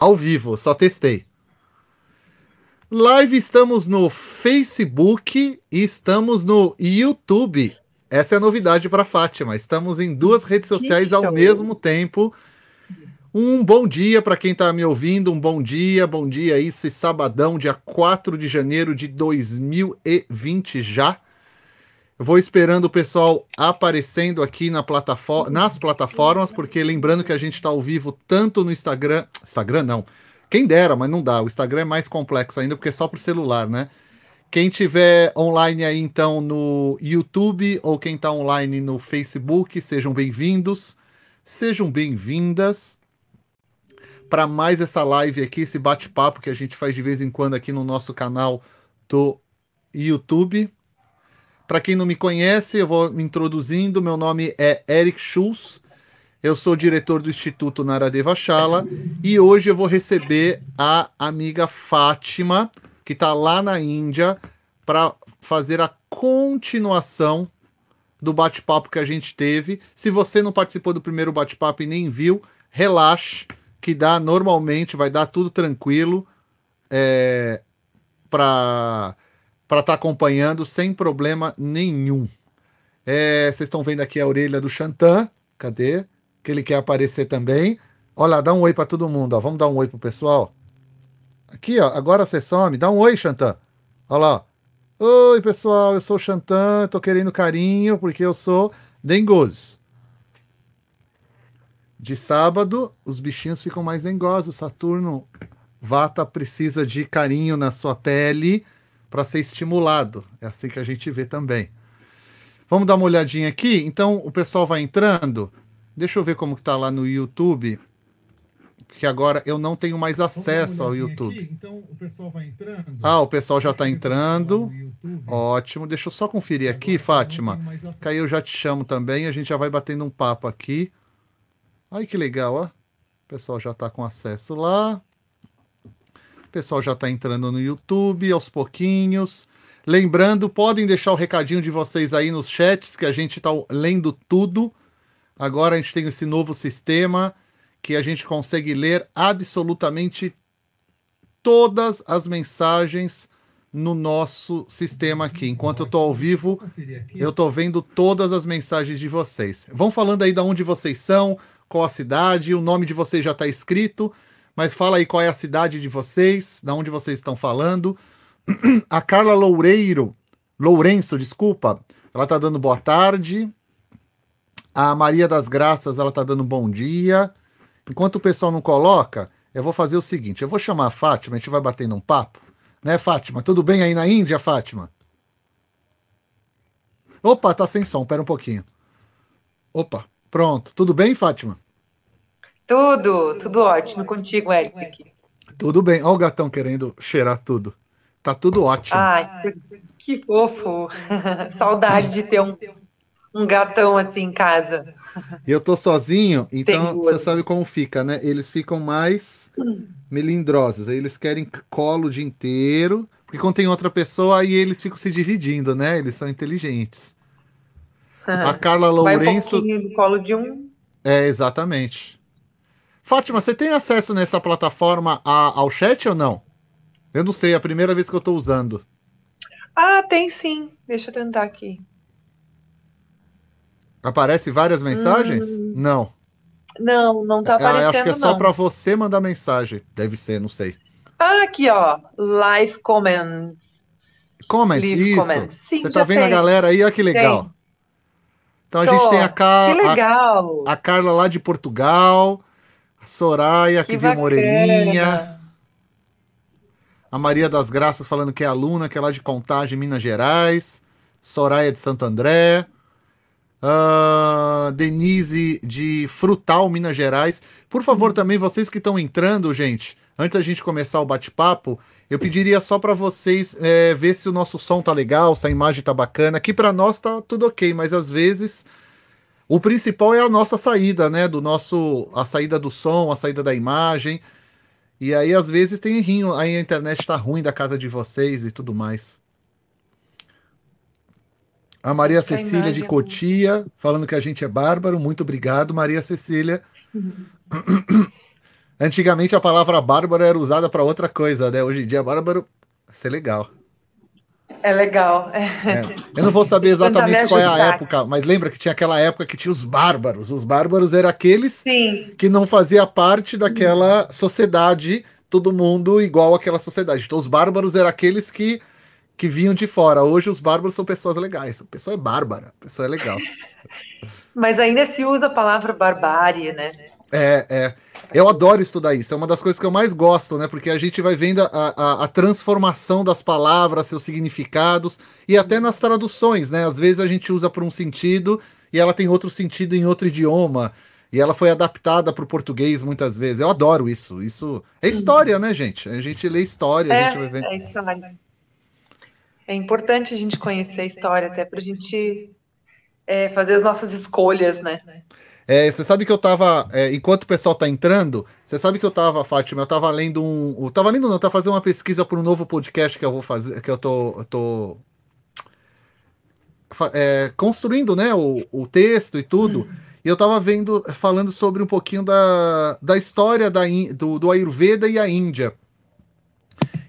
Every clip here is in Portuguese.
ao vivo, só testei. Live estamos no Facebook e estamos no YouTube. Essa é a novidade para Fátima. Estamos em duas redes sociais ao mesmo tempo. Um bom dia para quem está me ouvindo, um bom dia, bom dia esse sabadão, dia 4 de janeiro de 2020 já. Vou esperando o pessoal aparecendo aqui na plataforma, nas plataformas, porque lembrando que a gente está ao vivo tanto no Instagram. Instagram não. Quem dera, mas não dá. O Instagram é mais complexo ainda, porque é só para celular, né? Quem tiver online aí, então, no YouTube ou quem está online no Facebook, sejam bem-vindos, sejam bem-vindas para mais essa live aqui, esse bate-papo que a gente faz de vez em quando aqui no nosso canal do YouTube. Para quem não me conhece, eu vou me introduzindo. Meu nome é Eric Schultz. Eu sou diretor do Instituto Naradeva Chala e hoje eu vou receber a amiga Fátima, que está lá na Índia, para fazer a continuação do bate-papo que a gente teve. Se você não participou do primeiro bate-papo e nem viu, relaxe que dá normalmente, vai dar tudo tranquilo é, para estar tá acompanhando sem problema nenhum. É, vocês estão vendo aqui a orelha do Chantan, cadê? Que ele quer aparecer também. Olha, dá um oi para todo mundo, ó. vamos dar um oi pro pessoal. Aqui, ó, agora você some, dá um oi, Chantan. Olha lá. Oi, pessoal, eu sou o Chantan, tô querendo carinho porque eu sou dengoso. De sábado, os bichinhos ficam mais dengosos. Saturno, Vata precisa de carinho na sua pele para ser estimulado. É assim que a gente vê também. Vamos dar uma olhadinha aqui? Então, o pessoal vai entrando. Deixa eu ver como que tá lá no YouTube. Que agora eu não tenho mais acesso ao YouTube. Aqui. Então, o pessoal vai entrando. Ah, o pessoal já está entrando. Ótimo. Deixa eu só conferir aqui, Fátima. Que aí eu já te chamo também. A gente já vai batendo um papo aqui. Aí que legal, ó. O pessoal já está com acesso lá. O pessoal já está entrando no YouTube aos pouquinhos. Lembrando, podem deixar o recadinho de vocês aí nos chats, que a gente está lendo tudo. Agora a gente tem esse novo sistema que a gente consegue ler absolutamente todas as mensagens no nosso sistema aqui. Enquanto eu estou ao vivo, eu estou vendo todas as mensagens de vocês. Vão falando aí de onde vocês são, qual a cidade, o nome de vocês já está escrito, mas fala aí qual é a cidade de vocês, da onde vocês estão falando. A Carla Loureiro, Lourenço, desculpa, ela está dando boa tarde. A Maria das Graças, ela está dando bom dia. Enquanto o pessoal não coloca, eu vou fazer o seguinte: eu vou chamar a Fátima, a gente vai batendo um papo. Né, Fátima? Tudo bem aí na Índia, Fátima? Opa, tá sem som, pera um pouquinho. Opa, Pronto. Tudo bem, Fátima? Tudo, tudo ótimo contigo, Eric. Tudo bem. Olha o gatão querendo cheirar tudo. Tá tudo ótimo. Ai, que fofo. Saudade de ter um, um gatão assim em casa. Eu tô sozinho, então você sabe como fica, né? Eles ficam mais melindrosos. Aí eles querem colo o dia inteiro. Porque quando tem outra pessoa, aí eles ficam se dividindo, né? Eles são inteligentes. A Carla Lourenço. Vai um no colo de um. É, exatamente. Fátima, você tem acesso nessa plataforma a, ao chat ou não? Eu não sei, é a primeira vez que eu estou usando. Ah, tem sim. Deixa eu tentar aqui. Aparece várias mensagens? Hum... Não. Não, não tá aparecendo. Ah, acho que é só para você mandar mensagem. Deve ser, não sei. Ah, aqui, ó. Live comments. Comments, Leave isso. Comments. Sim, você tá vendo tem. a galera aí? Olha que legal. Tem. Então a Tô. gente tem a, Car a, a, Carla lá de Portugal, a Soraya, que, que viu Moreninha. A Maria das Graças falando que é aluna, que é lá de Contagem, Minas Gerais. Soraya de Santo André. Uh, Denise de Frutal, Minas Gerais. Por favor, também, vocês que estão entrando, gente, antes da gente começar o bate-papo, eu pediria só para vocês é, ver se o nosso som tá legal, se a imagem tá bacana. Aqui para nós tá tudo ok, mas às vezes o principal é a nossa saída, né? Do nosso a saída do som, a saída da imagem. E aí às vezes tem errinho, aí a internet tá ruim da casa de vocês e tudo mais. A Maria Cecília de é Cotia, falando que a gente é bárbaro. Muito obrigado, Maria Cecília. Uhum. Antigamente a palavra bárbaro era usada para outra coisa, né? Hoje em dia, bárbaro, é legal. É legal. É. Eu não vou saber exatamente qual é a época, mas lembra que tinha aquela época que tinha os bárbaros. Os bárbaros eram aqueles Sim. que não fazia parte daquela sociedade, todo mundo igual àquela sociedade. Então os bárbaros eram aqueles que, que vinham de fora. Hoje os bárbaros são pessoas legais. A pessoa é bárbara, a pessoa é legal. Mas ainda se usa a palavra barbárie, né? É, é. Eu adoro estudar isso, é uma das coisas que eu mais gosto, né? Porque a gente vai vendo a, a, a, transformação das palavras, seus significados, e até nas traduções, né? Às vezes a gente usa por um sentido e ela tem outro sentido em outro idioma. E ela foi adaptada para o português muitas vezes. Eu adoro isso. Isso é história, né, gente? A gente lê história, é, a gente vai vendo. É história. É importante a gente conhecer a história, até para a gente é, fazer as nossas escolhas, né? É, você sabe que eu tava. É, enquanto o pessoal tá entrando, você sabe que eu tava, Fátima, eu tava lendo um. Eu tava lendo, não, eu fazendo uma pesquisa para um novo podcast que eu vou fazer, que eu tô. Eu tô é, construindo, né, o, o texto e tudo. Hum. E eu tava vendo, falando sobre um pouquinho da, da história da, do, do Ayurveda e a Índia.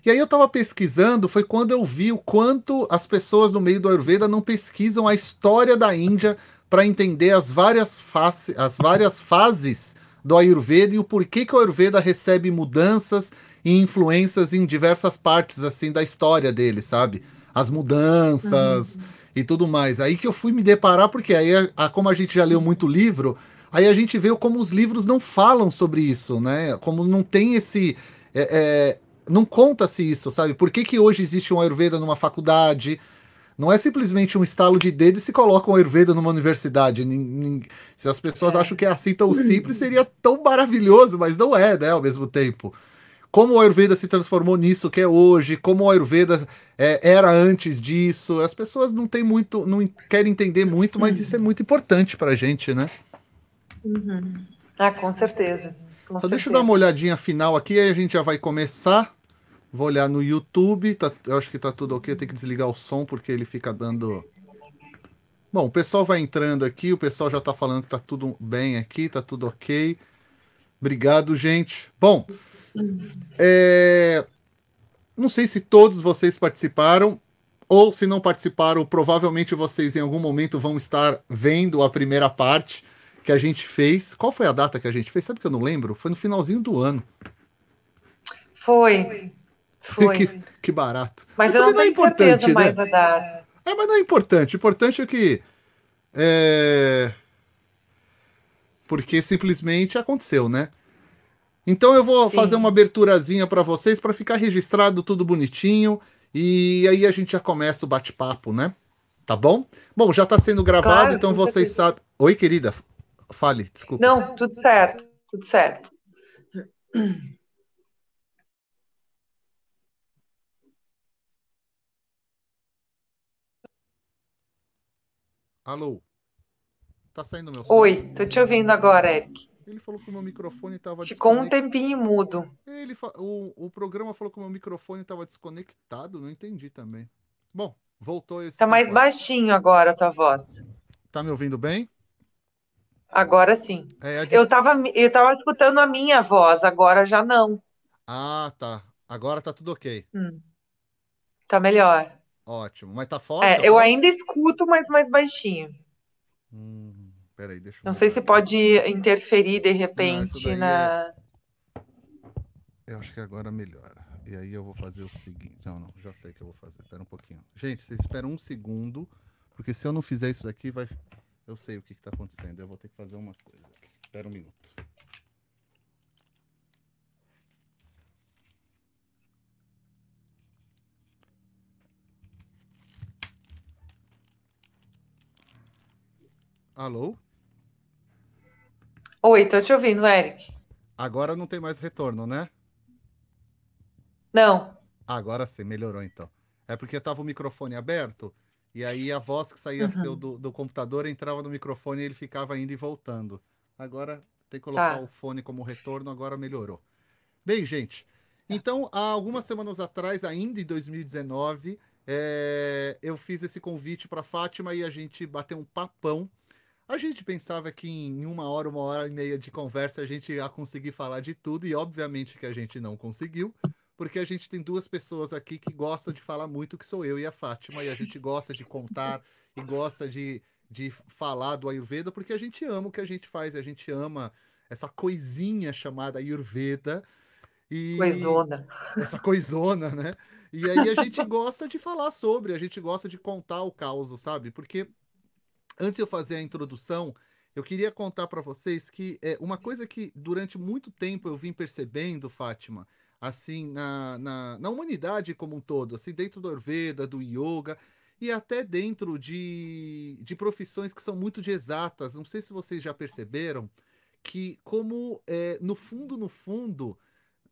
E aí eu tava pesquisando, foi quando eu vi o quanto as pessoas no meio do Ayurveda não pesquisam a história da Índia para entender as várias, face, as várias fases do Ayurveda e o porquê que o Ayurveda recebe mudanças e influências em diversas partes assim da história dele, sabe? As mudanças uhum. e tudo mais. Aí que eu fui me deparar, porque aí, a, como a gente já leu muito livro, aí a gente vê como os livros não falam sobre isso, né? Como não tem esse. É, é, não conta-se isso, sabe? Por que, que hoje existe um Ayurveda numa faculdade? Não é simplesmente um estalo de dedo e se coloca um Ayurveda numa universidade. Se as pessoas é. acham que é assim tão simples, seria tão maravilhoso, mas não é, né, ao mesmo tempo. Como o Ayurveda se transformou nisso que é hoje, como o Ayurveda é, era antes disso, as pessoas não têm muito, não querem entender muito, mas isso é muito importante pra gente, né? Uhum. Ah, com certeza. Com Só certeza. deixa eu dar uma olhadinha final aqui, aí a gente já vai começar. Vou olhar no YouTube, tá, eu acho que tá tudo ok. Tem que desligar o som porque ele fica dando. Bom, o pessoal vai entrando aqui, o pessoal já tá falando que tá tudo bem aqui, tá tudo ok. Obrigado, gente. Bom, é... não sei se todos vocês participaram, ou se não participaram, provavelmente vocês em algum momento vão estar vendo a primeira parte que a gente fez. Qual foi a data que a gente fez? Sabe que eu não lembro? Foi no finalzinho do ano. Foi. Foi. que, que barato. Mas, eu não, não é importante, né? mais a data. É, mas não é importante. O importante é que. É... Porque simplesmente aconteceu, né? Então eu vou Sim. fazer uma aberturazinha para vocês para ficar registrado tudo bonitinho e aí a gente já começa o bate-papo, né? Tá bom? Bom, já está sendo gravado, claro, então vocês sabem. Oi, querida. Fale, desculpa. Não, tudo certo, tudo certo. Alô? Tá saindo meu som? Oi, tô te ouvindo agora, Eric. Ele falou que o meu microfone estava Ficou um tempinho mudo. Ele o, o programa falou que o meu microfone estava desconectado, não entendi também. Bom, voltou esse. Tá mais baixinho agora a tua voz. Tá me ouvindo bem? Agora sim. É, eu, tava, eu tava escutando a minha voz, agora já não. Ah, tá. Agora tá tudo ok. Hum. Tá melhor. Ótimo. Mas tá forte? É, eu ainda escuto, mas mais baixinho. Hum, peraí, deixa eu Não sei se pode interferir de repente Não, na. É... Eu acho que agora melhora. E aí eu vou fazer o seguinte. Não, não, já sei o que eu vou fazer. Espera um pouquinho. Gente, vocês esperam um segundo, porque se eu não fizer isso aqui, vai. Eu sei o que está acontecendo. Eu vou ter que fazer uma coisa aqui. Espera um minuto. Alô? Oi, tô te ouvindo, Eric. Agora não tem mais retorno, né? Não. Agora sim, melhorou então. É porque tava o microfone aberto e aí a voz que saía uhum. seu do, do, computador entrava no microfone e ele ficava indo e voltando. Agora tem que colocar tá. o fone como retorno, agora melhorou. Bem, gente, então há algumas semanas atrás, ainda em 2019, é, eu fiz esse convite para Fátima e a gente bateu um papão A gente pensava que em uma hora, uma hora e meia de conversa a gente ia conseguir falar de tudo, e obviamente que a gente não conseguiu, porque a gente tem duas pessoas aqui que gostam de falar muito, que sou eu e a Fátima, e a gente gosta de contar e gosta de, de falar do Ayurveda, porque a gente ama o que a gente faz, a gente ama essa coisinha chamada Ayurveda. E coisona. Essa coisona, né? E aí a gente gosta de falar sobre, a gente gosta de contar o caos, sabe? Porque antes de eu fazer a introdução, eu queria contar para vocês que é uma coisa que durante muito tempo eu vim percebendo, Fátima, assim, na, na, na humanidade como um todo, assim, dentro do Ayurveda, do Yoga, e até dentro de, de profissões que são muito de exatas. Não sei se vocês já perceberam que, como é, no fundo, no fundo,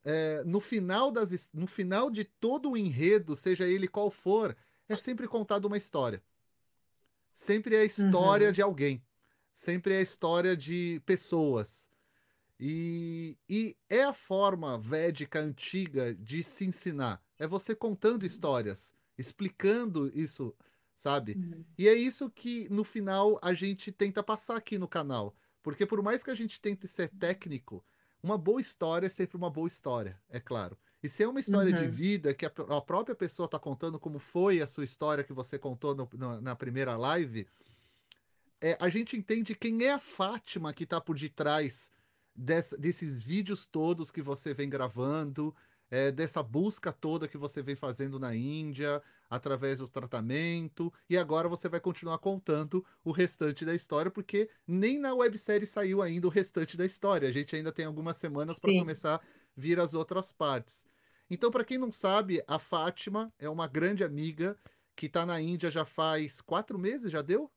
é, no final das, no final de todo o enredo, seja ele qual for, é sempre contado uma história sempre é a história uhum. de alguém, sempre é a história de pessoas. E, e é a forma védica antiga de se ensinar. É você contando histórias, explicando isso, sabe? Uhum. E é isso que no final a gente tenta passar aqui no canal. Porque por mais que a gente tente ser técnico, uma boa história é sempre uma boa história, é claro. E se é uma história uhum. de vida que a, a própria pessoa está contando como foi a sua história que você contou no, no, na primeira live, é, a gente entende quem é a Fátima que está por detrás dessa, desses vídeos todos que você vem gravando, é, dessa busca toda que você vem fazendo na Índia, através do tratamento, e agora você vai continuar contando o restante da história, porque nem na websérie saiu ainda o restante da história. A gente ainda tem algumas semanas para começar a vir as outras partes. Então, para quem não sabe, a Fátima é uma grande amiga que está na Índia já faz quatro meses, já deu?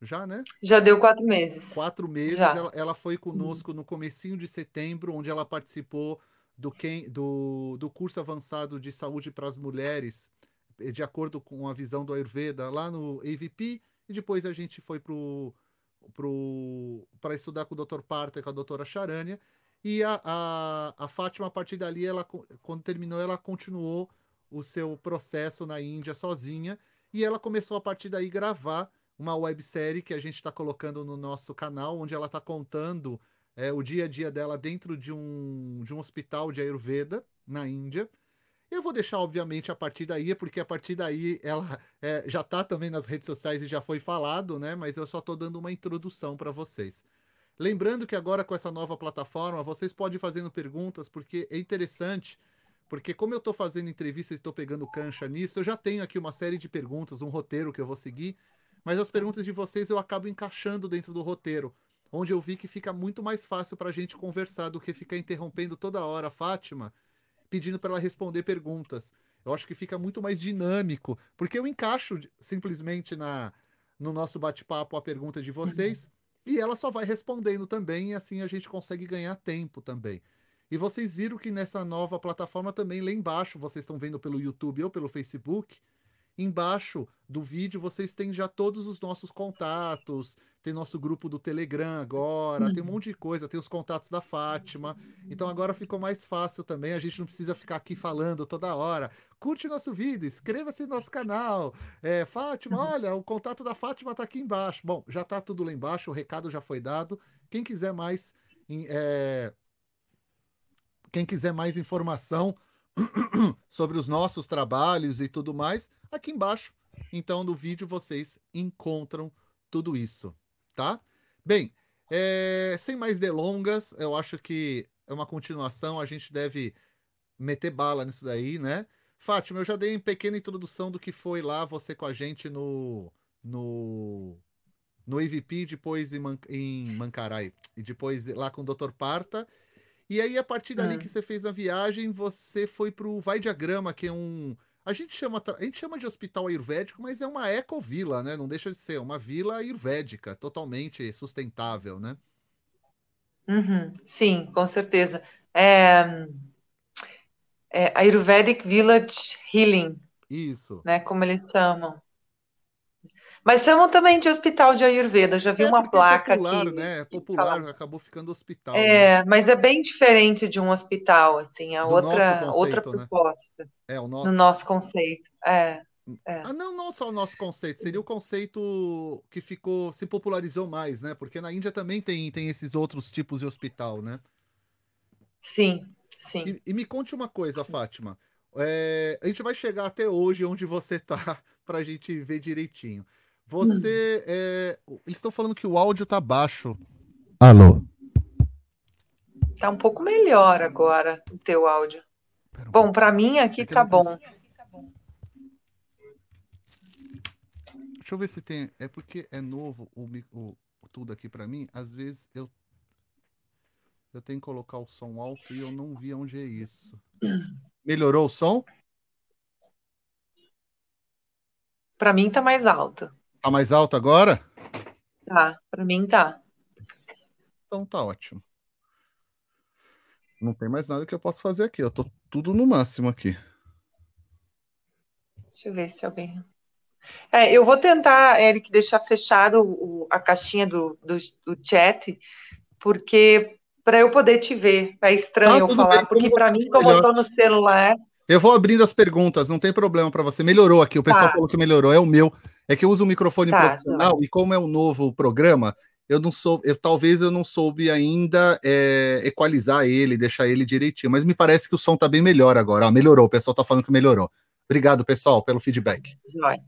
Já, né? Já deu quatro meses. Quatro meses. Ela, ela, foi conosco no comecinho de setembro, onde ela participou do, quem, do, do curso avançado de saúde para as mulheres, de acordo com a visão do Ayurveda, lá no AVP. E depois a gente foi para pro, pro, estudar com o Dr. Parta e com a doutora Charânia. E a, a, a Fátima, a partir dali, ela, quando terminou, ela continuou o seu processo na Índia sozinha. E ela começou, a partir daí, gravar uma websérie que a gente está colocando no nosso canal, onde ela está contando é, o dia a dia dela dentro de um, de um hospital de Ayurveda, na Índia. Eu vou deixar, obviamente, a partir daí, porque a partir daí ela é, já está também nas redes sociais e já foi falado, né? Mas eu só estou dando uma introdução para vocês. Lembrando que agora com essa nova plataforma, vocês podem ir fazendo perguntas, porque é interessante, porque como eu estou fazendo entrevista e estou pegando cancha nisso, eu já tenho aqui uma série de perguntas, um roteiro que eu vou seguir, mas as perguntas de vocês eu acabo encaixando dentro do roteiro, onde eu vi que fica muito mais fácil para a gente conversar do que ficar interrompendo toda hora a Fátima, pedindo para ela responder perguntas. Eu acho que fica muito mais dinâmico, porque eu encaixo simplesmente na no nosso bate-papo a pergunta de vocês e ela só vai respondendo também, e assim a gente consegue ganhar tempo também. E vocês viram que nessa nova plataforma também, lá embaixo, vocês estão vendo pelo YouTube ou pelo Facebook, Embaixo do vídeo vocês têm já todos os nossos contatos, tem nosso grupo do Telegram agora, tem um monte de coisa, tem os contatos da Fátima. Então agora ficou mais fácil também, a gente não precisa ficar aqui falando toda hora. Curte nosso vídeo, inscreva-se no nosso canal. É, Fátima, olha, o contato da Fátima está aqui embaixo. Bom, já está tudo lá embaixo, o recado já foi dado. Quem quiser mais. É... Quem quiser mais informação sobre os nossos trabalhos e tudo mais, aqui embaixo. Então, no vídeo vocês encontram tudo isso, tá? Bem, é, sem mais delongas, eu acho que é uma continuação, a gente deve meter bala nisso daí, né? Fátima, eu já dei uma pequena introdução do que foi lá você com a gente no no no EVP, depois em, Man, em Mancarai, e depois lá com o Dr. Parta. E aí, a partir dali é. que você fez a viagem, você foi pro Vai Diagrama, que é um a gente chama, a gente chama de hospital ayurvédico, mas é uma ecovila, né? Não deixa de ser uma vila ayurvédica, totalmente sustentável, né? Uhum, sim, com certeza. É, é Ayurvedic Village Healing. Isso. Né, como eles chamam. Mas chamam também de hospital de Ayurveda. Já vi é uma é placa é popular, aqui. né? É popular, fala... acabou ficando hospital. É, né? mas é bem diferente de um hospital, assim, a outra, conceito, outra né? proposta. Né? É, o no... no nosso conceito. É. É. Ah, não, não só o nosso conceito, seria o conceito que ficou, se popularizou mais, né? Porque na Índia também tem, tem esses outros tipos de hospital, né? Sim, sim. E, e me conte uma coisa, Fátima. É, a gente vai chegar até hoje onde você tá para a gente ver direitinho. Você. Hum. É, eles estão falando que o áudio tá baixo. Alô? Tá um pouco melhor agora o teu áudio. Um bom, para mim aqui é tá bom. Deixa eu ver se tem. É porque é novo o, o tudo aqui para mim. Às vezes eu eu tenho que colocar o som alto e eu não vi onde é isso. Melhorou o som? Para mim tá mais alto. Tá mais alto agora? Tá, para mim tá. Então tá ótimo. Não tem mais nada que eu possa fazer aqui. Eu tô tudo no máximo aqui. Deixa eu ver se alguém é, eu vou tentar, Eric, deixar fechado o, a caixinha do, do, do chat, porque para eu poder te ver, é estranho ah, eu falar, bem, porque para mim, como melhor. eu estou no celular. Eu vou abrindo as perguntas, não tem problema para você. Melhorou aqui, o pessoal tá. falou que melhorou, é o meu. É que eu uso o microfone tá, profissional tá. e como é um novo programa, eu não sou, eu talvez eu não soube ainda é, equalizar ele, deixar ele direitinho, mas me parece que o som tá bem melhor agora. melhorou, o pessoal tá falando que melhorou. Obrigado, pessoal, pelo feedback. Vai.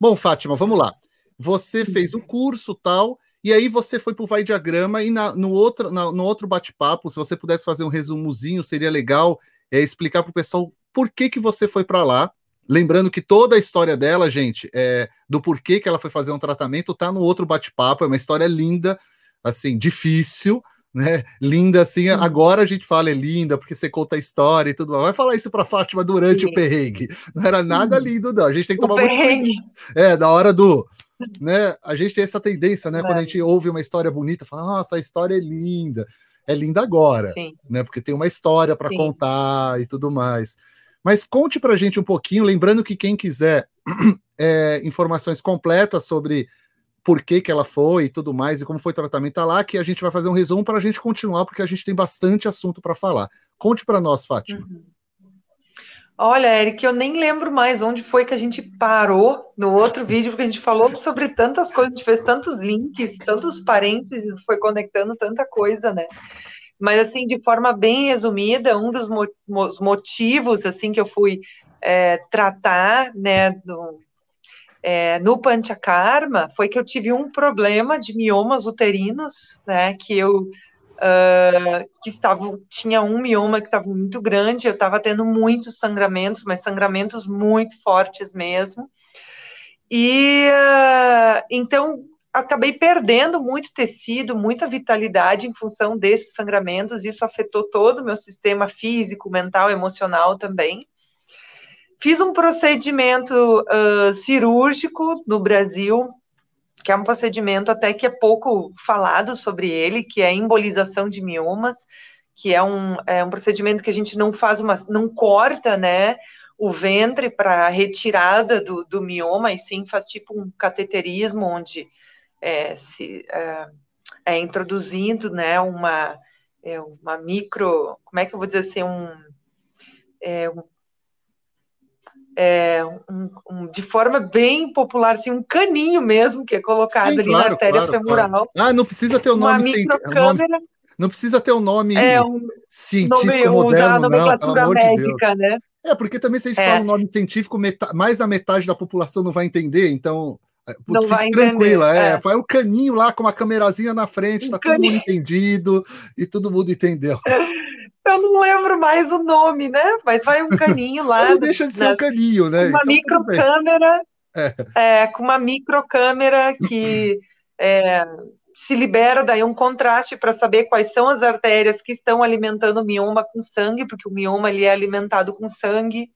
Bom, Fátima, vamos lá. Você fez o curso tal, e aí você foi para o Vai Diagrama, e na, no outro, na, no outro bate-papo, se você pudesse fazer um resumozinho, seria legal é, explicar para o pessoal por que, que você foi para lá. Lembrando que toda a história dela, gente, é, do porquê que ela foi fazer um tratamento, tá no outro bate-papo, é uma história linda, assim, difícil, né? Linda assim. Agora a gente fala é linda porque você conta a história e tudo mais. Vai falar isso para Fátima durante Sim. o perrengue. Não era nada lindo, não. A gente tem que tomar o muito. É, na hora do. Né? A gente tem essa tendência, né? É. Quando a gente ouve uma história bonita, fala, nossa, a história é linda. É linda agora, Sim. né? Porque tem uma história para contar e tudo mais. Mas conte para a gente um pouquinho, lembrando que quem quiser é, informações completas sobre por que, que ela foi e tudo mais, e como foi o tratamento tá lá, que a gente vai fazer um resumo para a gente continuar, porque a gente tem bastante assunto para falar. Conte para nós, Fátima. Uhum. Olha, Eric, eu nem lembro mais onde foi que a gente parou no outro vídeo, porque a gente falou sobre tantas coisas, a gente fez tantos links, tantos parênteses, foi conectando tanta coisa, né? Mas, assim, de forma bem resumida, um dos motivos, assim, que eu fui é, tratar, né, do, é, no Panchakarma foi que eu tive um problema de miomas uterinos, né? Que eu uh, que tava, tinha um mioma que estava muito grande, eu estava tendo muitos sangramentos, mas sangramentos muito fortes mesmo. E uh, então acabei perdendo muito tecido, muita vitalidade em função desses sangramentos. Isso afetou todo o meu sistema físico, mental, emocional também. Fiz um procedimento uh, cirúrgico no Brasil, que é um procedimento até que é pouco falado sobre ele, que é a embolização de miomas, que é um, é um procedimento que a gente não faz uma, não corta, né, o ventre para retirada do, do, mioma, e sim faz tipo um cateterismo, onde é, se, é, é introduzindo, né, uma, é, uma micro, como é que eu vou dizer assim, um, é, um é, um, um, de forma bem popular, assim, um caninho mesmo que é colocado Sim, ali claro, na artéria claro, femoral. Claro. Ah, não precisa ter o nome sem nome, Não precisa ter o nome é, um, científico nome, moderno, não, pelo amor médica, de Deus. Né? É, porque também se a gente é. fala um nome científico, mais da metade da população não vai entender, então é, não vai tranquila, é. é. Vai o caninho lá com uma camerazinha na frente, um tá caninho. todo mundo entendido e todo mundo entendeu. Eu não lembro mais o nome, né? Mas vai um caninho lá. não deixa de ser um caninho, né? Uma então, microcâmera. É. é. com uma microcâmera que é, se libera daí um contraste para saber quais são as artérias que estão alimentando o mioma com sangue, porque o mioma ele é alimentado com sangue.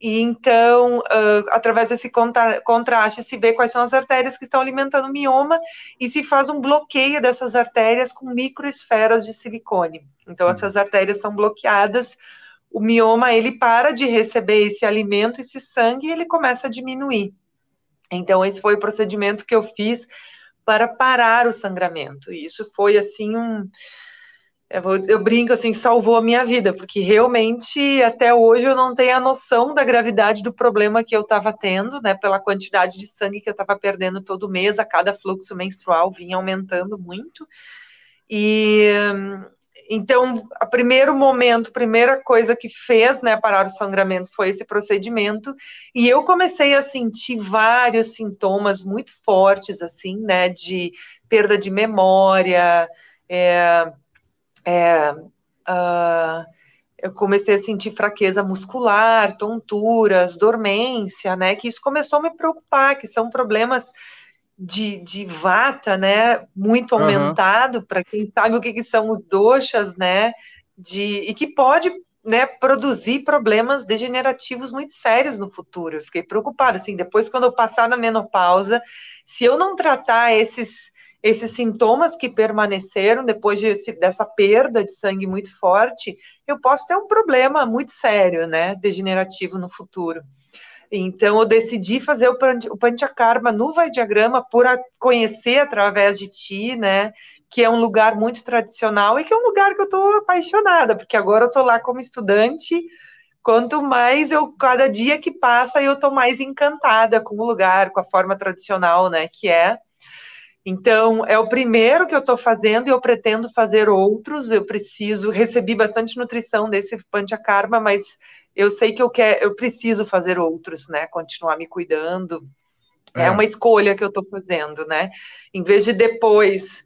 E então, uh, através desse contra contraste, se vê quais são as artérias que estão alimentando o mioma e se faz um bloqueio dessas artérias com microesferas de silicone. Então, essas uhum. artérias são bloqueadas, o mioma ele para de receber esse alimento, esse sangue, e ele começa a diminuir. Então, esse foi o procedimento que eu fiz para parar o sangramento. E isso foi assim um eu, eu, brinco assim, salvou a minha vida, porque realmente até hoje eu não tenho a noção da gravidade do problema que eu estava tendo, né? Pela quantidade de sangue que eu estava perdendo todo mês, a cada fluxo menstrual vinha aumentando muito. E então, o primeiro momento, a primeira coisa que fez, né, parar os sangramentos foi esse procedimento, e eu comecei a sentir vários sintomas muito fortes, assim, né, de perda de memória, é, é, uh, eu comecei a sentir fraqueza muscular, tonturas, dormência, né? Que isso começou a me preocupar, que são problemas de, de vata, né? Muito aumentado, uhum. para quem sabe o que, que são os doxas, né? De, e que pode né, produzir problemas degenerativos muito sérios no futuro. Eu fiquei preocupada, assim, depois quando eu passar na menopausa, se eu não tratar esses esses sintomas que permaneceram depois de, dessa perda de sangue muito forte, eu posso ter um problema muito sério, né, degenerativo no futuro. Então, eu decidi fazer o, o Panchakarma no Vai Diagrama por a, conhecer através de ti, né, que é um lugar muito tradicional e que é um lugar que eu estou apaixonada, porque agora eu estou lá como estudante, quanto mais eu, cada dia que passa, eu estou mais encantada com o lugar, com a forma tradicional, né, que é, então, é o primeiro que eu estou fazendo e eu pretendo fazer outros. Eu preciso, recebi bastante nutrição desse Panchakarma, mas eu sei que eu quero, eu preciso fazer outros, né? Continuar me cuidando. É, é uma escolha que eu estou fazendo, né? Em vez de depois,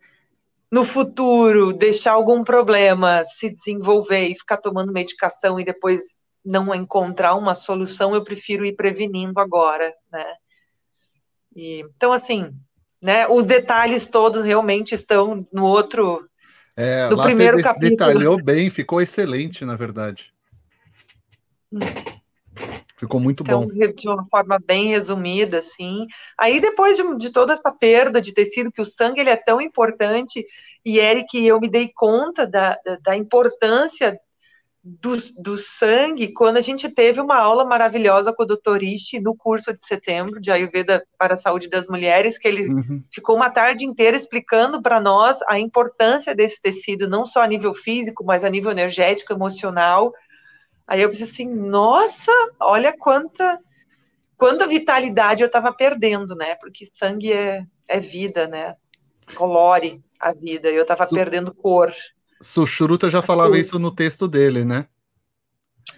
no futuro, deixar algum problema se desenvolver e ficar tomando medicação e depois não encontrar uma solução, eu prefiro ir prevenindo agora, né? E, então, assim, né? Os detalhes todos realmente estão no outro. É, no primeiro você capítulo. detalhou bem, ficou excelente, na verdade. Hum. Ficou muito então, bom. De uma forma bem resumida, assim. Aí, depois de, de, toda essa perda de tecido, que o sangue ele é tão importante, e Eric, eu me dei conta da, da, da importância do, do, sangue quando a gente teve uma aula maravilhosa com o Dr. Ishi no curso de setembro de Ayurveda para a Saúde das Mulheres, que ele uhum. ficou uma tarde inteira explicando para nós a importância desse tecido, não só a nível físico, mas a nível energético, emocional. Aí eu pensei assim, nossa, olha quanta quanta vitalidade eu estava perdendo, né? Porque sangue é, é vida, né? Colore a vida, e eu estava perdendo cor. Sushruta já falava isso no texto dele, né?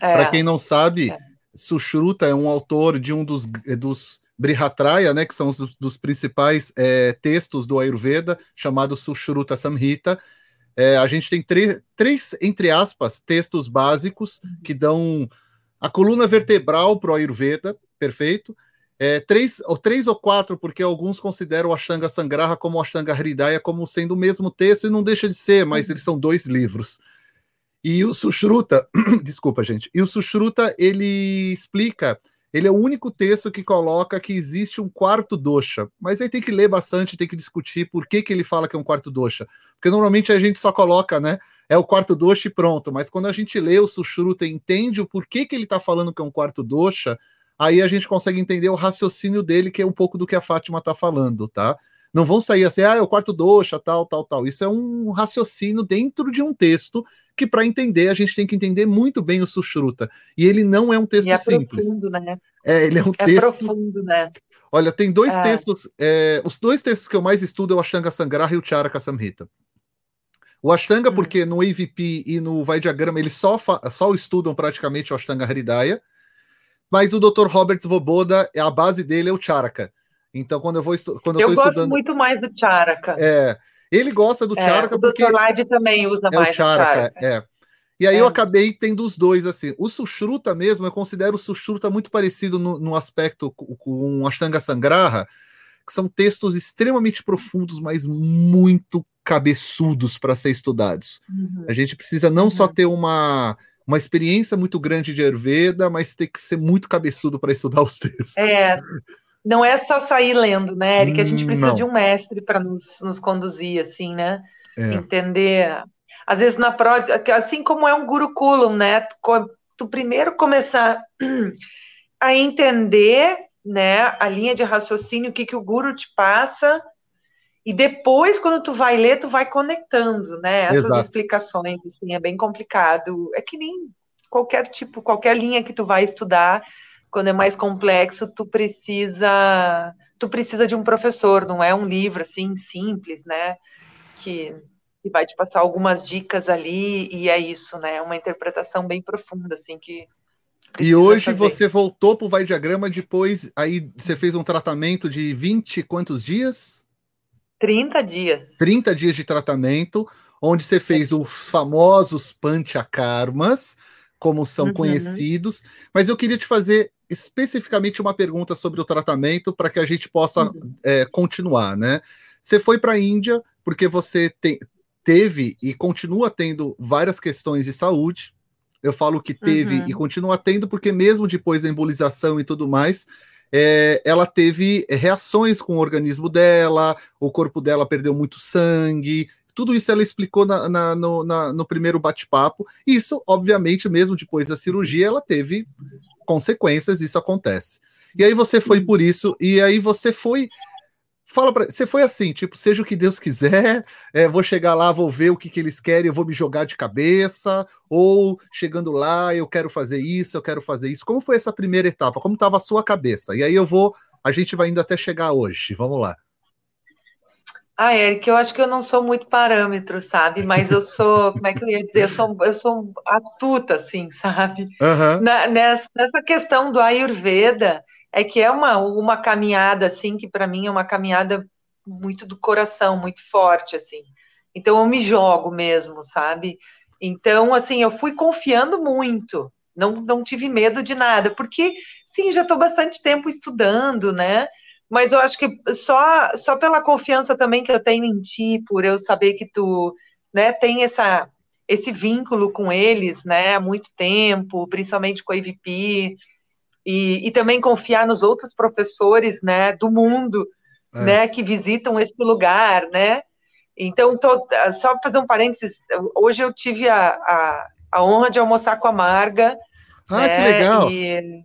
É, Para quem não sabe, é. Sushruta é um autor de um dos, eh, dos Brihatraya, né, que são os dos principais é, textos do Ayurveda, chamado Sushruta Samhita. É, a gente tem três, entre aspas, textos básicos que dão a coluna vertebral para o Ayurveda, perfeito? É, três, ou três ou quatro, porque alguns consideram o Ashtanga Sangraha como o Ashtanga Hridaya como sendo o mesmo texto, e não deixa de ser, mas eles são dois livros. E o Sushruta, desculpa, gente, e o Sushruta, ele explica, ele é o único texto que coloca que existe um quarto dosha, mas aí tem que ler bastante, tem que discutir por que, que ele fala que é um quarto dosha, porque normalmente a gente só coloca, né, é o quarto dosha e pronto, mas quando a gente lê o Sushruta e entende o porquê que ele está falando que é um quarto dosha, aí a gente consegue entender o raciocínio dele, que é um pouco do que a Fátima está falando, tá? Não vão sair assim, ah, é o quarto doxa, tal, tal, tal. Isso é um raciocínio dentro de um texto que, para entender, a gente tem que entender muito bem o Sushruta. E ele não é um texto é simples. Profundo, né? É, ele é um é texto. Profundo, né? Olha, tem dois é. textos. É, os dois textos que eu mais estudo é o Ashtanga Sangraha e o Charaka Samhita. O Ashtanga, hum. porque no AVP e no Vai Diagrama eles só, só estudam praticamente o Ashtanga Hridaya, mas o Dr. Robert Svoboda, a base dele é o Charaka. Então, quando eu vou quando eu, eu gosto estudando, muito mais do Charaka. É, ele gosta do é, Charaka o porque o Dr. também usa é mais o Charaka, o Charaka. É. E aí é. eu acabei tendo os dois assim. O Sushruta mesmo, eu considero o Sushruta muito parecido no, no aspecto com o Ashtanga Sangraha, que são textos extremamente profundos, mas muito cabeçudos para ser estudados. Uhum. A gente precisa não uhum. só ter uma uma experiência muito grande de Ayurveda, mas tem que ser muito cabeçudo para estudar os textos. É, não é só sair lendo, né, Eric? A gente precisa não. de um mestre para nos, nos conduzir, assim, né? É. Entender. Às vezes na prosa, assim como é um guruculum, né? Tu, tu primeiro começar a entender, né, a linha de raciocínio, o que, que o guru te passa, e depois, quando tu vai ler, tu vai conectando, né? Essas Exato. explicações, assim, é bem complicado. É que nem qualquer tipo, qualquer linha que tu vai estudar, quando é mais complexo, tu precisa, tu precisa de um professor, não é um livro assim simples, né? Que, que vai te passar algumas dicas ali e é isso, né? Uma interpretação bem profunda, assim, que e hoje fazer. você voltou para o Vai Diagrama depois, aí você fez um tratamento de 20 quantos dias? 30 dias. 30 dias de tratamento, onde você fez os famosos panchakarmas, como são uhum. conhecidos. Mas eu queria te fazer especificamente uma pergunta sobre o tratamento para que a gente possa uhum. é, continuar, né? Você foi para a Índia porque você te, teve e continua tendo várias questões de saúde. Eu falo que teve uhum. e continua tendo, porque mesmo depois da embolização e tudo mais, é, ela teve reações com o organismo dela, o corpo dela perdeu muito sangue, tudo isso ela explicou na, na, no, na, no, primeiro bate-papo. Isso, obviamente, mesmo depois da cirurgia, ela teve consequências, isso acontece. E aí você foi por isso, e aí você foi fala para você foi assim, tipo, seja o que Deus quiser, é, vou chegar lá, vou ver o que, que eles querem, eu vou me jogar de cabeça, ou chegando lá, eu quero fazer isso, eu quero fazer isso. Como foi essa primeira etapa? Como estava a sua cabeça? E aí eu vou, a gente vai indo até chegar hoje. Vamos lá. Ah, Eric, eu acho que eu não sou muito parâmetro, sabe? Mas eu sou, como é que eu ia dizer? Eu sou, eu sou astuta, assim, sabe? Uhum. Na, nessa, nessa questão do Ayurveda, é que é uma, uma caminhada, assim, que para mim é uma caminhada muito do coração, muito forte, assim. Então eu me jogo mesmo, sabe? Então, assim, eu fui confiando muito, não, não tive medo de nada, porque, sim, já estou bastante tempo estudando, né? Mas eu acho que só, só pela confiança também que eu tenho em ti, por eu saber que tu né, tem essa, esse vínculo com eles né, há muito tempo, principalmente com a EVP, e, e também confiar nos outros professores, né, do mundo, é. né, que visitam esse lugar, né. Então, tô, só fazer um parênteses, hoje eu tive a, a, a honra de almoçar com a Marga. Ah, né, que legal! E,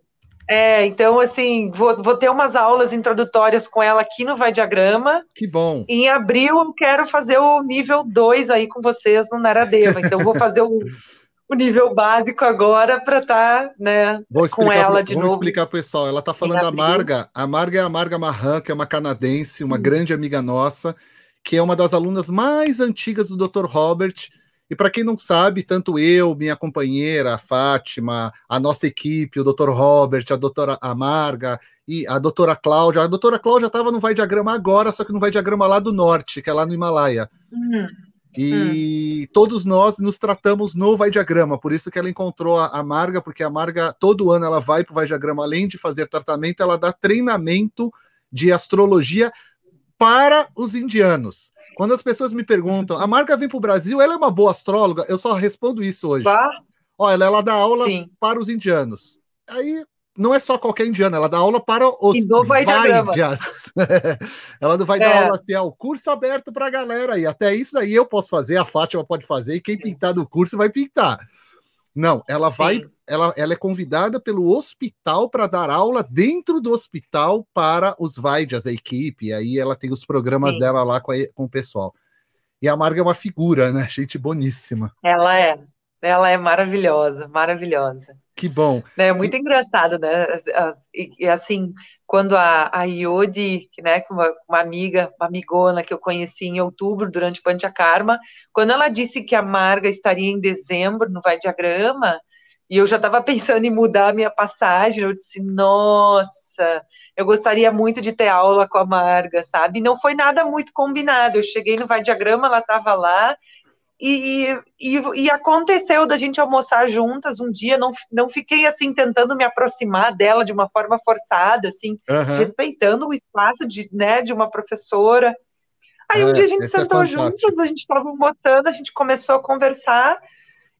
é, então, assim, vou, vou ter umas aulas introdutórias com ela aqui no Vai Diagrama. Que bom. Em abril, eu quero fazer o nível 2 aí com vocês no Naradeva. Então, vou fazer o, o nível básico agora para estar tá, né, com ela pro, de vamos novo. Vamos explicar para o pessoal. Ela está falando da Marga. A Marga é a Marga Marran, que é uma canadense, uma hum. grande amiga nossa, que é uma das alunas mais antigas do Dr. Robert. E para quem não sabe, tanto eu, minha companheira, a Fátima, a nossa equipe, o Dr. Robert, a doutora Amarga e a doutora Cláudia. A doutora Cláudia estava no Vai Diagrama agora, só que no Vai Diagrama lá do norte, que é lá no Himalaia. Uhum. E hum. todos nós nos tratamos no Vai Diagrama, por isso que ela encontrou a, a Marga, porque a Marga, todo ano, ela vai para o Vai Diagrama, além de fazer tratamento, ela dá treinamento de astrologia para os indianos. Quando as pessoas me perguntam, a Marga vem para o Brasil, ela é uma boa astróloga? Eu só respondo isso hoje. Bah. Olha, ela dá aula Sim. para os indianos. Aí não é só qualquer indiano, ela dá aula para os Vaidyas. ela não vai é. dar aula assim, é o curso aberto para a galera e até isso aí eu posso fazer, a Fátima pode fazer e quem pintar do curso vai pintar. Não, ela vai, ela, ela é convidada pelo hospital para dar aula dentro do hospital para os Vaidyas, a equipe, e aí ela tem os programas Sim. dela lá com, a, com o pessoal. E a Marga é uma figura, né? Gente boníssima. Ela é, ela é maravilhosa, maravilhosa. Que bom. É muito e... engraçado, né? E, assim, quando a, a né, uma, uma amiga, uma amigona que eu conheci em outubro, durante o Panchakarma, quando ela disse que a Marga estaria em dezembro no Vai Diagrama, e eu já estava pensando em mudar a minha passagem, eu disse, nossa, eu gostaria muito de ter aula com a Marga, sabe? E não foi nada muito combinado, eu cheguei no Vai Diagrama, ela estava lá, e, e, e, aconteceu da gente almoçar juntas um dia, não, não fiquei assim tentando me aproximar dela de uma forma forçada, assim, uhum. respeitando o espaço de, né, de uma professora. Aí um é, dia a gente é sentou é juntos, a gente estava almoçando, a gente começou a conversar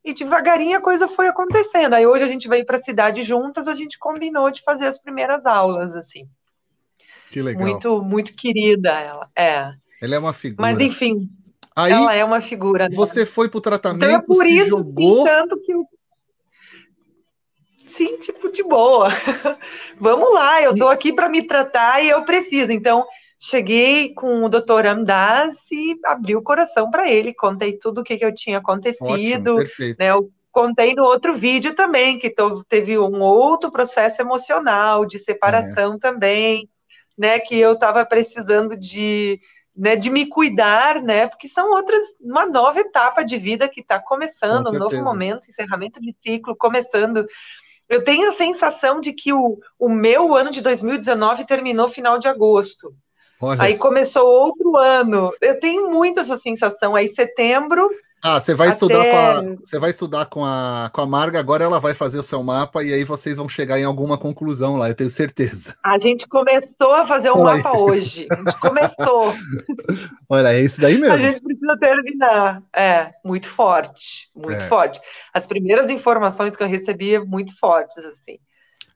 e devagarinho a coisa foi acontecendo. Aí hoje a gente veio para a cidade juntas, a gente combinou de fazer as primeiras aulas, assim. Que legal. Muito, muito querida ela. É. Ela é uma figura. Mas enfim, Aí, ela é uma figura. Né? Você foi para o tratamento, então é por se isso, jogou. Sim, tanto que eu... Sim, tipo, de boa. Vamos lá, eu estou aqui para me tratar e eu preciso. Então, cheguei com o doutor Amdas e abri o coração para ele, contei tudo o que, que eu tinha acontecido. Ótimo, perfeito. Né, eu contei no outro vídeo também, que teve um outro processo emocional de separação é. também, né? Que eu estava precisando de, né, de me cuidar, né? Porque são outras, uma nova etapa de vida que está começando, um novo momento, encerramento de ciclo, começando. Eu tenho a sensação de que o, o meu ano de 2019 terminou final de agosto. Olha. Aí começou outro ano. Eu tenho muito essa sensação. Aí setembro ah, você vai Até... estudar com a, você vai estudar com a, com a Marga, agora ela vai fazer o seu mapa e aí vocês vão chegar em alguma conclusão lá, eu tenho certeza. A gente começou a fazer o um mapa hoje. A gente começou. Olha, é isso daí mesmo. A gente precisa terminar. É, muito forte, muito é. forte. As primeiras informações que eu recebi muito fortes, assim.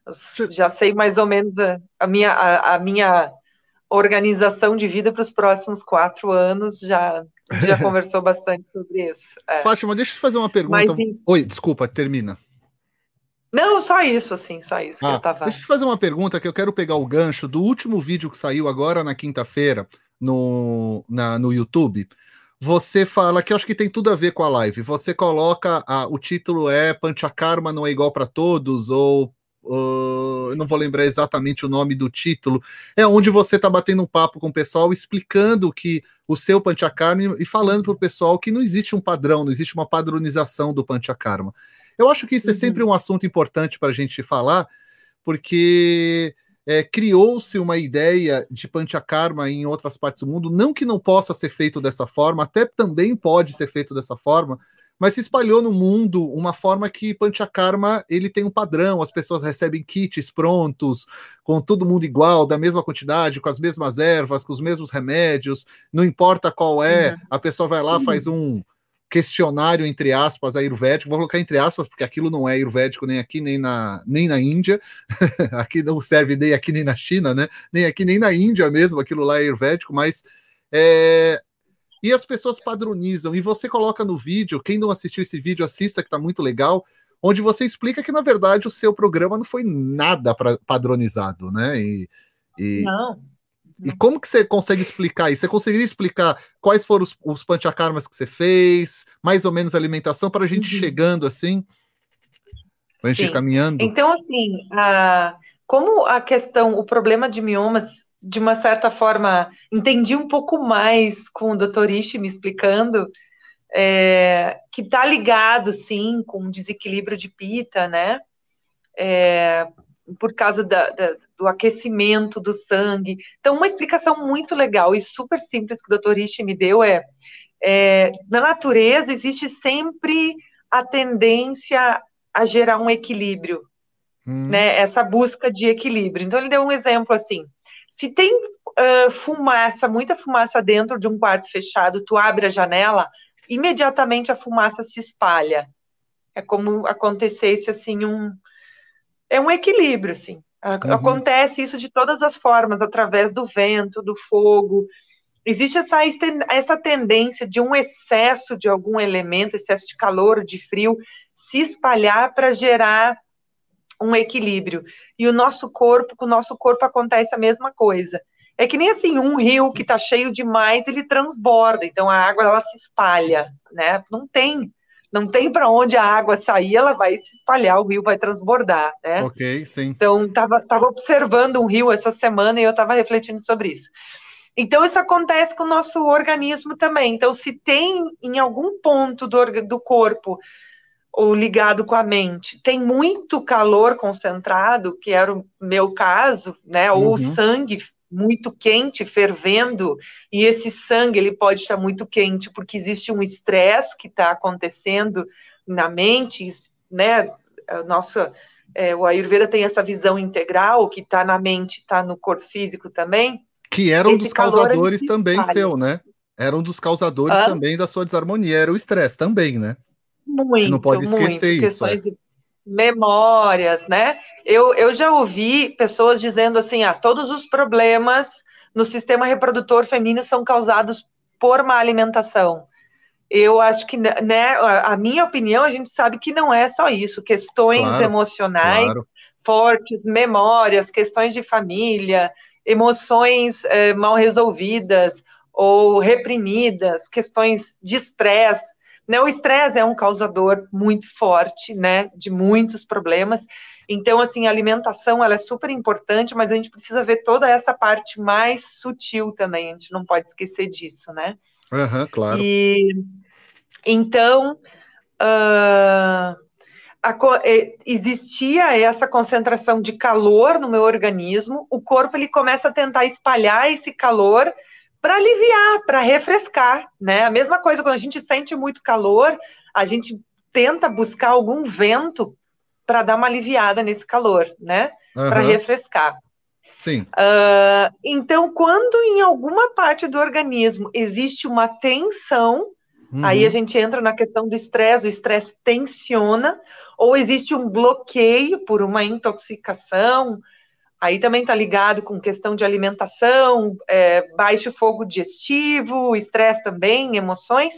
Eu já sei mais ou menos a, a minha, a, a minha organização de vida para os próximos quatro anos já já conversou bastante sobre isso. É. Fátima, deixa eu te fazer uma pergunta. Mas, Oi, desculpa, termina. Não, só isso, assim, só isso ah, que eu tava. Deixa eu te fazer uma pergunta que eu quero pegar o gancho do último vídeo que saiu agora na quinta-feira no, na, no YouTube. Você fala que eu acho que tem tudo a ver com a live. Você coloca a, o título é Panchakarma não é igual para todos ou Uh, eu não vou lembrar exatamente o nome do título, é onde você está batendo um papo com o pessoal, explicando que o seu Panchakarma e falando para o pessoal que não existe um padrão, não existe uma padronização do Panchakarma. Eu acho que isso uhum. é sempre um assunto importante para a gente falar, porque é, criou-se uma ideia de Panchakarma em outras partes do mundo, não que não possa ser feito dessa forma, até também pode ser feito dessa forma, mas se espalhou no mundo uma forma que Panchakarma ele tem um padrão, as pessoas recebem kits prontos, com todo mundo igual, da mesma quantidade, com as mesmas ervas, com os mesmos remédios, não importa qual é, uhum. a pessoa vai lá, faz um questionário, entre aspas, ayurvédico, vou colocar entre aspas, porque aquilo não é ayurvédico nem aqui, nem na, nem na Índia, aqui não serve nem aqui nem na China, né? Nem aqui nem na Índia mesmo, aquilo lá é ayurvédico, mas é, e as pessoas padronizam. E você coloca no vídeo, quem não assistiu esse vídeo, assista, que está muito legal, onde você explica que, na verdade, o seu programa não foi nada pra, padronizado, né? E, e, não. E como que você consegue explicar isso? Você conseguiria explicar quais foram os, os panchakarmas que você fez, mais ou menos a alimentação, para a gente uhum. chegando assim? Para a gente ir caminhando? Então, assim, a, como a questão, o problema de miomas de uma certa forma, entendi um pouco mais com o doutor Ishi me explicando, é, que está ligado, sim, com o desequilíbrio de pita, né? É, por causa da, da, do aquecimento do sangue. Então, uma explicação muito legal e super simples que o doutor Ishi me deu é, é na natureza existe sempre a tendência a gerar um equilíbrio, hum. né? Essa busca de equilíbrio. Então, ele deu um exemplo assim, se tem uh, fumaça, muita fumaça dentro de um quarto fechado, tu abre a janela, imediatamente a fumaça se espalha. É como acontecesse assim um é um equilíbrio assim. Uhum. Acontece isso de todas as formas, através do vento, do fogo. Existe essa, essa tendência de um excesso de algum elemento, excesso de calor, de frio, se espalhar para gerar um equilíbrio. E o nosso corpo, com o nosso corpo acontece a mesma coisa. É que nem assim, um rio que está cheio demais, ele transborda, então a água ela se espalha, né? Não tem, não tem para onde a água sair, ela vai se espalhar, o rio vai transbordar, né? Ok, sim. Então, tava, tava observando um rio essa semana e eu estava refletindo sobre isso. Então, isso acontece com o nosso organismo também. Então, se tem em algum ponto do, do corpo ou ligado com a mente. Tem muito calor concentrado, que era o meu caso, né? Ou uhum. sangue muito quente, fervendo, e esse sangue ele pode estar muito quente porque existe um estresse que está acontecendo na mente, né? Nossa, é, o Ayurveda tem essa visão integral que está na mente, está no corpo físico também. Que era um esse dos causadores também seu, né? Era um dos causadores Hã? também da sua desarmonia, era o estresse também, né? Muito, não pode esquecer muito. isso. É. memórias, né? Eu, eu já ouvi pessoas dizendo assim: ah, todos os problemas no sistema reprodutor feminino são causados por má alimentação. Eu acho que, né, a minha opinião, a gente sabe que não é só isso, questões claro, emocionais claro. fortes, memórias, questões de família, emoções é, mal resolvidas ou reprimidas, questões de estresse. Né? O estresse é um causador muito forte, né, de muitos problemas. Então, assim, a alimentação ela é super importante, mas a gente precisa ver toda essa parte mais sutil também. A gente não pode esquecer disso, né? Uhum, claro. E então uh, a, existia essa concentração de calor no meu organismo. O corpo ele começa a tentar espalhar esse calor para aliviar, para refrescar, né? A mesma coisa quando a gente sente muito calor, a gente tenta buscar algum vento para dar uma aliviada nesse calor, né? Uhum. Para refrescar. Sim. Uh, então, quando em alguma parte do organismo existe uma tensão, uhum. aí a gente entra na questão do estresse, o estresse tensiona, ou existe um bloqueio por uma intoxicação, Aí também está ligado com questão de alimentação, é, baixo fogo digestivo, estresse também, emoções.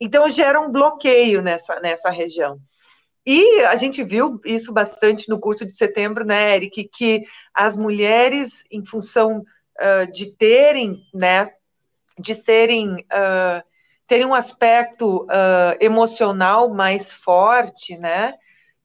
Então gera um bloqueio nessa, nessa região. E a gente viu isso bastante no curso de setembro, né, Eric, que as mulheres, em função uh, de terem, né, de serem, uh, terem um aspecto uh, emocional mais forte, né,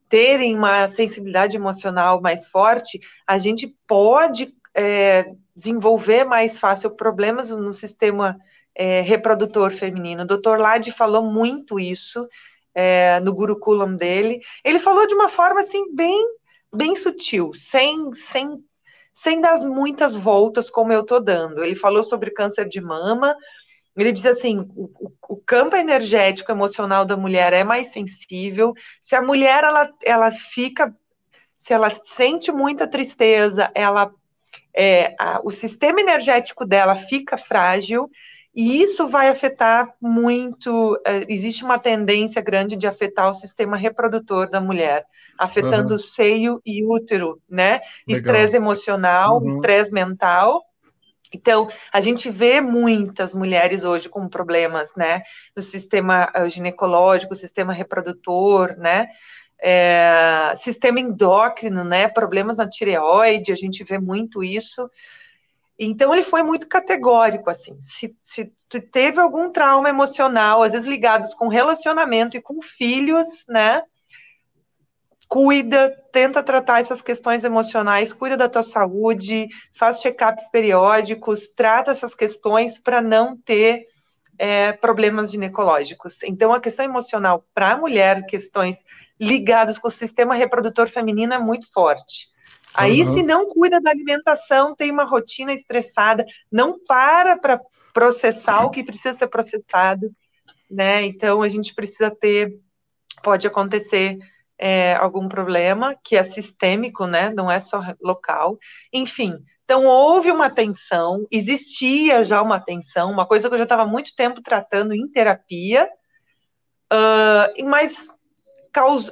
terem uma sensibilidade emocional mais forte, a gente pode é, desenvolver mais fácil problemas no sistema é, reprodutor feminino. O Dr. Lade falou muito isso é, no Gurukulam dele. Ele falou de uma forma assim bem, bem sutil, sem, sem, sem dar muitas voltas como eu estou dando. Ele falou sobre câncer de mama, ele diz assim: o, o, campo energético emocional da mulher é mais sensível. Se a mulher ela, ela fica, se ela sente muita tristeza, ela é, a, o sistema energético dela fica frágil e isso vai afetar muito. É, existe uma tendência grande de afetar o sistema reprodutor da mulher, afetando uhum. o seio e útero, né? Estresse emocional, uhum. estresse mental então, a gente vê muitas mulheres hoje com problemas, né, no sistema eh, ginecológico, sistema reprodutor, né, é, sistema endócrino, né, problemas na tireoide, a gente vê muito isso. Então, ele foi muito categórico, assim, se, se teve algum trauma emocional, às vezes ligados com relacionamento e com filhos, né, cuida, tenta tratar essas questões emocionais, cuida da tua saúde, faz check-ups periódicos, trata essas questões para não ter é, problemas ginecológicos. Então, a questão emocional para a mulher, questões ligadas com o sistema reprodutor feminino é muito forte. Aí, uhum. se não cuida da alimentação, tem uma rotina estressada, não para para processar o que precisa ser processado, né? Então, a gente precisa ter, pode acontecer é, algum problema que é sistêmico, né? Não é só local. Enfim, então houve uma tensão, existia já uma tensão, uma coisa que eu já estava muito tempo tratando em terapia, uh, mas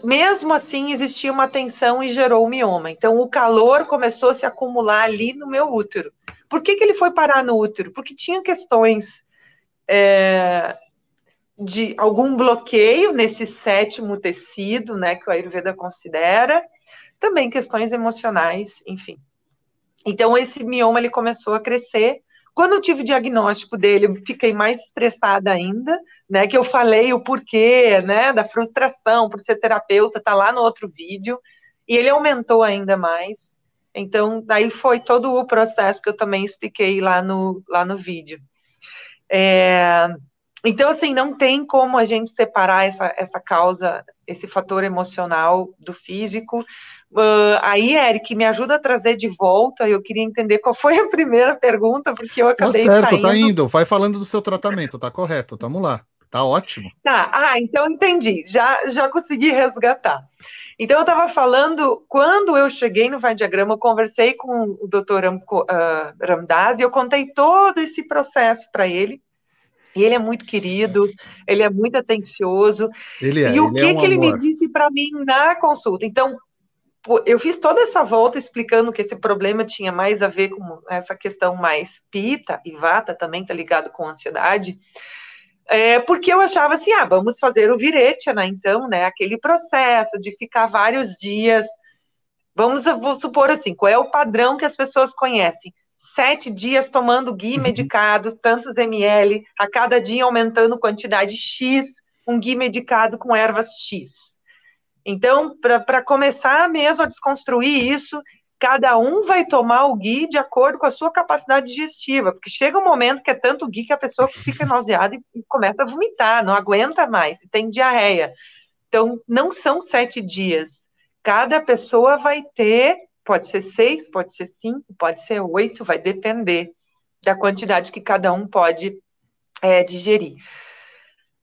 mesmo assim existia uma tensão e gerou o mioma. Então o calor começou a se acumular ali no meu útero. Por que, que ele foi parar no útero? Porque tinha questões é, de algum bloqueio nesse sétimo tecido, né, que o Ayurveda considera, também questões emocionais, enfim. Então esse mioma ele começou a crescer. Quando eu tive o diagnóstico dele, eu fiquei mais estressada ainda, né, que eu falei o porquê, né, da frustração por ser terapeuta, tá lá no outro vídeo, e ele aumentou ainda mais. Então, daí foi todo o processo que eu também expliquei lá no, lá no vídeo. É, então, assim, não tem como a gente separar essa, essa causa, esse fator emocional do físico. Uh, aí, Eric, me ajuda a trazer de volta. Eu queria entender qual foi a primeira pergunta, porque eu tá acabei Tá certo, saindo. tá indo. Vai falando do seu tratamento, tá correto. Tamo lá. Tá ótimo. Tá, ah, então entendi. Já, já consegui resgatar. Então, eu estava falando, quando eu cheguei no Vai Diagrama, eu conversei com o Dr. Ram, uh, Ramdas e eu contei todo esse processo para ele. E ele é muito querido, ele é muito atencioso. Ele é, e o que, é um que ele me disse para mim na consulta? Então, eu fiz toda essa volta explicando que esse problema tinha mais a ver com essa questão mais pita e vata também está ligado com ansiedade. É, porque eu achava assim, ah, vamos fazer o viretia, então, né, aquele processo de ficar vários dias, vamos, vou supor assim, qual é o padrão que as pessoas conhecem? Sete dias tomando gui medicado, tantos ml, a cada dia aumentando quantidade X, um gui medicado com ervas X. Então, para começar mesmo a desconstruir isso, cada um vai tomar o gui de acordo com a sua capacidade digestiva, porque chega um momento que é tanto gui que a pessoa fica nauseada e, começa a vomitar, não aguenta mais, tem diarreia. Então, não são sete dias. Cada pessoa vai ter, pode ser seis, pode ser cinco, pode ser oito, vai depender da quantidade que cada um pode é, digerir.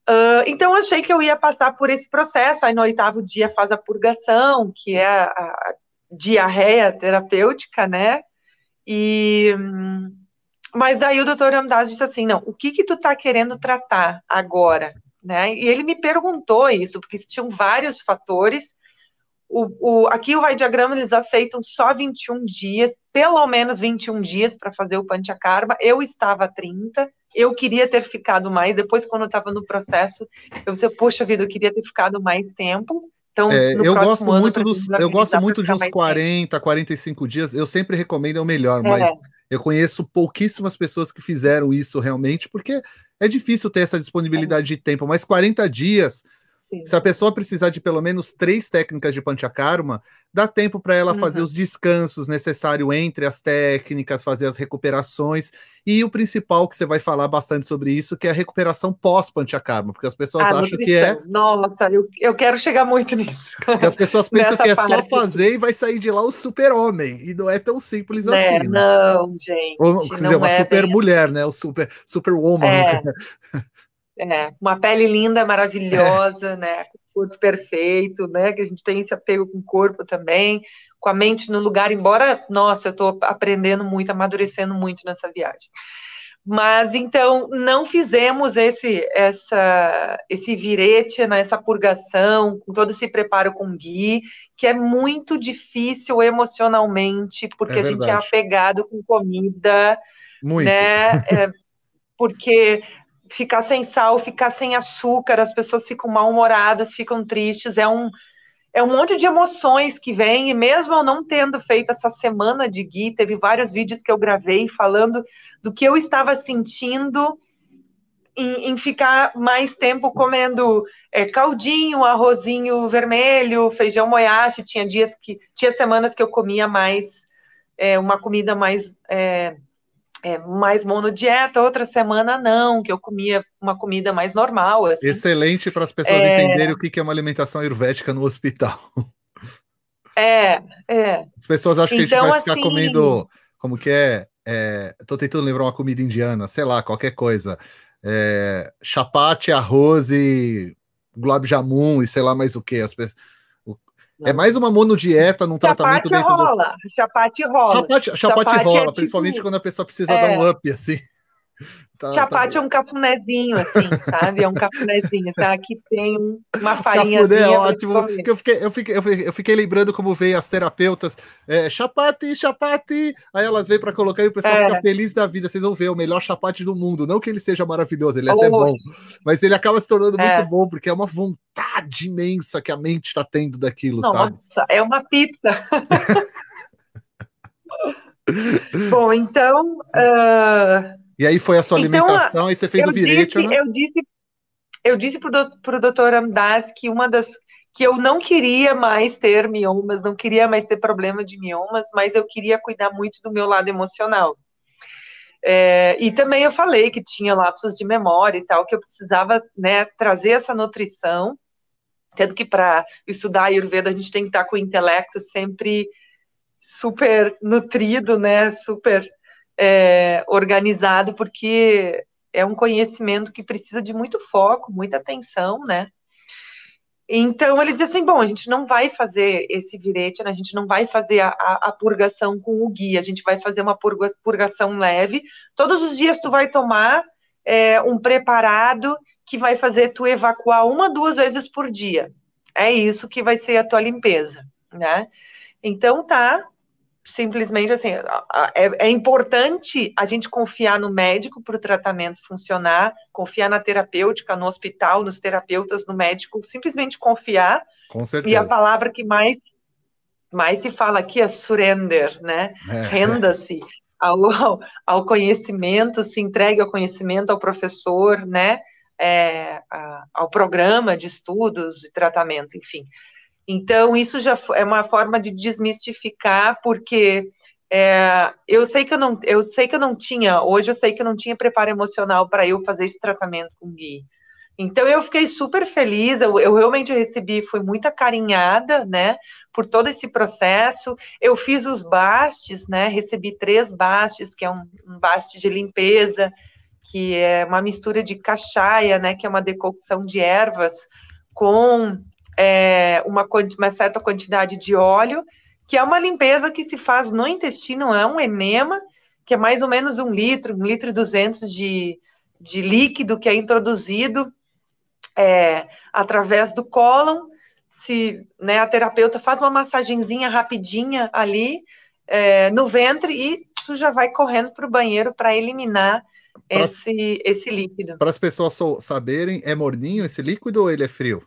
Uh, então, achei que eu ia passar por esse processo. Aí, no oitavo dia, faz a purgação, que é a, a diarreia terapêutica, né? E. Mas daí o doutor Ramdas disse assim: não, o que que tu tá querendo tratar agora? Né? E ele me perguntou isso, porque tinham vários fatores. O, o, aqui o radiograma eles aceitam só 21 dias, pelo menos 21 dias para fazer o Panchakarma. Eu estava 30, eu queria ter ficado mais. Depois, quando eu estava no processo, eu disse, poxa vida, eu queria ter ficado mais tempo. Então, é, eu gosto muito dos, eu gosto muito de uns 40, tempo. 45 dias. Eu sempre recomendo é o melhor, é. mas eu conheço pouquíssimas pessoas que fizeram isso realmente, porque é difícil ter essa disponibilidade é. de tempo. Mas 40 dias se a pessoa precisar de pelo menos três técnicas de panchakarma, dá tempo para ela uhum. fazer os descansos necessários entre as técnicas, fazer as recuperações. E o principal que você vai falar bastante sobre isso, que é a recuperação pós-panchakarma, porque as pessoas ah, acham que é. Nossa, eu, eu quero chegar muito nisso. Porque as pessoas pensam que é parte. só fazer e vai sair de lá o super-homem. E não é tão simples né? assim. Né? Não, gente. Ou, quer dizer, uma é super-mulher, né? O super, super-woman. É. É, uma pele linda, maravilhosa, né? Corpo perfeito, né? Que a gente tem esse apego com o corpo também, com a mente no lugar, embora, nossa, eu estou aprendendo muito, amadurecendo muito nessa viagem. Mas então não fizemos esse essa esse virete, né, essa purgação, com todo esse preparo com Gui, que é muito difícil emocionalmente, porque é a gente é apegado com comida, muito. né? É, porque ficar sem sal, ficar sem açúcar, as pessoas ficam mal-humoradas, ficam tristes, é um é um monte de emoções que vem, e mesmo eu não tendo feito essa semana de Gui, teve vários vídeos que eu gravei falando do que eu estava sentindo em, em ficar mais tempo comendo é, caldinho, arrozinho vermelho, feijão moyashi, tinha dias que, tinha semanas que eu comia mais, é, uma comida mais é, é, mais monodieta, outra semana não, que eu comia uma comida mais normal. Assim. Excelente para as pessoas é... entenderem o que é uma alimentação ayurvédica no hospital. É, é. As pessoas acham que então, a gente vai ficar assim... comendo, como que é? Estou tentando lembrar uma comida indiana, sei lá, qualquer coisa. É, chapate, arroz e gulab jamun e sei lá mais o que. As pessoas é mais uma monodieta num tratamento dentro rola, do... Chapate rola. Chapate, chapate, chapate rola, é tipo... principalmente quando a pessoa precisa é... dar um up, assim. Tá, Chapate tá é um cafunézinho, assim, sabe? É um cafunézinho. Tá? Aqui tem uma farinha. Cafuné é ótimo. Eu fiquei, eu, fiquei, eu, fiquei, eu fiquei lembrando como veio as terapeutas. É, chapate, chapate. Aí elas vêm para colocar e o pessoal é. fica feliz da vida. Vocês vão ver, o melhor chapate do mundo. Não que ele seja maravilhoso, ele é oh. até bom. Mas ele acaba se tornando é. muito bom, porque é uma vontade imensa que a mente está tendo daquilo, Nossa, sabe? É uma pizza. bom, então. Uh e aí foi a sua então, alimentação e você fez o virete, disse, né? Eu disse, eu disse para o doutor Amdas que uma das que eu não queria mais ter miomas, não queria mais ter problema de miomas, mas eu queria cuidar muito do meu lado emocional. É, e também eu falei que tinha lapsos de memória e tal, que eu precisava né, trazer essa nutrição, tendo que para estudar Ayurveda a gente tem que estar com o intelecto sempre super nutrido, né, super é, organizado, porque é um conhecimento que precisa de muito foco, muita atenção, né? Então ele diz assim: bom, a gente não vai fazer esse virete, né? a gente não vai fazer a, a, a, purgação com o guia, a gente vai fazer uma purga, purgação leve. Todos os dias tu vai tomar é, um preparado que vai fazer tu evacuar uma, duas vezes por dia. É isso que vai ser a tua limpeza, né? Então tá, simplesmente assim, é, é, importante a gente confiar no médico para o tratamento funcionar, confiar na terapêutica, no hospital, nos terapeutas, no médico, simplesmente confiar. Com certeza. E a palavra que mais, mais se fala aqui é surrender, né? É. Renda-se ao, ao conhecimento, se entregue ao conhecimento, ao professor, né? É, a, ao programa de estudos e tratamento, enfim. Então, isso já é uma forma de desmistificar, porque é, eu sei que eu não, eu sei que eu não tinha, hoje eu sei que eu não tinha preparo emocional para eu fazer esse tratamento com o Gui. Então eu fiquei super feliz, eu, eu, realmente recebi, fui muito acarinhada, né, por todo esse processo. Eu fiz os bastes, né, recebi três bastes, que é um, um baste de limpeza, que é uma mistura de cachaia, né, que é uma decocção de ervas com é, uma, uma certa quantidade de óleo, que é uma limpeza que se faz no intestino, é um enema, que é mais ou menos um litro, um litro e duzentos de, de líquido que é introduzido é, através do cólon, se né, a terapeuta faz uma massagenzinha rapidinha ali é, no ventre e tu já vai correndo para o banheiro para eliminar pra, esse, esse líquido. Para as pessoas saberem, é morninho esse líquido ou ele é frio?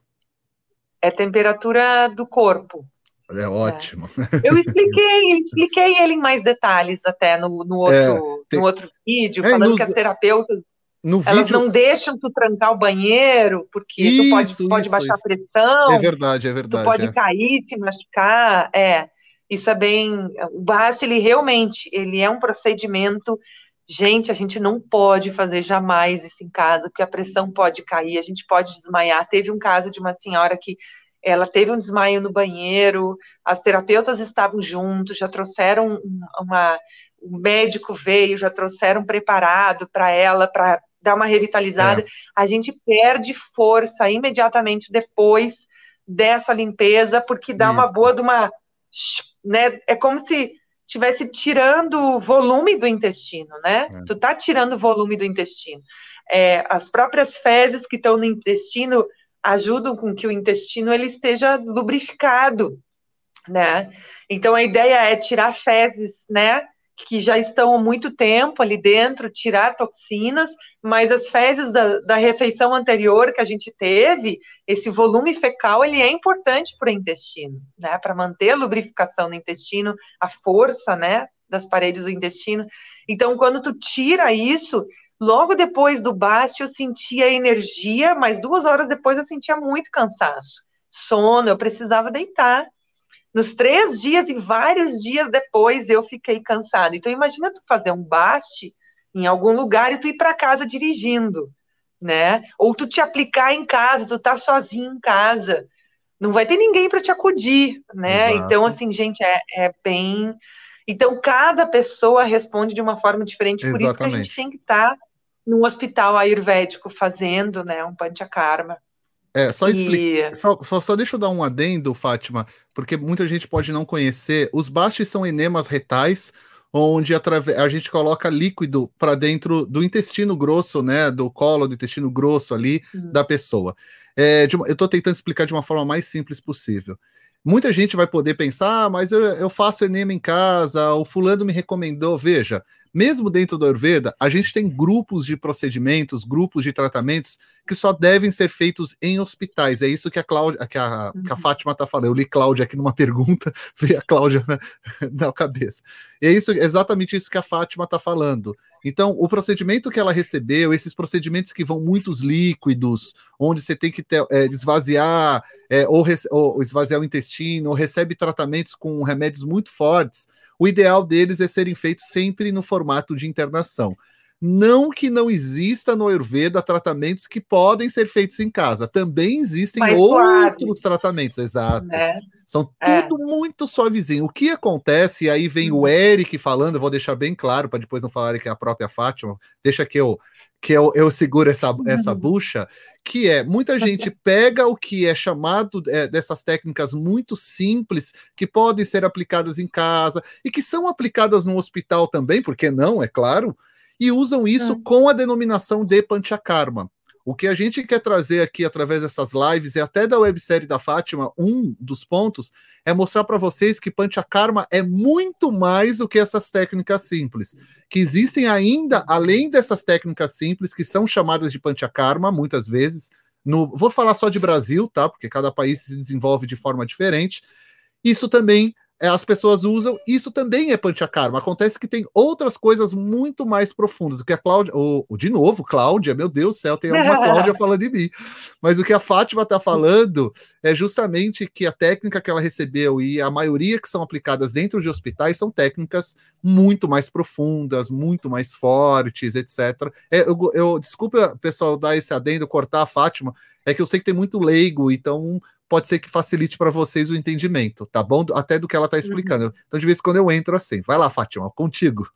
É temperatura do corpo. É ótimo. É. Eu expliquei, expliquei ele em mais detalhes até no, no, outro, é, tem... no outro vídeo, é, falando que as terapeutas no Elas vídeo... não deixam tu trancar o banheiro, porque isso, tu pode, pode isso, baixar isso. a pressão. É verdade, é verdade. Tu pode é. cair, se machucar. É, isso é bem. O BAST, ele realmente ele é um procedimento. Gente, a gente não pode fazer jamais isso em casa, porque a pressão pode cair, a gente pode desmaiar. Teve um caso de uma senhora que ela teve um desmaio no banheiro, as terapeutas estavam juntos, já trouxeram uma, o médico veio, já trouxeram preparado para ela, para dar uma revitalizada, é. a gente perde força imediatamente depois dessa limpeza, porque dá Isso. uma boa de uma. Né, é como se estivesse tirando volume do intestino, né? É. Tu tá tirando volume do intestino. É, as próprias fezes que estão no intestino ajudam com que o intestino ele esteja lubrificado, né? Então a ideia é tirar fezes, né? Que já estão há muito tempo ali dentro, tirar toxinas, mas as fezes da, da refeição anterior que a gente teve, esse volume fecal, ele é importante para o intestino, né, para manter a lubrificação no intestino, a força, né, das paredes do intestino. Então, quando tu tira isso, logo depois do baste eu sentia energia, mas duas horas depois eu sentia muito cansaço, sono, eu precisava deitar. Nos três dias e vários dias depois eu fiquei cansada. Então imagina tu fazer um baste em algum lugar e tu ir para casa dirigindo, né? Ou tu te aplicar em casa, tu tá sozinho em casa, não vai ter ninguém para te acudir, né? Exato. Então assim, gente, é, é, bem. Então cada pessoa responde de uma forma diferente, por Exatamente. isso que a gente tem que estar tá num hospital ayurvédico fazendo, né, um panchakarma. É, só explica. Só, só, só, deixa eu dar um adendo, Fátima, porque muita gente pode não conhecer. Os bastes são enemas retais, onde a gente coloca líquido para dentro do intestino grosso, né? Do colo, do intestino grosso ali uhum. da pessoa. É, uma, eu estou tentando explicar de uma forma mais simples possível. Muita gente vai poder pensar, ah, mas eu, eu faço enema em casa, o fulano me recomendou. Veja, mesmo dentro do Ayurveda, a gente tem grupos de procedimentos, grupos de tratamentos que só devem ser feitos em hospitais. É isso que a Cláudia, que a, que a uhum. Fátima está falando. Eu li Cláudia aqui numa pergunta, veio a Cláudia na, na cabeça. E é isso, exatamente isso que a Fátima está falando. Então, o procedimento que ela recebeu, esses procedimentos que vão muitos líquidos, onde você tem que ter, é, esvaziar é, ou, ou esvaziar o intestino, ou recebe tratamentos com remédios muito fortes, o ideal deles é serem feitos sempre no formato de internação. Não que não exista no Ayurveda tratamentos que podem ser feitos em casa. Também existem Mais outros suave. tratamentos, exato. É. São é. tudo muito suavezinho. O que acontece, e aí vem o uhum. Eric falando, eu vou deixar bem claro para depois não falarem que é a própria Fátima, deixa que eu que eu, eu seguro essa, essa uhum. bucha, que é muita gente pega o que é chamado é, dessas técnicas muito simples, que podem ser aplicadas em casa e que são aplicadas no hospital também, porque não, é claro, e usam isso é. com a denominação de Panchakarma. O que a gente quer trazer aqui através dessas lives e até da websérie da Fátima, um dos pontos é mostrar para vocês que Panchakarma é muito mais do que essas técnicas simples. Que existem ainda, além dessas técnicas simples, que são chamadas de Panchakarma, muitas vezes. No, vou falar só de Brasil, tá? Porque cada país se desenvolve de forma diferente. Isso também as pessoas usam, isso também é panchakarma. Acontece que tem outras coisas muito mais profundas. O que a Cláudia, o, de novo, Cláudia, meu Deus do céu, tem uma Cláudia falando de mim. Mas o que a Fátima está falando é justamente que a técnica que ela recebeu e a maioria que são aplicadas dentro de hospitais são técnicas muito mais profundas, muito mais fortes, etc. É, eu, eu desculpa, pessoal, dar esse adendo, cortar a Fátima, é que eu sei que tem muito leigo, então pode ser que facilite para vocês o entendimento, tá bom? Até do que ela está explicando. Uhum. Então, de vez em quando eu entro assim. Vai lá, Fátima, contigo.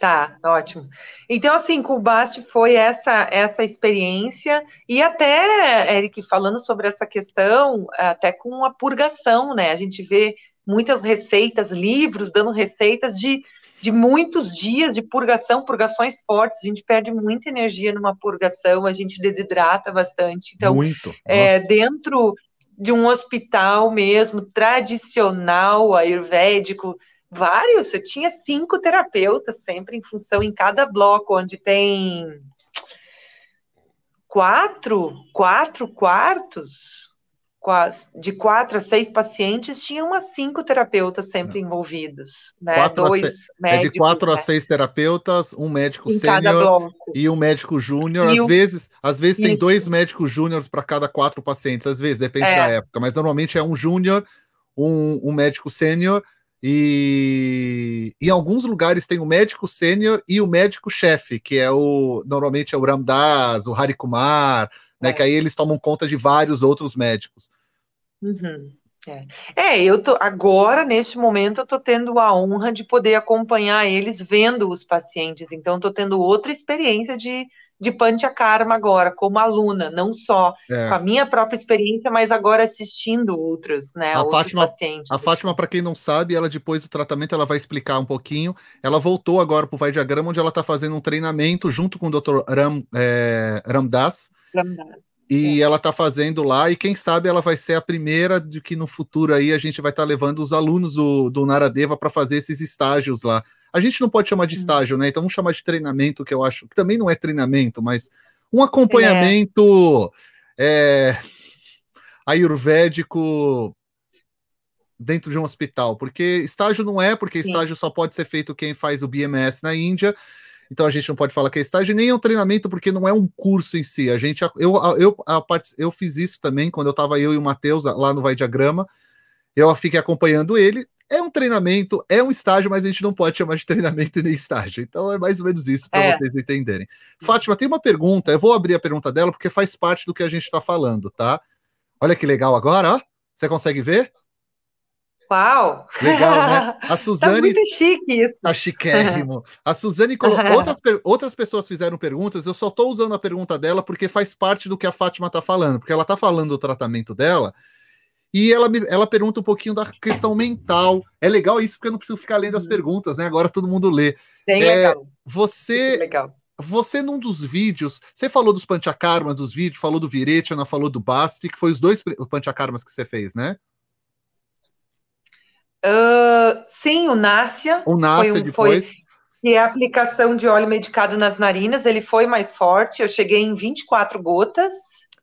Tá, ótimo. Então, assim, com o Bast foi essa essa experiência, e até, Eric, falando sobre essa questão, até com a purgação, né? A gente vê muitas receitas, livros dando receitas de de muitos dias de purgação, purgações fortes, a gente perde muita energia numa purgação, a gente desidrata bastante. Então, Muito. É, dentro de um hospital mesmo, tradicional, ayurvédico, vários, eu tinha cinco terapeutas sempre em função em cada bloco, onde tem quatro, quatro quartos, de quatro a seis pacientes, tinha umas cinco terapeutas sempre envolvidos, né? Quatro Dois médicos, é de quatro né? a seis terapeutas, um médico sênior e um médico júnior. Às o... vezes, às vezes tem dois médicos júniores para cada quatro pacientes, às vezes, depende é. da época, mas normalmente é um júnior, um, um médico sênior e em alguns lugares tem o médico sênior e o médico chefe, que é o normalmente é o Ramdas, o Harikumar, né? É. Que aí eles tomam conta de vários outros médicos. Uhum. É. é. eu tô agora, neste momento, eu tô tendo a honra de poder acompanhar eles vendo os pacientes. Então, estou tendo outra experiência de, de Panchakarma agora, como aluna, não só é. com a minha própria experiência, mas agora assistindo outros, né? A outros Fátima, pacientes. A Fátima, para quem não sabe, ela depois do tratamento ela vai explicar um pouquinho. Ela voltou agora para o Vai Diagrama, onde ela está fazendo um treinamento junto com o Dr. Ram, é, Ramdas. E é. ela está fazendo lá, e quem sabe ela vai ser a primeira de que no futuro aí a gente vai estar tá levando os alunos do, do Naradeva para fazer esses estágios lá. A gente não pode chamar de hum. estágio, né? Então vamos chamar de treinamento, que eu acho que também não é treinamento, mas um acompanhamento é. É, ayurvédico dentro de um hospital, porque estágio não é, porque Sim. estágio só pode ser feito quem faz o BMS na Índia, então a gente não pode falar que é estágio, nem é um treinamento, porque não é um curso em si. A gente, eu, eu, a, eu fiz isso também quando eu estava eu e o Matheus lá no Vai Diagrama. Eu fiquei acompanhando ele. É um treinamento, é um estágio, mas a gente não pode chamar de treinamento e nem estágio. Então é mais ou menos isso para é. vocês entenderem. Fátima, tem uma pergunta. Eu vou abrir a pergunta dela porque faz parte do que a gente está falando, tá? Olha que legal agora, ó. Você consegue ver? Uau! Legal, né? A Suzane. tá muito chique isso. Tá chiquérrimo. A Suzane colocou. outras, outras pessoas fizeram perguntas, eu só tô usando a pergunta dela porque faz parte do que a Fátima tá falando, porque ela tá falando do tratamento dela. E ela, ela pergunta um pouquinho da questão mental. É legal isso, porque eu não preciso ficar lendo as uhum. perguntas, né? Agora todo mundo lê. Bem é, legal. Você. legal. Você, num dos vídeos, você falou dos Panchakarmas dos vídeos, falou do Virechana, falou do Basti, que foi os dois Panchakarmas que você fez, né? Uh, sim, o Nácia. O Nácia um, depois. que é a aplicação de óleo medicado nas narinas, ele foi mais forte. Eu cheguei em 24 gotas.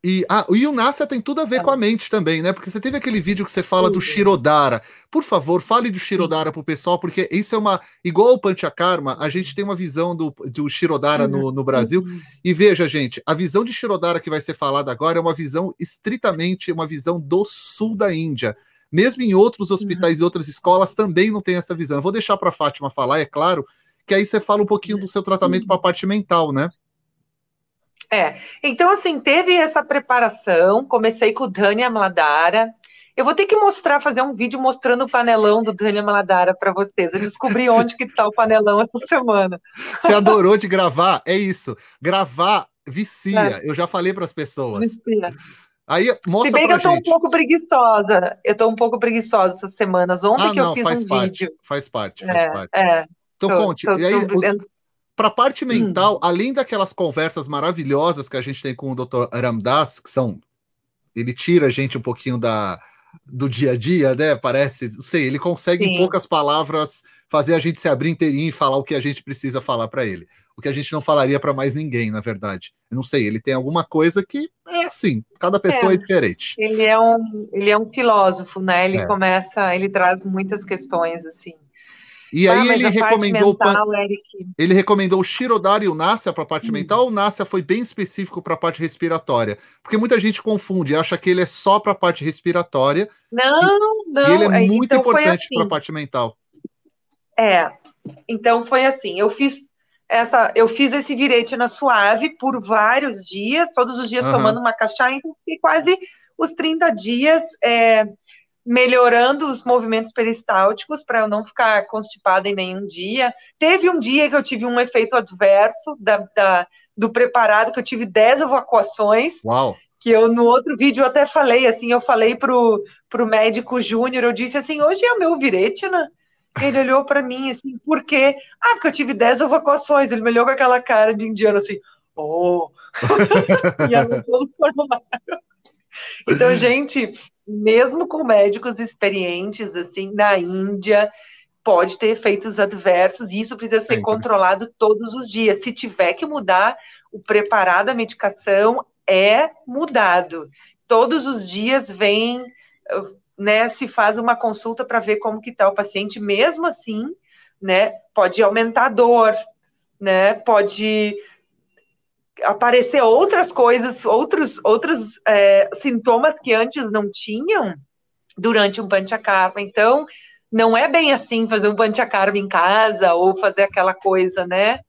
E, ah, e o Nácia tem tudo a ver com a mente também, né? Porque você teve aquele vídeo que você fala do Shirodara. Por favor, fale do Shirodara pro pessoal, porque isso é uma. Igual o Panchakarma, a gente tem uma visão do, do Shirodara uhum. no, no Brasil. Uhum. E veja, gente, a visão de Shirodara que vai ser falada agora é uma visão estritamente uma visão do sul da Índia. Mesmo em outros hospitais uhum. e outras escolas também não tem essa visão. Eu vou deixar para a Fátima falar, é claro, que aí você fala um pouquinho do seu tratamento para a parte mental, né? É, então assim, teve essa preparação, comecei com o Dani Amladara, eu vou ter que mostrar, fazer um vídeo mostrando o panelão do Dani Amladara para vocês. Eu descobri onde que está o panelão essa semana. Você adorou de gravar? É isso. Gravar vicia. É. Eu já falei para as pessoas. Vicia. Aí mostra Se bem que eu tô gente. um pouco preguiçosa. Eu tô um pouco preguiçosa essas semanas. Ontem ah, que não, eu fiz faz um parte, vídeo. Faz parte, faz é, parte. É. Então tô, conte. Tô, e aí, para a parte hum. mental, hum. além daquelas conversas maravilhosas que a gente tem com o Dr. Ramdas, que são ele tira a gente um pouquinho da do dia a dia, né? Parece, não sei, ele consegue Sim. em poucas palavras fazer a gente se abrir inteirinho e falar o que a gente precisa falar para ele. O que a gente não falaria para mais ninguém, na verdade. Eu não sei, ele tem alguma coisa que é assim, cada pessoa é, é diferente. Ele é um, ele é um filósofo, né? Ele é. começa, ele traz muitas questões assim. E aí ah, ele recomendou mental, ele recomendou o Shirodara e o Násia para a parte hum. mental, ou o Násia foi bem específico para a parte respiratória? Porque muita gente confunde, acha que ele é só para a parte respiratória. Não, e, não. E ele é muito então importante assim. para a parte mental. É. Então foi assim, eu fiz essa, eu fiz esse virete na suave por vários dias, todos os dias uhum. tomando uma cachaça, então fiquei quase os 30 dias é, melhorando os movimentos peristálticos para eu não ficar constipada em nenhum dia. Teve um dia que eu tive um efeito adverso da, da do preparado, que eu tive 10 evacuações. Uau! Que eu, no outro vídeo, eu até falei, assim, eu falei pro, pro médico júnior, eu disse assim, hoje é o meu viretina. Ele olhou para mim, assim, por quê? Ah, porque eu tive 10 evacuações. Ele me olhou com aquela cara de indiano, assim, oh! e anotou formulário. Então, gente, mesmo com médicos experientes, assim, na Índia, pode ter efeitos adversos e isso precisa ser controlado todos os dias. Se tiver que mudar, o preparar da medicação é mudado. Todos os dias vem, né, se faz uma consulta para ver como que está o paciente, mesmo assim, né, pode aumentar a dor, né, pode aparecer outras coisas, outros, outros é, sintomas que antes não tinham durante um panchakarma. Então, não é bem assim fazer um panchakarma em casa ou fazer aquela coisa, né?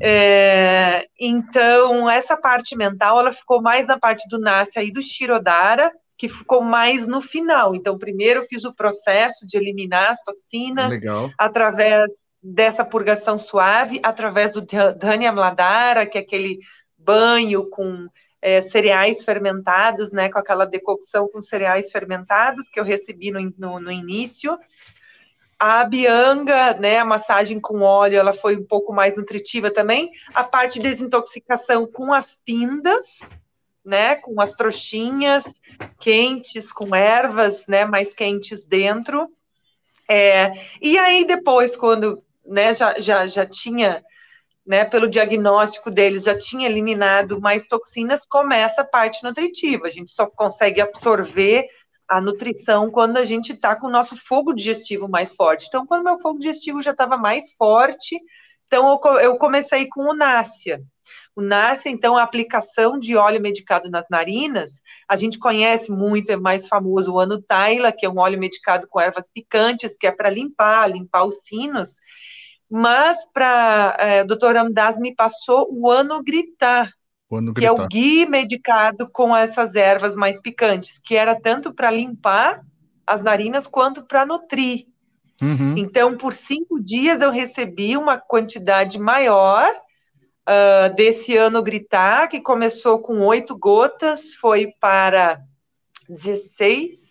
É, então, essa parte mental, ela ficou mais na parte do Nasya e do Shirodara, que ficou mais no final. Então, primeiro eu fiz o processo de eliminar as toxinas Legal. através dessa purgação suave através do Dhanya Mladara, que é aquele banho com é, cereais fermentados, né, com aquela decocção com cereais fermentados que eu recebi no, no, no início. A bianga, né, a massagem com óleo, ela foi um pouco mais nutritiva também. A parte de desintoxicação com as pindas, né, com as trouxinhas quentes, com ervas, né, mais quentes dentro. É, e aí depois, quando né, já, já, já tinha, né, pelo diagnóstico deles, já tinha eliminado mais toxinas, começa a parte nutritiva. A gente só consegue absorver a nutrição quando a gente está com o nosso fogo digestivo mais forte. Então, quando meu fogo digestivo já estava mais forte, então eu, comecei com o Nácia. O Nácia, então, a aplicação de óleo medicado nas narinas, a gente conhece muito, é mais famoso o Anutaila, que é um óleo medicado com ervas picantes, que é para limpar, limpar os sinos, mas para é, o doutor Amdas me passou o ano gritar, que é o gui medicado com essas ervas mais picantes, que era tanto para limpar as narinas quanto para nutrir. Uhum. Então, por cinco dias eu recebi uma quantidade maior uh, desse ano gritar, que começou com oito gotas, foi para 16,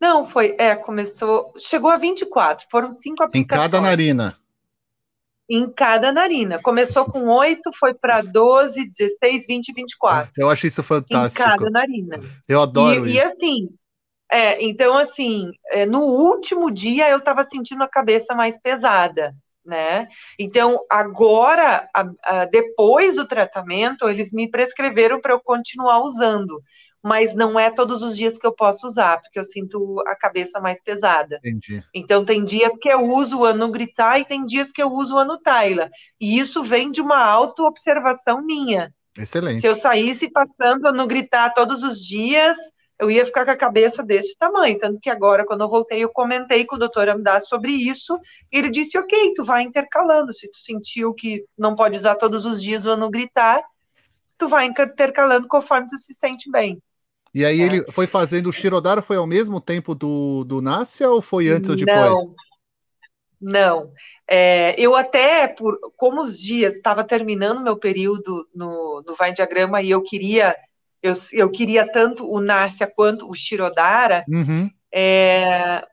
não, foi, é, começou, chegou a 24, foram cinco aplicações. Em cada narina. Em cada narina. Começou com 8, foi para 12, 16, 20 24. Eu acho isso fantástico. Em cada narina. Eu adoro e, isso. E assim, é, então assim, é, no último dia eu estava sentindo a cabeça mais pesada, né? Então, agora, a, a, depois do tratamento, eles me prescreveram para eu continuar usando mas não é todos os dias que eu posso usar, porque eu sinto a cabeça mais pesada. Entendi. Então, tem dias que eu uso o Anugritar e tem dias que eu uso o Anutaila. E isso vem de uma auto-observação minha. Excelente. Se eu saísse passando a Anugritar todos os dias, eu ia ficar com a cabeça desse tamanho. Tanto que agora, quando eu voltei, eu comentei com o doutor Amdas sobre isso. E ele disse: ok, tu vai intercalando. Se tu sentiu que não pode usar todos os dias o Anugritar, tu vai intercalando conforme tu se sente bem. E aí é. ele foi fazendo o Shirodara, foi ao mesmo tempo do, do Násia ou foi antes ou depois? Não, não. É, eu até, por como os dias estava terminando meu período no, no Vai Diagrama e eu queria, eu, eu queria tanto o Násia quanto o Shirodara, uhum. é,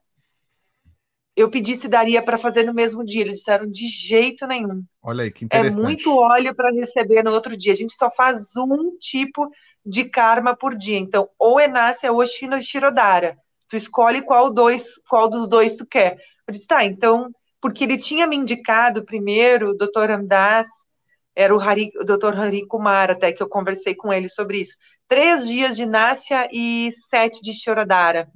eu pedi se daria para fazer no mesmo dia. Eles disseram de jeito nenhum. Olha aí, que interessante. É muito óleo para receber no outro dia. A gente só faz um tipo de karma por dia. Então, ou é Nácia ou é Shirodara. Tu escolhe qual, dois, qual dos dois tu quer. Eu disse, tá, então, porque ele tinha me indicado primeiro, o doutor Amdas, era o, Hari, o doutor Hari Kumar, até que eu conversei com ele sobre isso. Três dias de Nácia e sete de Shirodara.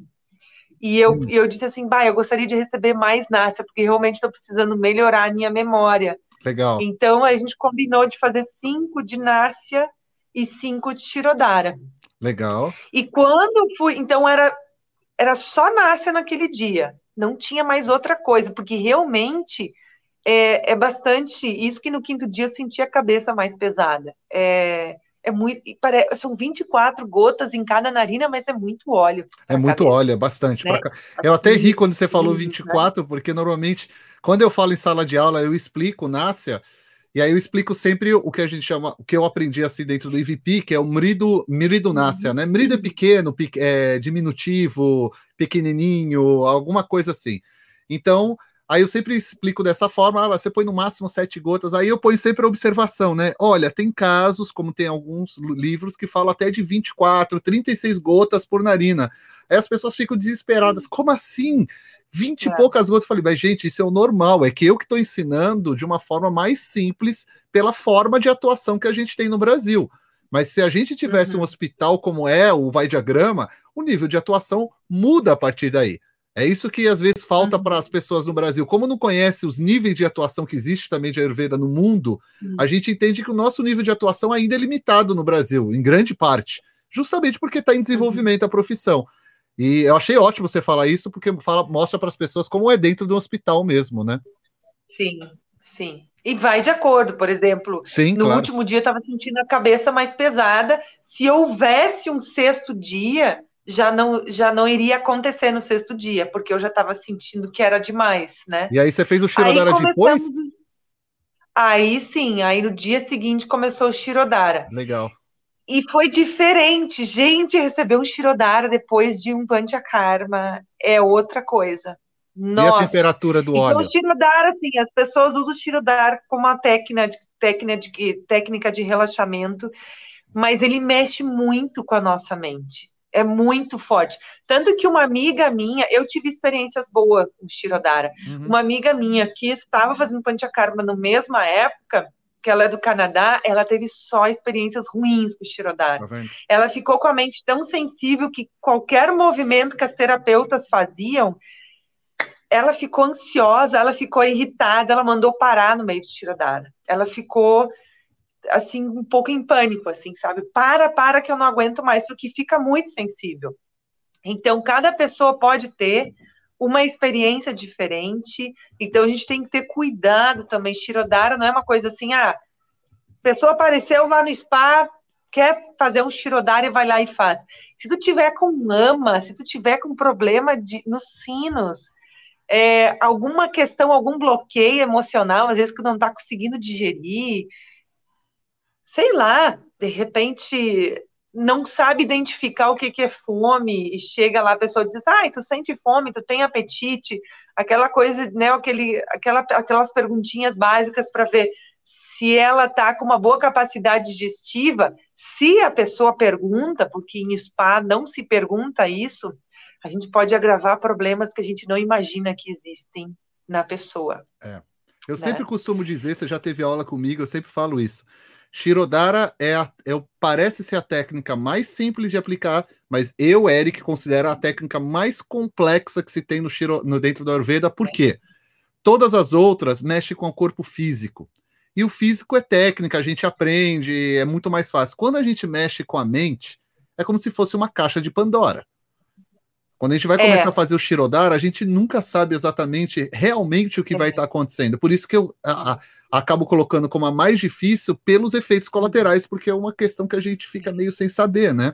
E eu, hum. eu disse assim, bah, eu gostaria de receber mais Nácia, porque realmente estou precisando melhorar a minha memória. Legal. Então a gente combinou de fazer cinco de Nácia e cinco de Shirodara. Legal. E quando fui, então era era só Nácia naquele dia, não tinha mais outra coisa, porque realmente é, é bastante isso que no quinto dia eu senti a cabeça mais pesada. É, é muito. Parece, são 24 gotas em cada narina, mas é muito óleo. É muito cabeça, óleo, é bastante. Né? Eu até ri quando você falou 24, né? porque normalmente, quando eu falo em sala de aula, eu explico Nácia, e aí eu explico sempre o que a gente chama, o que eu aprendi assim dentro do IVP, que é o mrido, mrido Nácia, uhum. né? Mrido é pequeno, é diminutivo, pequenininho, alguma coisa assim. Então, Aí eu sempre explico dessa forma, ah, você põe no máximo sete gotas. Aí eu ponho sempre a observação, né? Olha, tem casos, como tem alguns livros que falam até de 24, 36 gotas por narina. Aí as pessoas ficam desesperadas. Como assim? 20 é. e poucas gotas. Eu falei, mas gente, isso é o normal. É que eu que estou ensinando de uma forma mais simples pela forma de atuação que a gente tem no Brasil. Mas se a gente tivesse uhum. um hospital como é o Vai Diagrama, o nível de atuação muda a partir daí. É isso que às vezes falta uhum. para as pessoas no Brasil. Como não conhece os níveis de atuação que existe também de Ayurveda no mundo, uhum. a gente entende que o nosso nível de atuação ainda é limitado no Brasil, em grande parte, justamente porque está em uhum. desenvolvimento a profissão. E eu achei ótimo você falar isso, porque fala, mostra para as pessoas como é dentro do hospital mesmo, né? Sim, sim. E vai de acordo, por exemplo, sim, no claro. último dia eu estava sentindo a cabeça mais pesada. Se houvesse um sexto dia, já não, já não iria acontecer no sexto dia, porque eu já estava sentindo que era demais, né? E aí você fez o Shirodara aí depois? Aí sim, aí no dia seguinte começou o Shirodara. Legal. E foi diferente. Gente, receber um Shirodara depois de um Panchakarma é outra coisa. Nossa. E a temperatura do então, óleo? Então, o Shirodara, assim, as pessoas usam o Shirodara como uma técnica de, técnica de, técnica de relaxamento, mas ele mexe muito com a nossa mente é muito forte. Tanto que uma amiga minha, eu tive experiências boas com Shirodara. Uhum. Uma amiga minha que estava fazendo Panchakarma na mesma época, que ela é do Canadá, ela teve só experiências ruins com Shirodara. Tá ela ficou com a mente tão sensível que qualquer movimento que as terapeutas faziam, ela ficou ansiosa, ela ficou irritada, ela mandou parar no meio do Shirodara. Ela ficou assim, um pouco em pânico, assim, sabe? Para, para que eu não aguento mais, porque fica muito sensível. Então, cada pessoa pode ter uma experiência diferente, então a gente tem que ter cuidado também. Shirodara não é uma coisa assim, ah, pessoa apareceu lá no spa, quer fazer um Shirodara e vai lá e faz. Se tu tiver com mama, se tu tiver com problema de, nos sinos, é, alguma questão, algum bloqueio emocional, às vezes que não está conseguindo digerir, sei lá, de repente não sabe identificar o que, que é fome e chega lá a pessoa diz, ai, tu sente fome, tu tem apetite, aquela coisa, né, aquele, aquela, aquelas perguntinhas básicas para ver se ela está com uma boa capacidade digestiva. Se a pessoa pergunta, porque em spa não se pergunta isso, a gente pode agravar problemas que a gente não imagina que existem na pessoa. É. Eu né? sempre costumo dizer, você já teve aula comigo, eu sempre falo isso. Shirodara é, a, é, parece ser a técnica mais simples de aplicar, mas eu, Eric, considero a técnica mais complexa que se tem no, Shiro, no dentro da Ayurveda, por quê? Todas as outras mexem com o corpo físico. E o físico é técnica, a gente aprende, é muito mais fácil. Quando a gente mexe com a mente, é como se fosse uma caixa de Pandora. Quando a gente vai começar é. a fazer o Shirodara, a gente nunca sabe exatamente realmente o que é. vai estar tá acontecendo. Por isso que eu a, a, acabo colocando como a mais difícil pelos efeitos colaterais, porque é uma questão que a gente fica meio sem saber, né?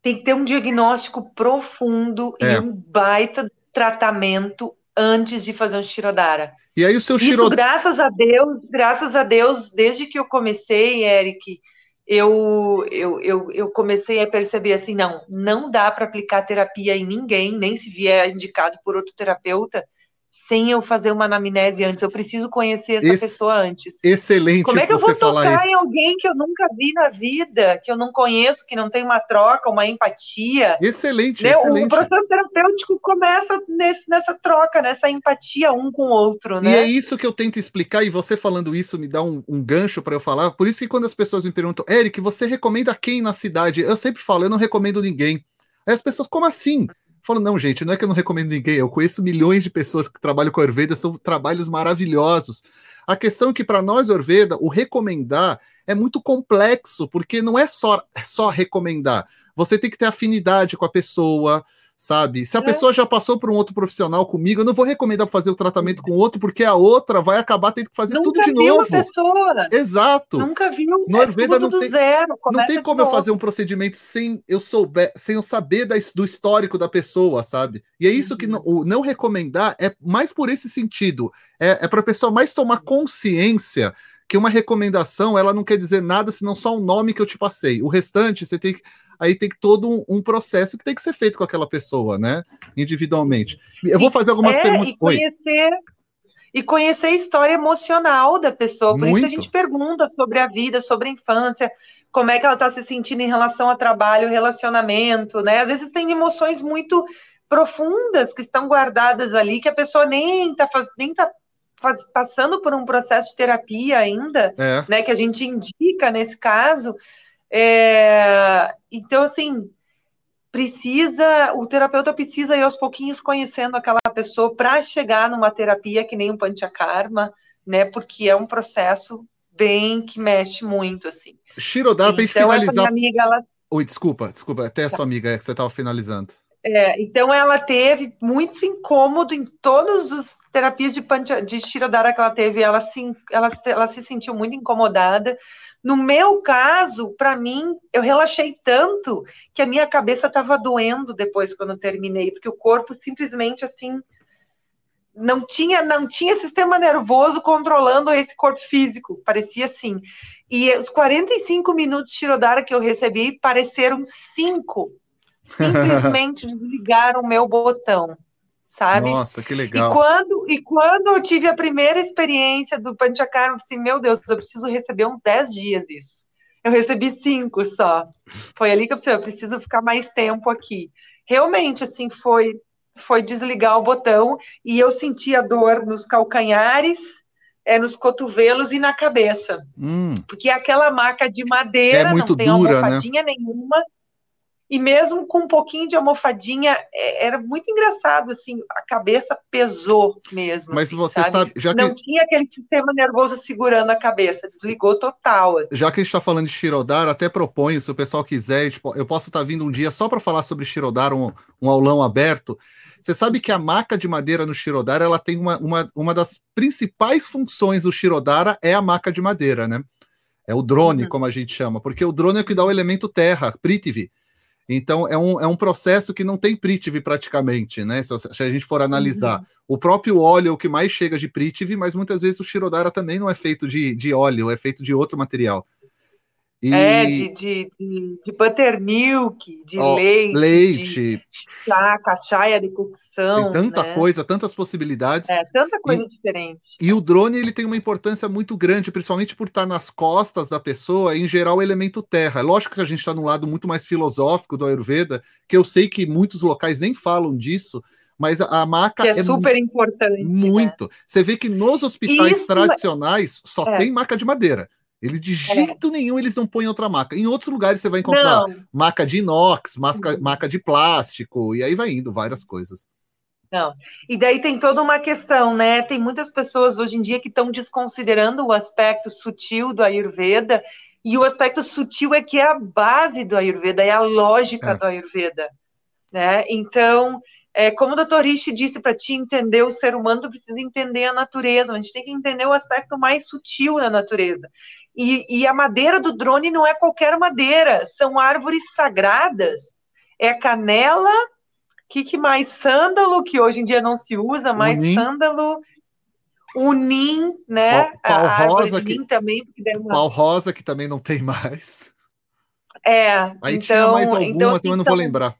Tem que ter um diagnóstico profundo é. e um baita tratamento antes de fazer um Shirodara. E aí o seu Shirodara... Isso, graças a Deus, graças a Deus, desde que eu comecei, Eric, eu, eu, eu, eu comecei a perceber assim, não, não dá para aplicar terapia em ninguém, nem se vier indicado por outro terapeuta, sem eu fazer uma anamnese antes. Eu preciso conhecer essa pessoa antes. Excelente. Como é que eu vou tocar em alguém que eu nunca vi na vida, que eu não conheço, que não tem uma troca, uma empatia? Excelente, né? excelente. O processo terapêutico começa nesse, nessa troca, nessa empatia um com o outro, né? E é isso que eu tento explicar, e você falando isso me dá um, um gancho para eu falar. Por isso que quando as pessoas me perguntam, Eric, você recomenda quem na cidade? Eu sempre falo, eu não recomendo ninguém. Aí as pessoas, como assim? Falo, não, gente, não é que eu não recomendo ninguém, eu conheço milhões de pessoas que trabalham com Ayurveda, são trabalhos maravilhosos. A questão é que para nós, Ayurveda, o recomendar é muito complexo, porque não é só, é só recomendar. Você tem que ter afinidade com a pessoa, sabe? Se a é. pessoa já passou por um outro profissional comigo, eu não vou recomendar fazer o tratamento com outro, porque a outra vai acabar tendo que fazer Nunca tudo de viu novo. pessoa. Exato. Nunca viu. No Ayurveda é não tem, zero, não tem como eu fazer um procedimento sem eu souber, sem eu saber da, do histórico da pessoa, sabe? E é isso uhum. que não, o não recomendar é mais por esse sentido. É, é para a pessoa mais tomar consciência que uma recomendação ela não quer dizer nada senão só o nome que eu te passei. O restante você tem que aí tem todo um, um, processo que tem que ser feito com aquela pessoa, né? Individualmente. Eu vou fazer algumas é, perguntas. E conhecer, e conhecer a história emocional da pessoa. Por Muito. isso a gente pergunta sobre a vida, sobre a infância, como é que ela está se sentindo em relação ao trabalho, relacionamento, né? Às vezes tem emoções muito profundas que estão guardadas ali, que a pessoa nem está nem tá faz, passando por um processo de terapia ainda, é. né? Que a gente indica nesse caso. É, então, assim, precisa, o terapeuta precisa ir aos pouquinhos conhecendo aquela pessoa para chegar numa terapia que nem um panchakarma, né? Porque é um processo bem que mexe muito, assim. Shirodara, para então, finalizar. Amiga, ela... Oi, desculpa, desculpa, até a sua amiga é que você estava finalizando. É, então ela teve muito incômodo em todos os terapias de, pancha, de Shirodara que ela teve, ela se, ela, ela se sentiu muito incomodada, no meu caso, para mim, eu relaxei tanto que a minha cabeça estava doendo depois quando terminei, porque o corpo simplesmente assim não tinha não tinha sistema nervoso controlando esse corpo físico, parecia assim. E os 45 minutos de Shirodara que eu recebi pareceram cinco. Simplesmente desligaram o meu botão sabe? Nossa, que legal. E quando, e quando eu tive a primeira experiência do Panchakarma, assim, meu Deus, eu preciso receber uns 10 dias isso. Eu recebi cinco só. Foi ali que eu pensei, eu preciso ficar mais tempo aqui. Realmente, assim, foi foi desligar o botão e eu senti a dor nos calcanhares, é, nos cotovelos e na cabeça. Hum. Porque aquela maca de madeira, é muito não tem dura, né? almofadinha né? nenhuma, e mesmo com um pouquinho de almofadinha, é, era muito engraçado, assim, a cabeça pesou mesmo. Mas assim, você sabe, sabe já não que... tinha aquele sistema nervoso segurando a cabeça, desligou total. Assim. Já que a gente está falando de Shirodara, até proponho, se o pessoal quiser, tipo, eu posso estar tá vindo um dia só para falar sobre Shirodara, um, um aulão aberto. Você sabe que a maca de madeira no Shirodara, ela tem uma, uma, uma das principais funções do Shirodara é a maca de madeira, né? É o drone, uhum. como a gente chama, porque o drone é o que dá o elemento terra, Prithvi. Então, é um, é um processo que não tem Prithvi praticamente, né? Se, se a gente for analisar. Uhum. O próprio óleo é o que mais chega de Prithvi, mas muitas vezes o Shirodara também não é feito de, de óleo, é feito de outro material. E... É, de, de, de, de, buttermilk, de oh, leite, leite, de chá, cachaia de cocção. Tem tanta né? coisa, tantas possibilidades. É, tanta coisa e, diferente. E o drone ele tem uma importância muito grande, principalmente por estar nas costas da pessoa, em geral, o elemento terra. É lógico que a gente está num lado muito mais filosófico do Ayurveda, que eu sei que muitos locais nem falam disso, mas a, maca que é, é super importante. Né? Muito. Né? Você vê que nos hospitais Isso é tradicionais só é. tem maca de madeira. Eles de é. jeito é. nenhum eles não põem outra maca. Em outros lugares você vai encontrar não. maca de inox, maca, uhum. maca de plástico, e aí vai indo várias coisas. Não. E daí tem toda uma questão, né? Tem muitas pessoas hoje em dia que estão desconsiderando o aspecto sutil do Ayurveda, e o aspecto sutil é que é a base do Ayurveda, é a lógica é. do Ayurveda. Né? Então, é, como o doutor Rishi disse, para te entender o ser humano, tu precisa entender a natureza, a gente tem que entender o aspecto mais sutil da natureza. E, e, a madeira do drone não é qualquer madeira, são árvores sagradas. É canela, que, que mais? Sândalo, que hoje em dia não se usa, mais sândalo, unim, né? Pau, pau rosa que, também. Uma... Pau rosa, que também não tem mais. É. Aí então, tinha mais algumas, então, assim, eu não vou lembrar.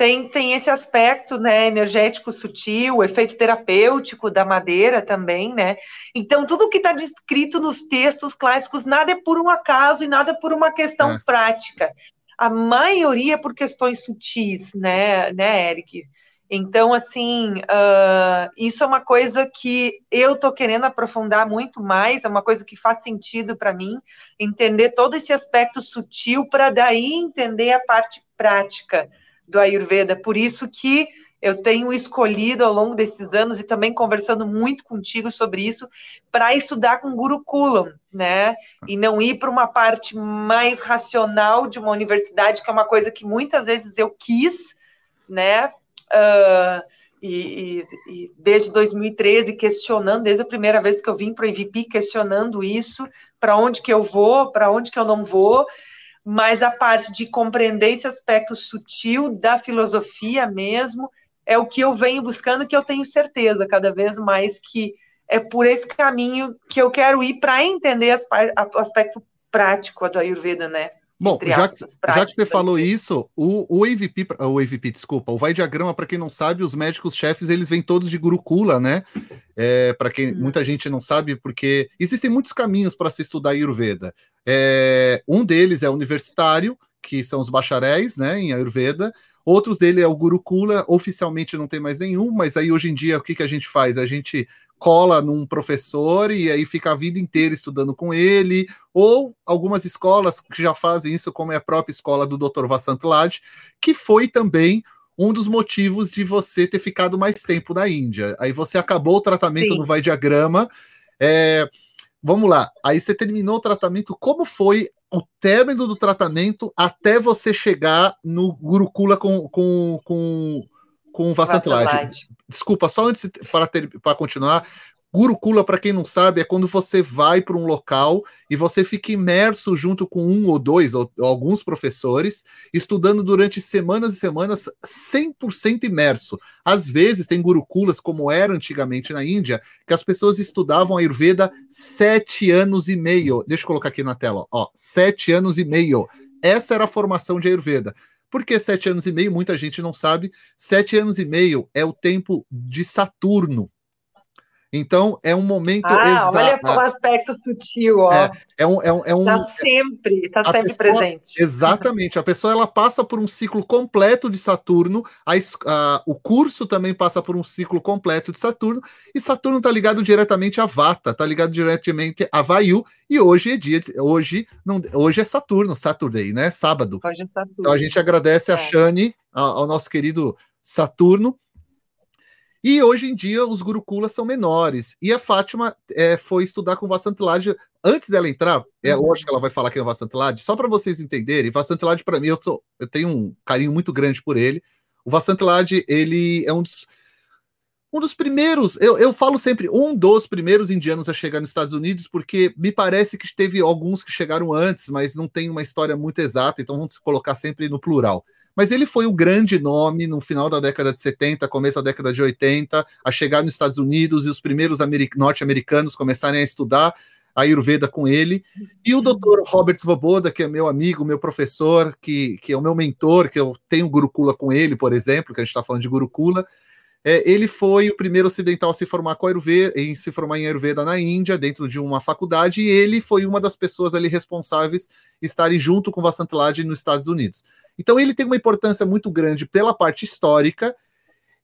Tem, tem esse aspecto né, energético sutil, o efeito terapêutico da madeira também, né? Então, tudo que está descrito nos textos clássicos, nada é por um acaso e nada por uma questão é. prática. A maioria é por questões sutis, né, né, Eric? Então, assim, uh, isso é uma coisa que eu estou querendo aprofundar muito mais, é uma coisa que faz sentido para mim, entender todo esse aspecto sutil para daí entender a parte prática do Ayurveda. Por isso que eu tenho escolhido ao longo desses anos e também conversando muito contigo sobre isso para estudar com Gurukulam, né? E não ir para uma parte mais racional de uma universidade, que é uma coisa que muitas vezes eu quis, né? Uh, e, e, e, desde 2013 questionando, desde a primeira vez que eu vim para o EVP questionando isso, para onde que eu vou, para onde que eu não vou, mas a parte de compreender esse aspecto sutil da filosofia mesmo é o que eu venho buscando, que eu tenho certeza cada vez mais que é por esse caminho que eu quero ir para entender o aspecto prático do Ayurveda, né? Bom, já que, já que, você falou isso, o, o AVP, o AVP, desculpa, o vai diagrama, para quem não sabe, os médicos chefes eles vêm todos de Gurukula, né? É, para quem hum. muita gente não sabe, porque existem muitos caminhos para se estudar Ayurveda. É, um deles é universitário, que são os bacharéis, né, em Ayurveda. Outros dele é o Gurukula, oficialmente não tem mais nenhum, mas aí hoje em dia o que, que a gente faz? A gente cola num professor e aí fica a vida inteira estudando com ele, ou algumas escolas que já fazem isso, como é a própria escola do Dr. Vasant Lad, que foi também um dos motivos de você ter ficado mais tempo na Índia. Aí você acabou o tratamento Sim. no Vai Diagrama. É, vamos lá, aí você terminou o tratamento. Como foi o término do tratamento até você chegar no Gurukula com, com, com com Vassantlade. Desculpa, só antes para, ter, para continuar. Gurukula, para quem não sabe, é quando você vai para um local e você fica imerso junto com um ou dois ou, ou alguns professores, estudando durante semanas e semanas 100% imerso. Às vezes tem gurukulas, como era antigamente na Índia, que as pessoas estudavam a Ayurveda sete anos e meio. Deixa eu colocar aqui na tela, ó, sete anos e meio. Essa era a formação de Ayurveda. Por que sete anos e meio? Muita gente não sabe. Sete anos e meio é o tempo de Saturno. Então, é um momento. Ah, exa... olha o aspecto sutil, ó. É, é um. É um, é um tá sempre, tá sempre pessoa, presente. Exatamente. A pessoa ela passa por um ciclo completo de Saturno, a, a, o curso também passa por um ciclo completo de Saturno, e Saturno está ligado diretamente a Vata, está ligado diretamente a Vayu, e hoje é dia. De, hoje, não, hoje é Saturno, Saturday, né? Sábado. Hoje é Saturno. Então a gente agradece é. a Shani, ao nosso querido Saturno e hoje em dia os gurukulas são menores. E a Fátima é, foi estudar com o Vasantilad antes dela entrar. É uhum. lógico que ela vai falar que é o só para vocês entenderem. Vasantilad, para mim, eu, sou, eu tenho um carinho muito grande por ele. O Vasantilad, ele é um dos, um dos primeiros, eu, eu falo sempre, um dos primeiros indianos a chegar nos Estados Unidos, porque me parece que teve alguns que chegaram antes, mas não tem uma história muito exata, então vamos colocar sempre no plural mas ele foi o grande nome no final da década de 70, começo da década de 80, a chegar nos Estados Unidos e os primeiros norte-americanos começarem a estudar a Ayurveda com ele. E o Dr. Robert Svoboda, que é meu amigo, meu professor, que, que é o meu mentor, que eu tenho Gurukula com ele, por exemplo, que a gente está falando de Gurukula. É, ele foi o primeiro ocidental a se formar com Ayurveda, em se formar em Ayurveda na Índia, dentro de uma faculdade, e ele foi uma das pessoas ali responsáveis estarem junto com Vasantlad nos Estados Unidos. Então ele tem uma importância muito grande pela parte histórica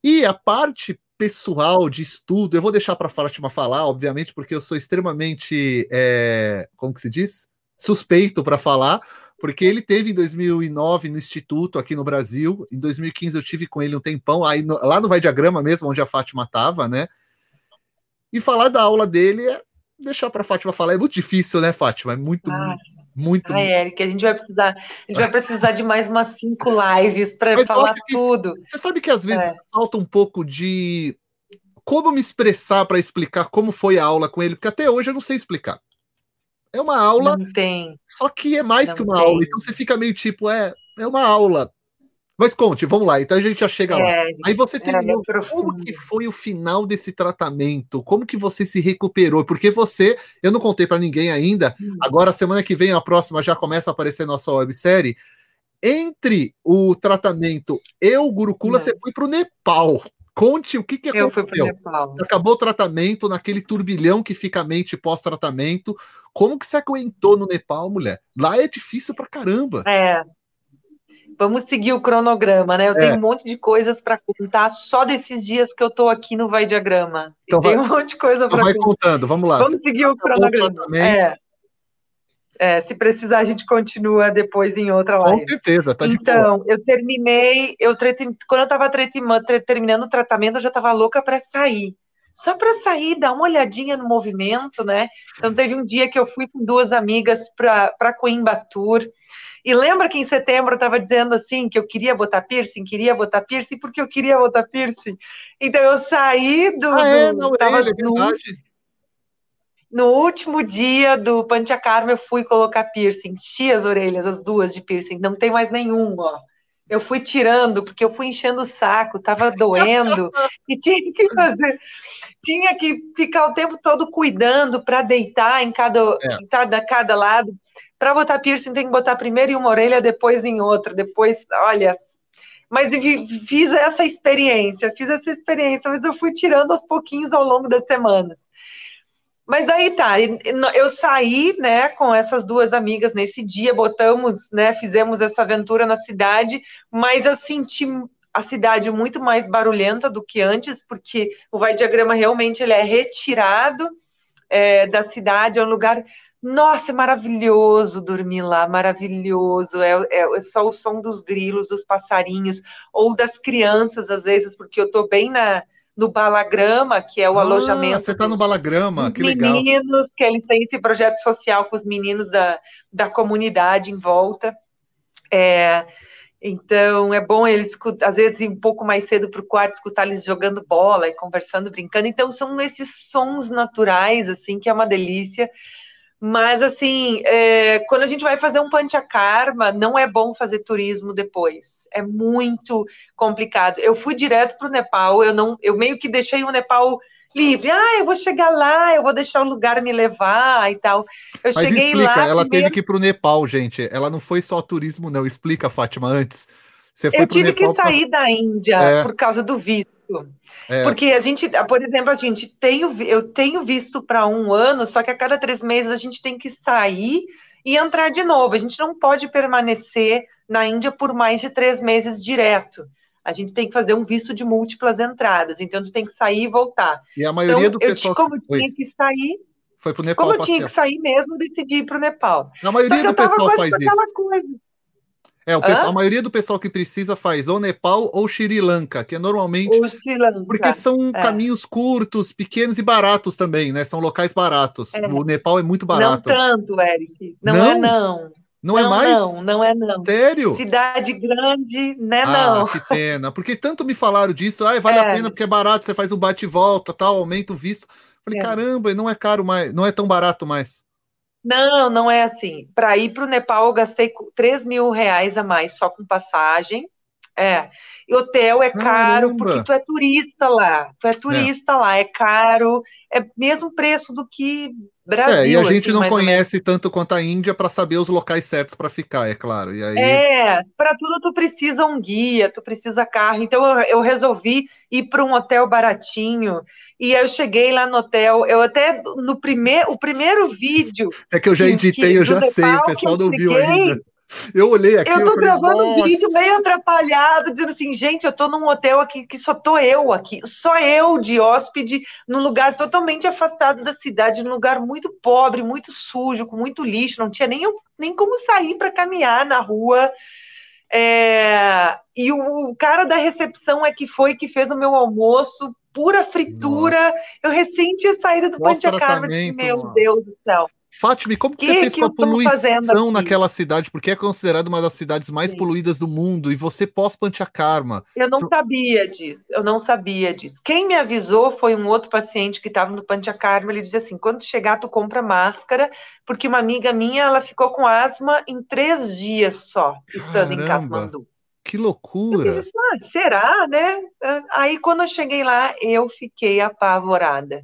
e a parte pessoal de estudo. Eu vou deixar para a Fátima falar, obviamente, porque eu sou extremamente, é, como que se diz, suspeito para falar, porque ele teve em 2009 no Instituto aqui no Brasil. Em 2015 eu tive com ele um tempão, aí no, lá no Vai Diagrama mesmo, onde a Fátima estava, né? E falar da aula dele é deixar para a Fátima falar. É muito difícil, né, Fátima? É muito, ah. Muito. Ai, Eric, a gente vai precisar, a gente vai precisar de mais umas cinco lives para falar tudo. Você sabe que às vezes é. falta um pouco de como me expressar para explicar como foi a aula com ele, porque até hoje eu não sei explicar. É uma aula, não tem. só que é mais não que uma tem. aula, então você fica meio tipo, é, é uma aula. Mas conte, vamos lá. Então a gente já chega é, lá. Aí você terminou. Como que foi o final desse tratamento? Como que você se recuperou? Porque você, eu não contei para ninguém ainda. Hum. Agora, semana que vem, a próxima já começa a aparecer nossa websérie. entre o tratamento e o Gurukula, você foi para o Nepal. Conte o que, que aconteceu. Eu fui para o Nepal. Acabou o tratamento naquele turbilhão que fica a mente pós-tratamento. Como que você aguentou no Nepal, mulher? Lá é difícil pra caramba. É, Vamos seguir o cronograma, né? Eu é. tenho um monte de coisas para contar só desses dias que eu estou aqui no Vai Diagrama. Então vai, tem um monte de coisa então para contar. Vai contando, vamos lá. Vamos seguir o cronograma. É. é. se precisar, a gente continua depois em outra live. Com certeza, tá Então, eu terminei, eu quando eu estava terminando o tratamento, eu já estava louca para sair só para sair, dar uma olhadinha no movimento, né? Então teve um dia que eu fui com duas amigas para Coimbatore e lembra que em setembro eu estava dizendo assim que eu queria botar piercing, queria botar piercing, porque eu queria botar piercing. Então eu saí do. Ah, é, na orelha, no, verdade. No último dia do Panchakarma, eu fui colocar piercing, enchi as orelhas, as duas de piercing, não tem mais nenhum, ó. Eu fui tirando, porque eu fui enchendo o saco, tava doendo, e tinha que fazer, tinha que ficar o tempo todo cuidando para deitar em cada, é. em cada, cada lado. Para botar piercing tem que botar primeiro em uma orelha, depois em outra, depois, olha. Mas fiz essa experiência, fiz essa experiência, mas eu fui tirando aos pouquinhos ao longo das semanas. Mas aí tá, eu saí, né, com essas duas amigas nesse dia, botamos, né, fizemos essa aventura na cidade, mas eu senti a cidade muito mais barulhenta do que antes, porque o vai diagrama realmente ele é retirado é, da cidade, é um lugar nossa, é maravilhoso dormir lá, maravilhoso. É, é, é, só o som dos grilos, dos passarinhos, ou das crianças, às vezes, porque eu estou bem na, no Balagrama, que é o ah, alojamento. Você está no Balagrama, que legal. Meninos, que eles têm esse projeto social com os meninos da, da comunidade em volta. É, então é bom eles, às vezes, ir um pouco mais cedo para o quarto, escutar eles jogando bola e conversando, brincando. Então são esses sons naturais, assim, que é uma delícia. Mas, assim, é, quando a gente vai fazer um panchakarma, não é bom fazer turismo depois. É muito complicado. Eu fui direto para o Nepal, eu, não, eu meio que deixei o Nepal livre. Ah, eu vou chegar lá, eu vou deixar o lugar me levar e tal. Eu Mas cheguei explica, lá. Ela primeiro... teve que ir para o Nepal, gente. Ela não foi só turismo, não. Explica, Fátima, antes. Você foi eu tive Nepal que sair pra... da Índia é... por causa do visto. É. Porque a gente, por exemplo, a gente tem, eu tenho visto para um ano, só que a cada três meses a gente tem que sair e entrar de novo. A gente não pode permanecer na Índia por mais de três meses direto. A gente tem que fazer um visto de múltiplas entradas, então tu tem que sair e voltar. E a maioria então, do pessoal. Eu, como Oi. tinha que sair, foi pro Nepal. Como eu tinha que sair mesmo, decidi ir para o Nepal. A maioria do pessoal faz isso. Coisa. É, o pessoal, a maioria do pessoal que precisa faz ou Nepal ou Sri Lanka, que é normalmente. Ou Sri Lanka. Porque são é. caminhos curtos, pequenos e baratos também, né? São locais baratos. É. O Nepal é muito barato. Não tanto, Eric. Não, não? é não. Não, não, é mais? Não, não é não. Sério? Cidade grande, né, ah, não. que pena. Porque tanto me falaram disso, ah, vale é. a pena porque é barato, você faz o bate e volta, tal, aumenta o visto. Falei, é. caramba, não é caro mais, não é tão barato mais. Não, não é assim. Para ir para o Nepal, eu gastei 3 mil reais a mais só com passagem. É. E hotel é caro, Caramba. porque tu é turista lá. Tu é turista é. lá, é caro, é mesmo preço do que Brasil. É, e a gente assim, não conhece tanto quanto a Índia para saber os locais certos para ficar, é claro. E aí... É, para tudo tu precisa um guia, tu precisa carro. Então eu, eu resolvi ir para um hotel baratinho. E eu cheguei lá no hotel, eu até no primeiro, o primeiro vídeo. É que eu já editei, que, eu já sei, o pessoal não viu ainda. Eu olhei aqui. Eu tô eu gravando um vídeo meio atrapalhado, dizendo assim, gente, eu tô num hotel aqui que só tô eu aqui, só eu de hóspede, num lugar totalmente afastado da cidade, num lugar muito pobre, muito sujo, com muito lixo, não tinha nem, nem como sair para caminhar na rua. É... E o, cara da recepção é que foi que fez o meu almoço, pura fritura. Nossa. Eu recém tinha saído do Panchakarma, meu nossa. Deus do céu. Fátima, como que, que você fez que com a poluição naquela cidade? Porque é considerada uma das cidades mais Sim. poluídas do mundo e você pós-Panchakarma. Eu não sabia disso, eu não sabia disso. Quem me avisou foi um outro paciente que estava no Panchakarma. Ele disse assim: quando chegar, tu compra máscara, porque uma amiga minha ela ficou com asma em três dias só, estando Caramba. em Kathmandu. Que loucura! Eu disse, ah, será, né? Aí quando eu cheguei lá, eu fiquei apavorada.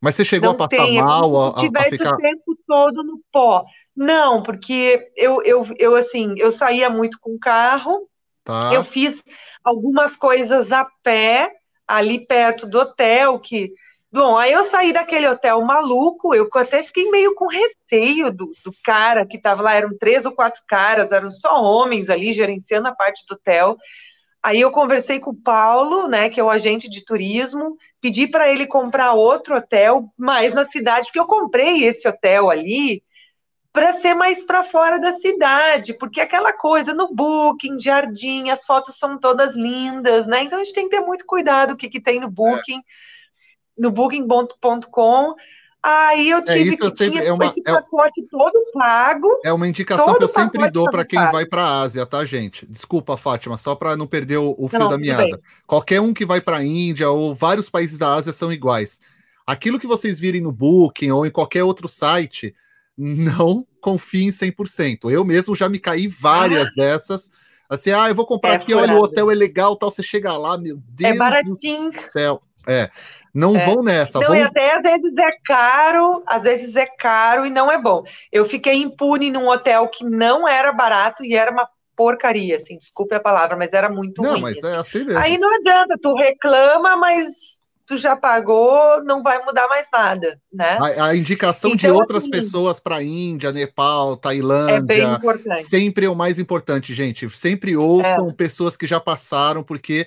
Mas você chegou não a passar mal, a, a ficar... o tempo todo no pó. Não, porque eu, eu, eu assim, eu saía muito com carro, tá. eu fiz algumas coisas a pé, ali perto do hotel, que. Bom, aí eu saí daquele hotel maluco, eu até fiquei meio com receio do, do cara que estava lá, eram três ou quatro caras, eram só homens ali gerenciando a parte do hotel. Aí eu conversei com o Paulo, né, que é o agente de turismo, pedi para ele comprar outro hotel, mais na cidade, porque eu comprei esse hotel ali para ser mais para fora da cidade, porque aquela coisa no Booking, jardim, as fotos são todas lindas, né? Então a gente tem que ter muito cuidado o que, que tem no Booking, é. No booking.com. Aí eu é, tive é, isso que sempre, é uma, esse é pacote é, todo pago. É uma indicação que eu sempre dou para quem pago. vai para a Ásia, tá, gente? Desculpa, Fátima, só para não perder o, o fio não, da meada. Bem. Qualquer um que vai para a Índia ou vários países da Ásia são iguais. Aquilo que vocês virem no Booking ou em qualquer outro site, não confiem 100%. Eu mesmo já me caí várias ah. dessas. Assim, ah, eu vou comprar é aqui, olha, o hotel é legal, tal. Você chega lá, meu Deus é baratinho. do céu. É. Não é. vão nessa. Não, vão... e até às vezes é caro, às vezes é caro e não é bom. Eu fiquei impune num hotel que não era barato e era uma porcaria, assim, desculpe a palavra, mas era muito não, ruim. Mas assim. é assim mesmo. Aí não adianta, tu reclama, mas tu já pagou, não vai mudar mais nada, né? A, a indicação então, de outras assim, pessoas para Índia, Nepal, Tailândia, é sempre é o mais importante, gente. Sempre ouçam é. pessoas que já passaram, porque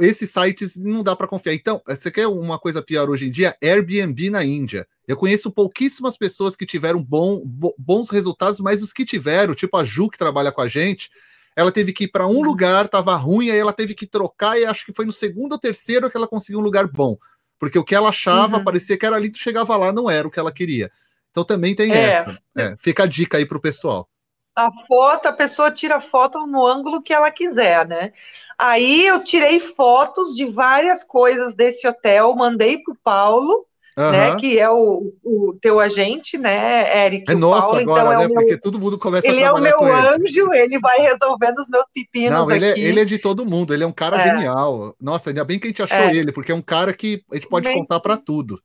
esses sites não dá para confiar. Então, você quer uma coisa pior hoje em dia? Airbnb na Índia. Eu conheço pouquíssimas pessoas que tiveram bom, bons resultados, mas os que tiveram, tipo a Ju que trabalha com a gente, ela teve que ir para um uhum. lugar, estava ruim, aí ela teve que trocar, e acho que foi no segundo ou terceiro que ela conseguiu um lugar bom. Porque o que ela achava, uhum. parecia que era ali, tu chegava lá, não era o que ela queria. Então também tem é. É, fica a dica aí para o pessoal. A foto, a pessoa tira a foto no ângulo que ela quiser, né? Aí eu tirei fotos de várias coisas desse hotel, mandei para o Paulo, uhum. né? Que é o, o teu agente, né, Eric? É nosso Paulo, agora, então é né? Meu... Porque todo mundo começa ele a trabalhar Ele é o meu anjo, ele. ele vai resolvendo os meus pepinos Não, ele, aqui. É, ele é de todo mundo, ele é um cara é. genial. Nossa, ainda bem que a gente achou é. ele, porque é um cara que a gente pode bem... contar para tudo.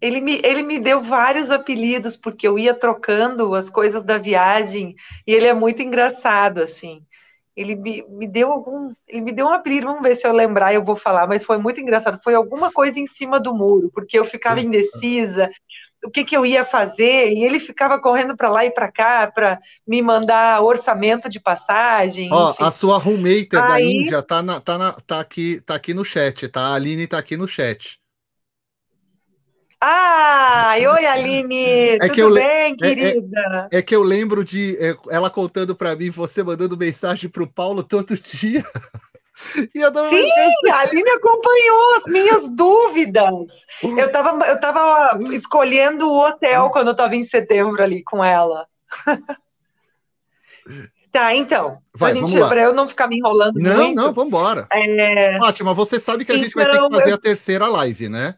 Ele me, ele me deu vários apelidos, porque eu ia trocando as coisas da viagem, e ele é muito engraçado, assim ele me, me, deu algum. Ele me deu um apelido, vamos ver se eu lembrar, eu vou falar, mas foi muito engraçado. Foi alguma coisa em cima do muro, porque eu ficava indecisa o que, que eu ia fazer, e ele ficava correndo para lá e para cá para me mandar orçamento de passagem. Ó, a sua roommate Aí... da Índia tá, na, tá, na, tá, aqui, tá aqui no chat, tá? A Aline tá aqui no chat. Ah, oi Aline, é tudo bem, é, querida? É, é, que eu lembro de é, ela contando para mim, você mandando mensagem para o Paulo todo dia. E eu Sim, a Aline acompanhou as minhas dúvidas. Eu estava eu tava escolhendo o hotel quando eu estava em setembro ali com ela. Tá, então. Vai, para eu não ficar me enrolando não, muito. Não, vamos embora. É... Fátima, você sabe que a então, gente vai ter que então, fazer eu... a terceira live, né?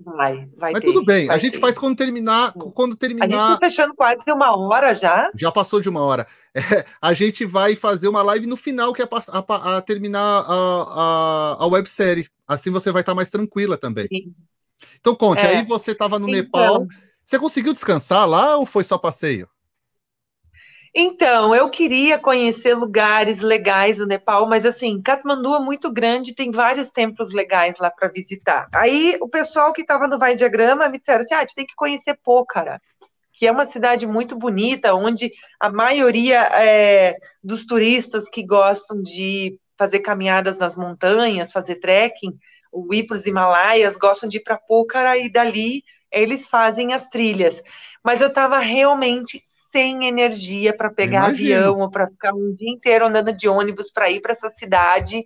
Vai, vai Mas ter, tudo bem, a gente ter. faz quando terminar, quando terminar. A gente tá fechando quase uma hora já. Já passou de uma hora. É, a gente vai fazer uma live no final, que é a, a, a terminar a, a, a, websérie. Assim você vai estar mais tranquila também. Sim. Então conte, é. aí você estava no então... Nepal. Você conseguiu descansar lá ou foi só passeio? Então, eu queria conhecer lugares legais no Nepal, mas assim, Katmandu é muito grande, tem vários templos legais lá para visitar. Aí o pessoal que estava no Vai Diagrama me disseram assim: ah, a gente tem que conhecer Pokhara, que é uma cidade muito bonita, onde a maioria é, dos turistas que gostam de fazer caminhadas nas montanhas, fazer trekking, ou ir para os Himalaias, gostam de ir para Pokhara e dali eles fazem as trilhas. Mas eu estava realmente sem energia para pegar avião ou para ficar um dia inteiro andando de ônibus para ir para essa cidade.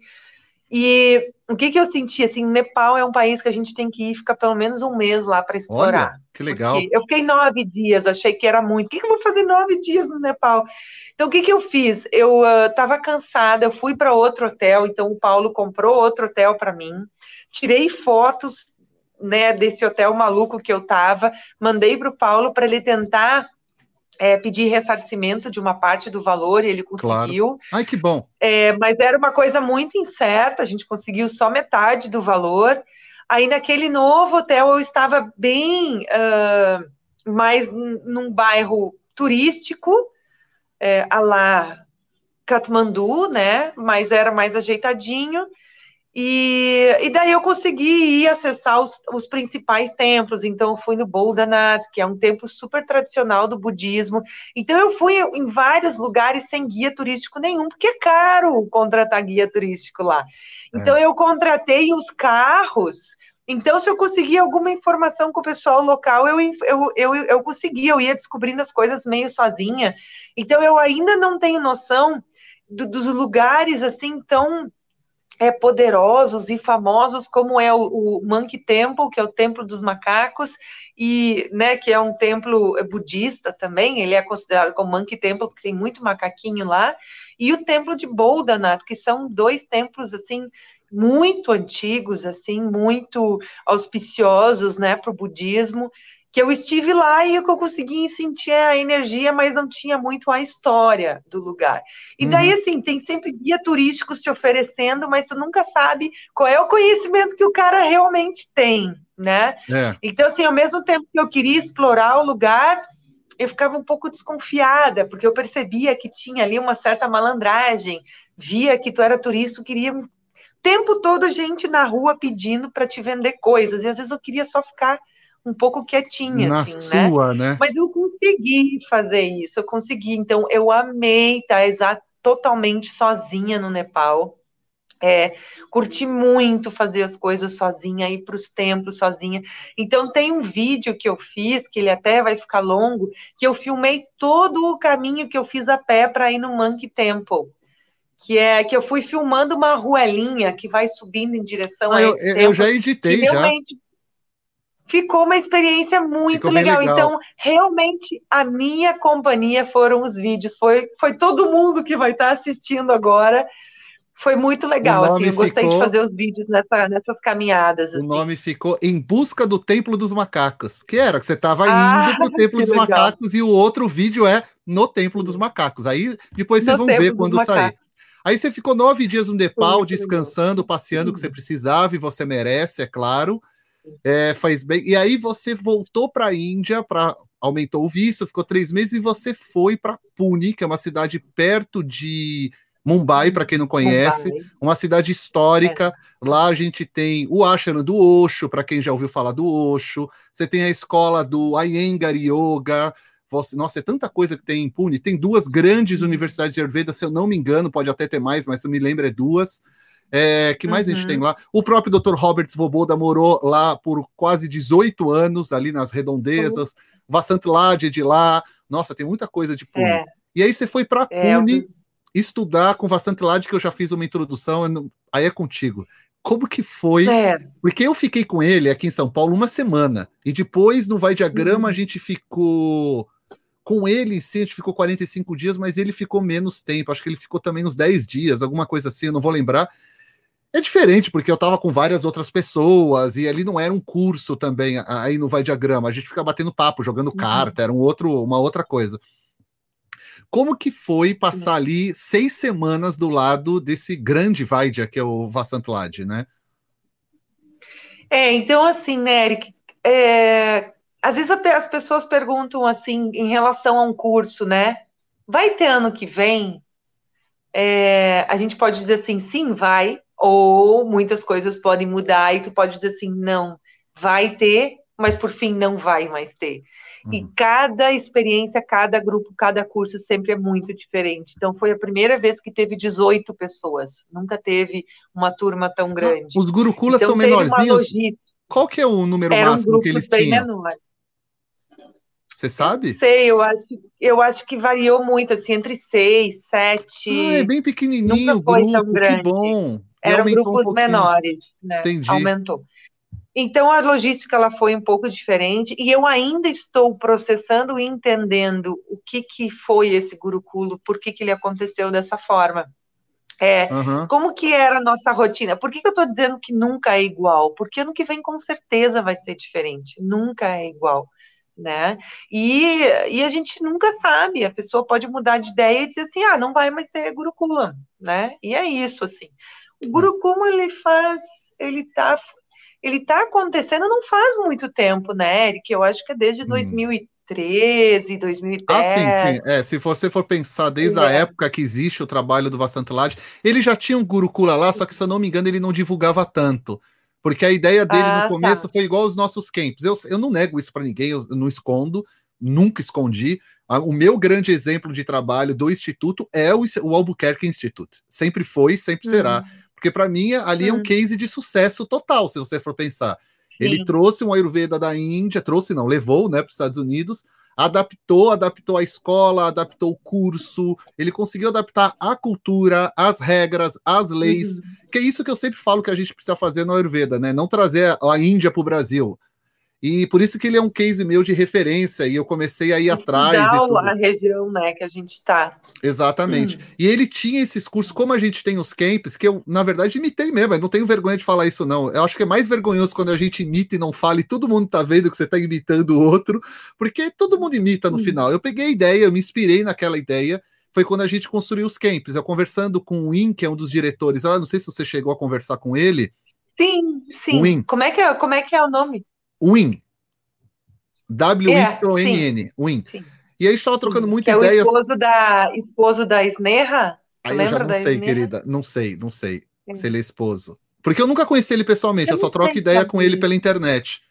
E o que, que eu senti? Assim, Nepal é um país que a gente tem que ir ficar pelo menos um mês lá para explorar. Olha, que legal. Eu fiquei nove dias, achei que era muito. O que, que eu vou fazer nove dias no Nepal? Então, o que, que eu fiz? Eu estava uh, cansada, eu fui para outro hotel, então o Paulo comprou outro hotel para mim, tirei fotos né, desse hotel maluco que eu estava, mandei para o Paulo para ele tentar é, pedir ressarcimento de uma parte do valor e ele conseguiu. Claro. Ai, que bom. É, mas era uma coisa muito incerta, a gente conseguiu só metade do valor. Aí naquele novo hotel eu estava bem uh, mais num bairro turístico, é, a lá Katmandu, né? Mas era mais ajeitadinho. E, e daí eu consegui ir acessar os, os principais templos. Então, eu fui no Bouldernath, que é um templo super tradicional do budismo. Então, eu fui em vários lugares sem guia turístico nenhum, porque é caro contratar guia turístico lá. É. Então, eu contratei os carros. Então, se eu conseguia alguma informação com o pessoal local, eu, eu, eu, eu conseguia, eu ia descobrindo as coisas meio sozinha. Então, eu ainda não tenho noção do, dos lugares assim tão é, poderosos e famosos como é o, o, Monkey Temple, que é o templo dos macacos, e né, que é um templo budista também, ele é considerado como Monkey Temple, porque tem muito macaquinho lá, e o templo de Bouldernath, que são dois templos assim muito antigos, assim, muito auspiciosos, né, para o budismo, que eu estive lá e que eu consegui sentir a energia, mas não tinha muito a história do lugar. E daí, uhum. assim, tem sempre guia turísticos te oferecendo, mas tu nunca sabe qual é o conhecimento que o cara realmente tem, né? É. Então, assim, ao mesmo tempo que eu queria explorar o lugar, eu ficava um pouco desconfiada, porque eu percebia que tinha ali uma certa malandragem, via que tu era turista, queria o tempo todo gente na rua pedindo para te vender coisas, e às vezes eu queria só ficar um pouco quietinha, Na assim, né? sua, né? né? Mas eu consegui fazer isso, eu consegui. Então, eu amei estar exato, totalmente sozinha no Nepal. É, curti muito fazer as coisas sozinha, ir para os templos sozinha. Então, tem um vídeo que eu fiz, que ele até vai ficar longo, que eu filmei todo o caminho que eu fiz a pé para ir no Monkey Temple que é que eu fui filmando uma ruelinha que vai subindo em direção ah, a esse eu, eu já editei já. Realmente ficou uma experiência muito legal. legal. Então, realmente, a minha companhia foram os vídeos. Foi, foi todo mundo que vai estar assistindo agora. Foi muito legal, assim, eu gostei ficou... de fazer os vídeos nessa, nessas caminhadas. Assim. O nome ficou Em Busca do Templo dos Macacos, que era que você estava ah, indo para o Templo dos legal. Macacos e o outro vídeo é no Templo dos Macacos. Aí depois vocês no vão ver quando sair. Aí você ficou nove dias no Nepal, descansando, passeando o que você precisava, e você merece, é claro é, faz bem. E aí você voltou para a Índia, para aumentou o visto, ficou três meses e você foi para Pune, que é uma cidade perto de Mumbai, para quem não conhece, Mumbai. uma cidade histórica. É. Lá a gente tem o ashram do Osho, para quem já ouviu falar do Osho. Você tem a escola do Iyengar Yoga. Você, nossa, é tanta coisa que tem em Pune. Tem duas grandes uhum. universidades de Ayurveda, se eu não me engano, pode até ter mais, mas se eu me lembro é duas. É, que mais uhum. a gente tem uhum. lá? O próprio Dr. Roberts Voboda morou lá por quase 18 anos, ali nas redondezas. Uhum. Vassant Lade de lá. Nossa, tem muita coisa de Pune. É. E aí você foi para é, Pune é, estudar com Vassant Lade, que eu já fiz uma introdução, aí é contigo. Como que foi? É. Porque eu fiquei com ele aqui em São Paulo uma semana. E depois, no Vai Diagrama, uhum. a gente ficou com ele, sim, a gente ficou 45 dias, mas ele ficou menos tempo. Acho que ele ficou também uns 10 dias, alguma coisa assim, eu não vou lembrar. É diferente, porque eu tava com várias outras pessoas e ali não era um curso também, aí no Vai Diagrama. A gente fica batendo papo, jogando uhum. carta, era um outro, uma outra coisa. Como que foi passar ali seis semanas do lado desse grande Vaidya, que é o Vasantlad, né? É, então assim, né, Eric, é, às vezes as pessoas perguntam assim, em relação a um curso, né? Vai ter ano que vem? É, a gente pode dizer assim, sim, vai, ou muitas coisas podem mudar e tu pode dizer assim, não, vai ter, mas por fim não vai mais ter. Uhum. E cada experiência, cada grupo, cada curso sempre é muito diferente. Então foi a primeira vez que teve 18 pessoas, nunca teve uma turma tão grande. Os gurukulas então, são menorzinhos? Qual que é o número Eram máximo que eles tinham? Menores. Você sabe? Sei, eu acho, eu acho que variou muito, assim, entre seis, sete. Ah, é bem pequenininho o grupo, que bom. Eram grupos um menores, né? Entendi. Aumentou. Então a logística ela foi um pouco diferente e eu ainda estou processando e entendendo o que, que foi esse guruculo, por que, que ele aconteceu dessa forma. É, uhum. Como que era a nossa rotina? Por que, que eu estou dizendo que nunca é igual? Porque ano que vem com certeza vai ser diferente. Nunca é igual né? E, e a gente nunca sabe, a pessoa pode mudar de ideia e dizer assim, ah, não vai mais ter Gurukula, né? E é isso, assim. O Gurukula, ele faz, ele tá, ele tá acontecendo não faz muito tempo, né, Eric? Eu acho que é desde hum. 2000 e 2013, 2010. Ah, sim, sim. É, se você for pensar desde é. a época que existe o trabalho do Vasant Lad, ele já tinha um Gurukula lá, só que se eu não me engano ele não divulgava tanto. Porque a ideia dele ah, no começo tá. foi igual aos nossos camps. Eu, eu não nego isso para ninguém, eu, não escondo, nunca escondi. O meu grande exemplo de trabalho do Instituto é o, o Albuquerque Institute. Sempre foi, sempre será. Porque para mim ali é um hum. case de sucesso total, se você for pensar. Sim. Ele trouxe um Ayurveda da Índia, trouxe não, levou né, para os Estados Unidos, adaptou, adaptou a escola, adaptou o curso, ele conseguiu adaptar a cultura, as regras, as leis, uhum. que é isso que eu sempre falo que a gente precisa fazer no Ayurveda, né? Não trazer a Índia para o Brasil. E por isso que ele é um case meu de referência, e eu comecei a ir atrás. a região né, que a gente está. Exatamente. Hum. E ele tinha esses cursos, como a gente tem os camps, que eu, na verdade, imitei mesmo, mas não tenho vergonha de falar isso, não. Eu acho que é mais vergonhoso quando a gente imita e não fala, e todo mundo tá vendo que você tá imitando o outro, porque todo mundo imita no hum. final. Eu peguei a ideia, eu me inspirei naquela ideia, foi quando a gente construiu os camps. Eu conversando com o In, que é um dos diretores, eu não sei se você chegou a conversar com ele. Sim, sim. Como é, que é, como é que é o nome? Win. W-Y-N-N. É, Win. Sim. E aí estava trocando muita é ideia. É o esposo da, esposo da Snerra? Aí eu já não sei, Snerra? querida. Não sei, não sei Sim. se ele é esposo. Porque eu nunca conheci ele pessoalmente, eu, eu só troco ideia com ele pela internet.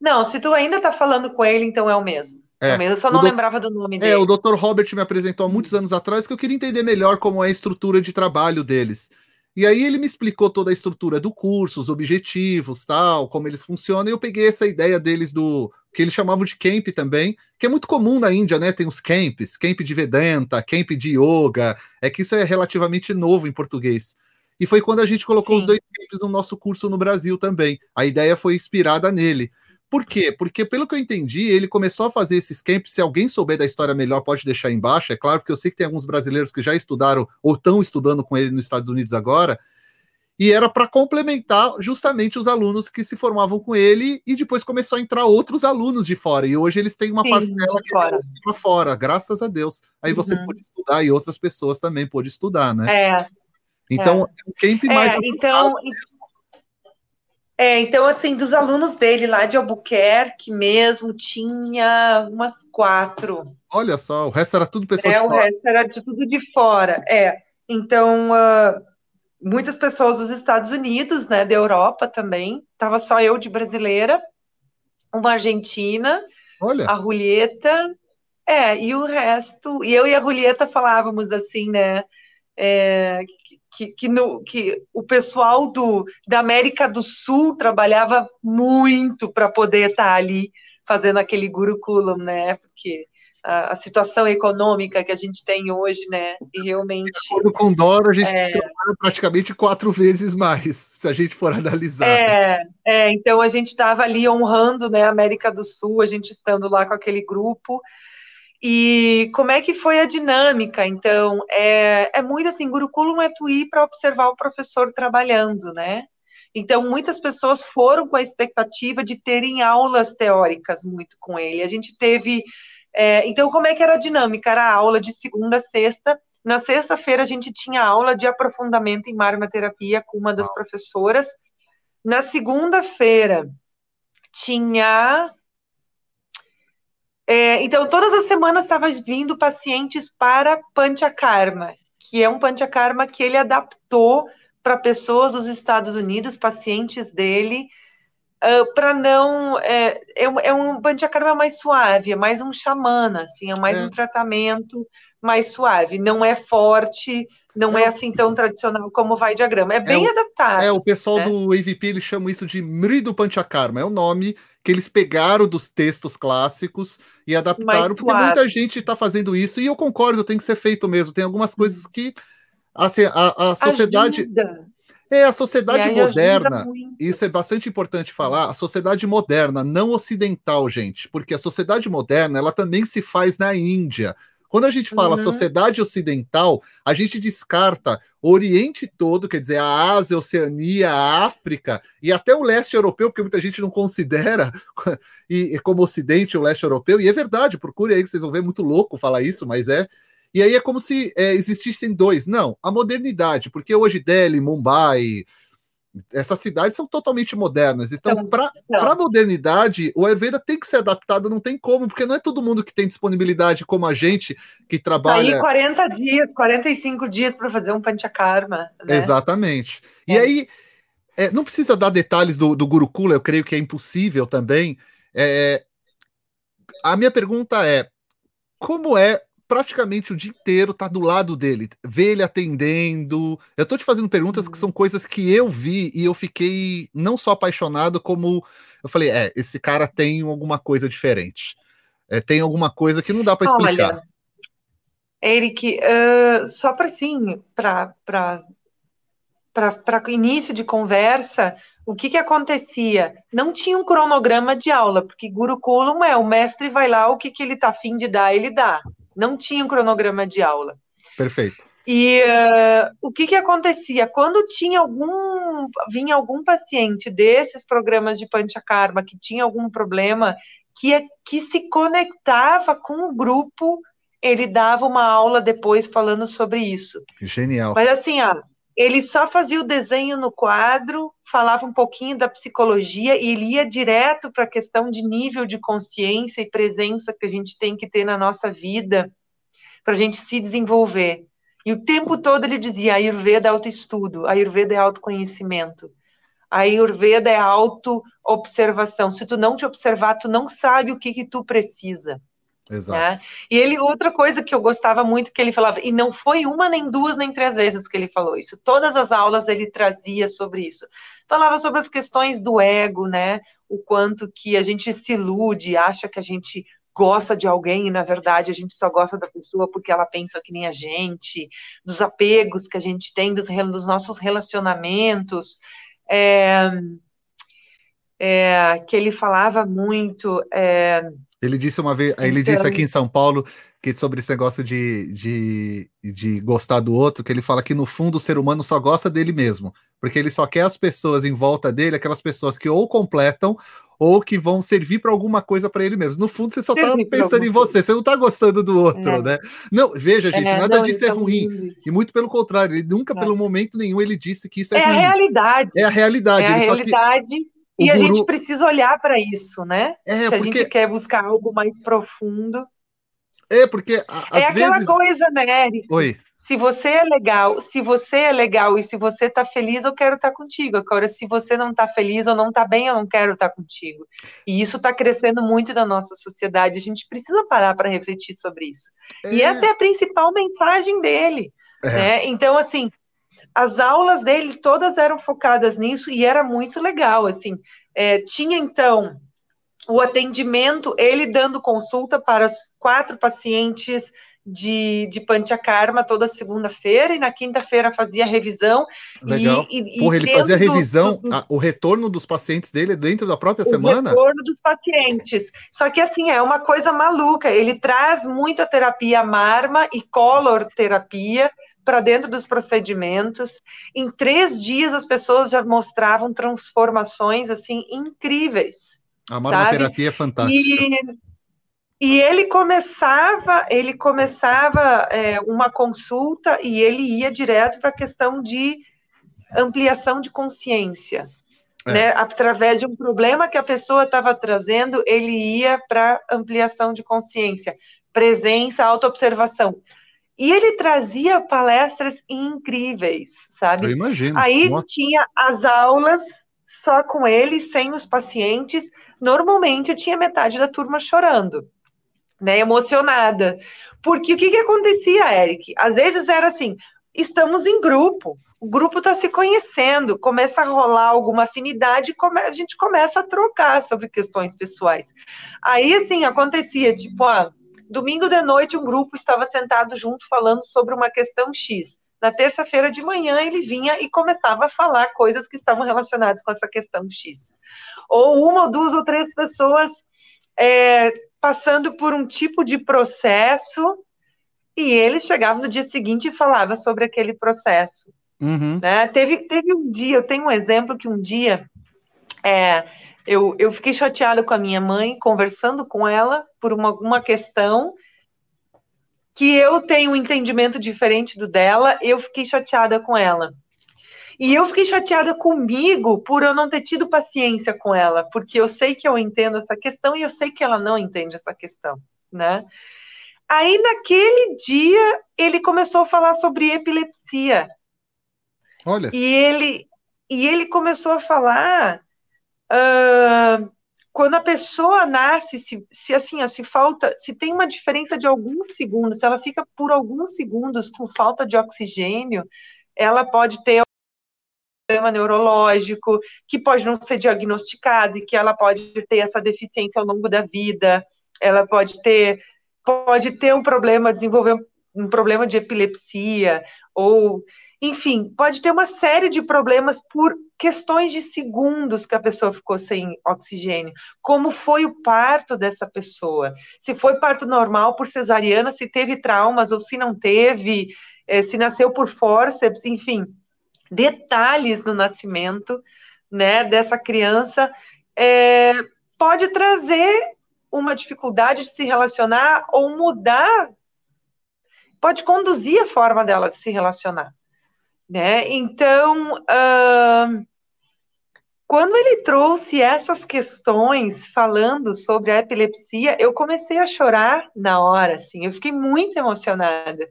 Não, se tu ainda tá falando com ele, então é o mesmo. É, é o mesmo. Eu só não do... lembrava do nome dele. É, o Dr. Robert me apresentou há muitos anos atrás que eu queria entender melhor como é a estrutura de trabalho deles. E aí ele me explicou toda a estrutura do curso, os objetivos, tal, como eles funcionam, e eu peguei essa ideia deles do que eles chamavam de camp também, que é muito comum na Índia, né? Tem os camps, camp de Vedanta, camp de yoga, é que isso é relativamente novo em português. E foi quando a gente colocou Sim. os dois camps no nosso curso no Brasil também. A ideia foi inspirada nele. Por quê? Porque, pelo que eu entendi, ele começou a fazer esses camps. Se alguém souber da história melhor, pode deixar embaixo. É claro, porque eu sei que tem alguns brasileiros que já estudaram ou estão estudando com ele nos Estados Unidos agora. E era para complementar justamente os alunos que se formavam com ele, e depois começou a entrar outros alunos de fora. E hoje eles têm uma Sim, parcela que fora. para fora, graças a Deus. Aí você uhum. pode estudar e outras pessoas também podem estudar, né? É. Então, é. o camp mais. É, então, é, então, assim, dos alunos dele lá de Albuquerque mesmo, tinha umas quatro. Olha só, o resto era tudo pessoas é, de fora. o resto era de tudo de fora, é. Então, uh, muitas pessoas dos Estados Unidos, né, da Europa também. Tava só eu de brasileira, uma argentina, Olha. a Julieta, é, e o resto, e eu e a Julieta falávamos assim, né, é, que, que, no, que o pessoal do, da América do Sul trabalhava muito para poder estar tá ali fazendo aquele guruculum, né? Porque a, a, situação econômica que a gente tem hoje, né? E realmente. com o dólar, a gente é, trabalha praticamente quatro vezes mais, se a gente for analisar. É, é então a gente estava ali honrando né, a América do Sul, a gente estando lá com aquele grupo. E como é que foi a dinâmica? Então, é, é muito assim, Gurukulum é tu ir para observar o professor trabalhando, né? Então, muitas pessoas foram com a expectativa de terem aulas teóricas muito com ele. A gente teve. É, então, como é que era a dinâmica? Era a aula de segunda a sexta. Na sexta-feira, a gente tinha aula de aprofundamento em marmoterapia com uma das professoras. Na segunda-feira, tinha é, então, todas as semanas estava vindo pacientes para Panchakarma, que é um Panchakarma que ele adaptou para pessoas dos Estados Unidos, pacientes dele, uh, para não. É, é, um, é um Panchakarma mais suave, é mais um xamana, assim, é mais é. um tratamento mais suave, não é forte, não é, é assim tão tradicional como vai diagrama. É, é bem é adaptado. É, o pessoal né? do AVP eles chamam isso de Mridu Panchakarma, é o nome que eles pegaram dos textos clássicos e adaptaram, porque muita gente está fazendo isso, e eu concordo, tem que ser feito mesmo. Tem algumas coisas que assim, a, a sociedade. Ajuda. É, a sociedade moderna, isso é bastante importante falar, a sociedade moderna, não ocidental, gente, porque a sociedade moderna, ela também se faz na Índia, quando a gente fala uhum. sociedade ocidental, a gente descarta o Oriente todo, quer dizer, a Ásia, a Oceania, a África e até o leste europeu, porque muita gente não considera e, como Ocidente o leste europeu, e é verdade, procure aí que vocês vão ver muito louco falar isso, mas é. E aí é como se é, existissem dois. Não, a modernidade, porque hoje Delhi, Mumbai, Essas cidades são totalmente modernas. Então, para a modernidade, o Ayurveda tem que ser adaptado, não tem como, porque não é todo mundo que tem disponibilidade como a gente que trabalha. Aí 40 dias, 45 dias para fazer um panchakarma. Né? Exatamente. É. E aí, é, não precisa dar detalhes do, do Gurukula, eu creio que é impossível também. É, a minha pergunta é: como é praticamente o dia inteiro tá do lado dele, vê ele atendendo. Eu tô te fazendo perguntas que são coisas que eu vi e eu fiquei não só apaixonado, como eu falei, é, esse cara tem alguma coisa diferente. É, tem alguma coisa que não dá para explicar. Olha, Eric, uh, só para sim, para para início de conversa, o que que acontecia? Não tinha um cronograma de aula, porque Gurukulam é o mestre vai lá, o que que ele tá afim de dar, ele dá. Não tinha um cronograma de aula. Perfeito. E uh, o que que acontecia? Quando tinha algum, vinha algum paciente desses programas de Panchakarma que tinha algum problema, que, é, que se conectava com o grupo, ele dava uma aula depois falando sobre isso. Genial. Mas assim, ó, ele só fazia o desenho no quadro, falava um pouquinho da psicologia e ele ia direto para a questão de nível de consciência e presença que a gente tem que ter na nossa vida para a gente se desenvolver. E o tempo todo ele dizia: Ayurveda é autoestudo, Ayurveda é autoconhecimento, Ayurveda é auto-observação. Se tu não te observar, tu não sabe o que, que tu precisa. Exato. Né? E ele, outra coisa que eu gostava muito que ele falava, e não foi uma, nem duas, nem três vezes que ele falou isso, todas as aulas ele trazia sobre isso. Falava sobre as questões do ego, né? O quanto que a gente se ilude, acha que a gente gosta de alguém e na verdade a gente só gosta da pessoa porque ela pensa que nem a gente, dos apegos que a gente tem, dos, dos nossos relacionamentos. É, é, que ele falava muito. É, ele disse uma vez, ele então... disse aqui em São Paulo que sobre esse negócio de, de, de gostar do outro, que ele fala que no fundo o ser humano só gosta dele mesmo, porque ele só quer as pessoas em volta dele, aquelas pessoas que ou completam ou que vão servir para alguma coisa para ele mesmo. No fundo, você só está pensando em você, você não está gostando do outro, é. né? Não, veja, gente, é, nada não, disso é então, ruim. Lindo. E muito pelo contrário, ele nunca, é. pelo momento nenhum, ele disse que isso é, é ruim. a realidade. É a realidade. É a realidade. E guru... a gente precisa olhar para isso, né? É, Se porque... a gente quer buscar algo mais profundo. É, porque. A, é aquela vezes... coisa, né, Eric? Oi. Se você é legal, se você é legal e se você tá feliz, eu quero estar tá contigo. Agora, se você não tá feliz ou não tá bem, eu não quero estar tá contigo. E isso está crescendo muito na nossa sociedade. A gente precisa parar para refletir sobre isso. É... E essa é a principal mensagem dele. É. Né? Então, assim, as aulas dele todas eram focadas nisso e era muito legal, assim. É, tinha então o atendimento, ele dando consulta para os quatro pacientes de, de Panchakarma toda segunda-feira e na quinta-feira fazia revisão. Legal. E, e, Porra, ele fazia revisão, do, a, o retorno dos pacientes dele dentro da própria o semana? O retorno dos pacientes. Só que assim, é uma coisa maluca. Ele traz muita terapia marma e color terapia para dentro dos procedimentos. Em três dias as pessoas já mostravam transformações assim incríveis. A marmoterapia é fantástica. E, e, ele começava, ele começava é, uma consulta e ele ia direto para a questão de ampliação de consciência. É. Né? Através de um problema que a pessoa estava trazendo, ele ia para ampliação de consciência, presença, autoobservação. E ele trazia palestras incríveis, sabe? Eu imagino. Aí tinha as aulas só com ele, sem os pacientes. Normalmente eu tinha metade da turma chorando, né? Emocionada. Porque o que, que acontecia, Eric? Às vezes era assim: estamos em grupo, o grupo está se conhecendo, começa a rolar alguma afinidade, a gente começa a trocar sobre questões pessoais. Aí, assim, acontecia, tipo, ah, Domingo de noite, um grupo estava sentado junto falando sobre uma questão X. Na terça-feira de manhã, ele vinha e começava a falar coisas que estavam relacionadas com essa questão X. Ou uma, ou duas ou três pessoas é, passando por um tipo de processo e eles chegavam no dia seguinte e falavam sobre aquele processo. Uhum. Né? Teve, teve um dia, eu tenho um exemplo que um dia é, eu, eu fiquei chateada com a minha mãe, conversando com ela por uma, uma questão que eu tenho um entendimento diferente do dela, eu fiquei chateada com ela. E eu fiquei chateada comigo por eu não ter tido paciência com ela, porque eu sei que eu entendo essa questão e eu sei que ela não entende essa questão, né? Aí naquele dia ele começou a falar sobre epilepsia. Olha. E ele e ele começou a falar uh, quando a pessoa nasce, se, se assim, ó, se falta, se tem uma diferença de alguns segundos, se ela fica por alguns segundos com falta de oxigênio, ela pode ter problema neurológico, que pode não ser diagnosticado e que ela pode ter essa deficiência ao longo da vida, ela pode ter pode ter um problema, desenvolver um problema de epilepsia ou enfim, pode ter uma série de problemas por questões de segundos que a pessoa ficou sem oxigênio. Como foi o parto dessa pessoa? Se foi parto normal por cesariana, se teve traumas ou se não teve, eh, se nasceu por fórceps, enfim, detalhes no nascimento, né, dessa criança é, pode trazer uma dificuldade de se relacionar ou mudar, pode conduzir a forma dela de se relacionar. Né? Então, uh, quando ele trouxe essas questões falando sobre a epilepsia, eu comecei a chorar na hora, assim, eu fiquei muito emocionada,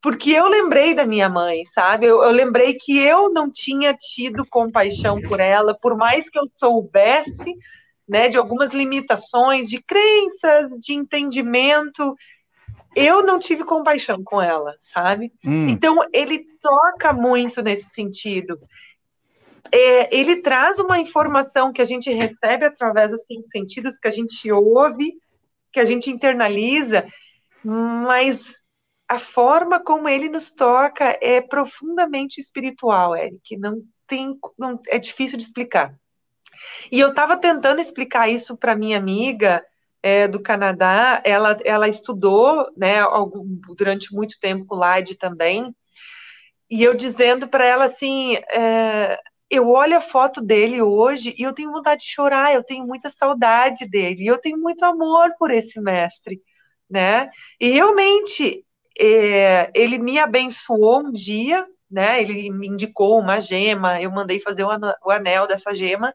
porque eu lembrei da minha mãe, sabe? Eu, eu lembrei que eu não tinha tido compaixão por ela, por mais que eu soubesse, né, de algumas limitações, de crenças, de entendimento, eu não tive compaixão com ela, sabe? Hum. Então, ele toca muito nesse sentido. É, ele traz uma informação que a gente recebe através dos cinco sentidos, que a gente ouve, que a gente internaliza, mas a forma como ele nos toca é profundamente espiritual, Eric. Não tem, não, é difícil de explicar. E eu estava tentando explicar isso para minha amiga é, do Canadá, ela, ela estudou né, algum, durante muito tempo o LAD também, e eu dizendo para ela assim: é, eu olho a foto dele hoje e eu tenho vontade de chorar, eu tenho muita saudade dele, e eu tenho muito amor por esse mestre, né? E realmente é, ele me abençoou um dia, né? Ele me indicou uma gema, eu mandei fazer o anel dessa gema,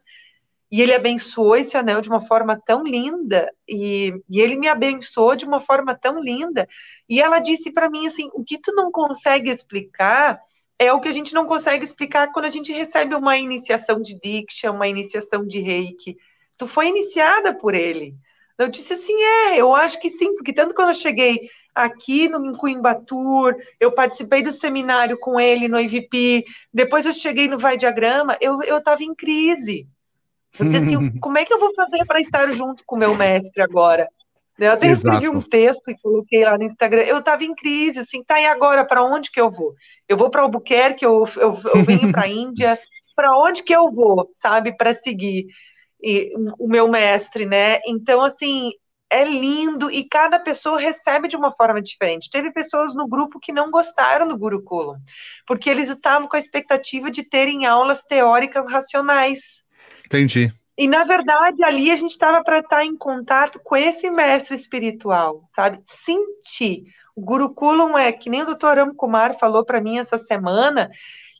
e ele abençoou esse anel de uma forma tão linda, e, e ele me abençoou de uma forma tão linda. E ela disse para mim assim: o que tu não consegue explicar é o que a gente não consegue explicar quando a gente recebe uma iniciação de Diksha, uma iniciação de Reiki. Tu foi iniciada por ele. Eu disse assim: é, eu acho que sim, porque tanto quando eu cheguei aqui no Coimbatur, eu participei do seminário com ele no IVP, depois eu cheguei no Vai Diagrama, eu estava em crise. Eu disse assim, como é que eu vou fazer para estar junto com o meu mestre agora? Eu até Exato. escrevi um texto e coloquei lá no Instagram. Eu estava em crise, assim, tá, e agora para onde que eu vou? Eu vou para Albuquerque, eu, eu, eu venho para a Índia, para onde que eu vou, sabe, para seguir e, o meu mestre, né? Então, assim, é lindo e cada pessoa recebe de uma forma diferente. Teve pessoas no grupo que não gostaram do Gurukulam, porque eles estavam com a expectativa de terem aulas teóricas racionais Entendi. E na verdade ali a gente estava para estar tá em contato com esse mestre espiritual, sabe? Sentir. O Gurukulam é que nem o Dr. Ram Kumar falou para mim essa semana,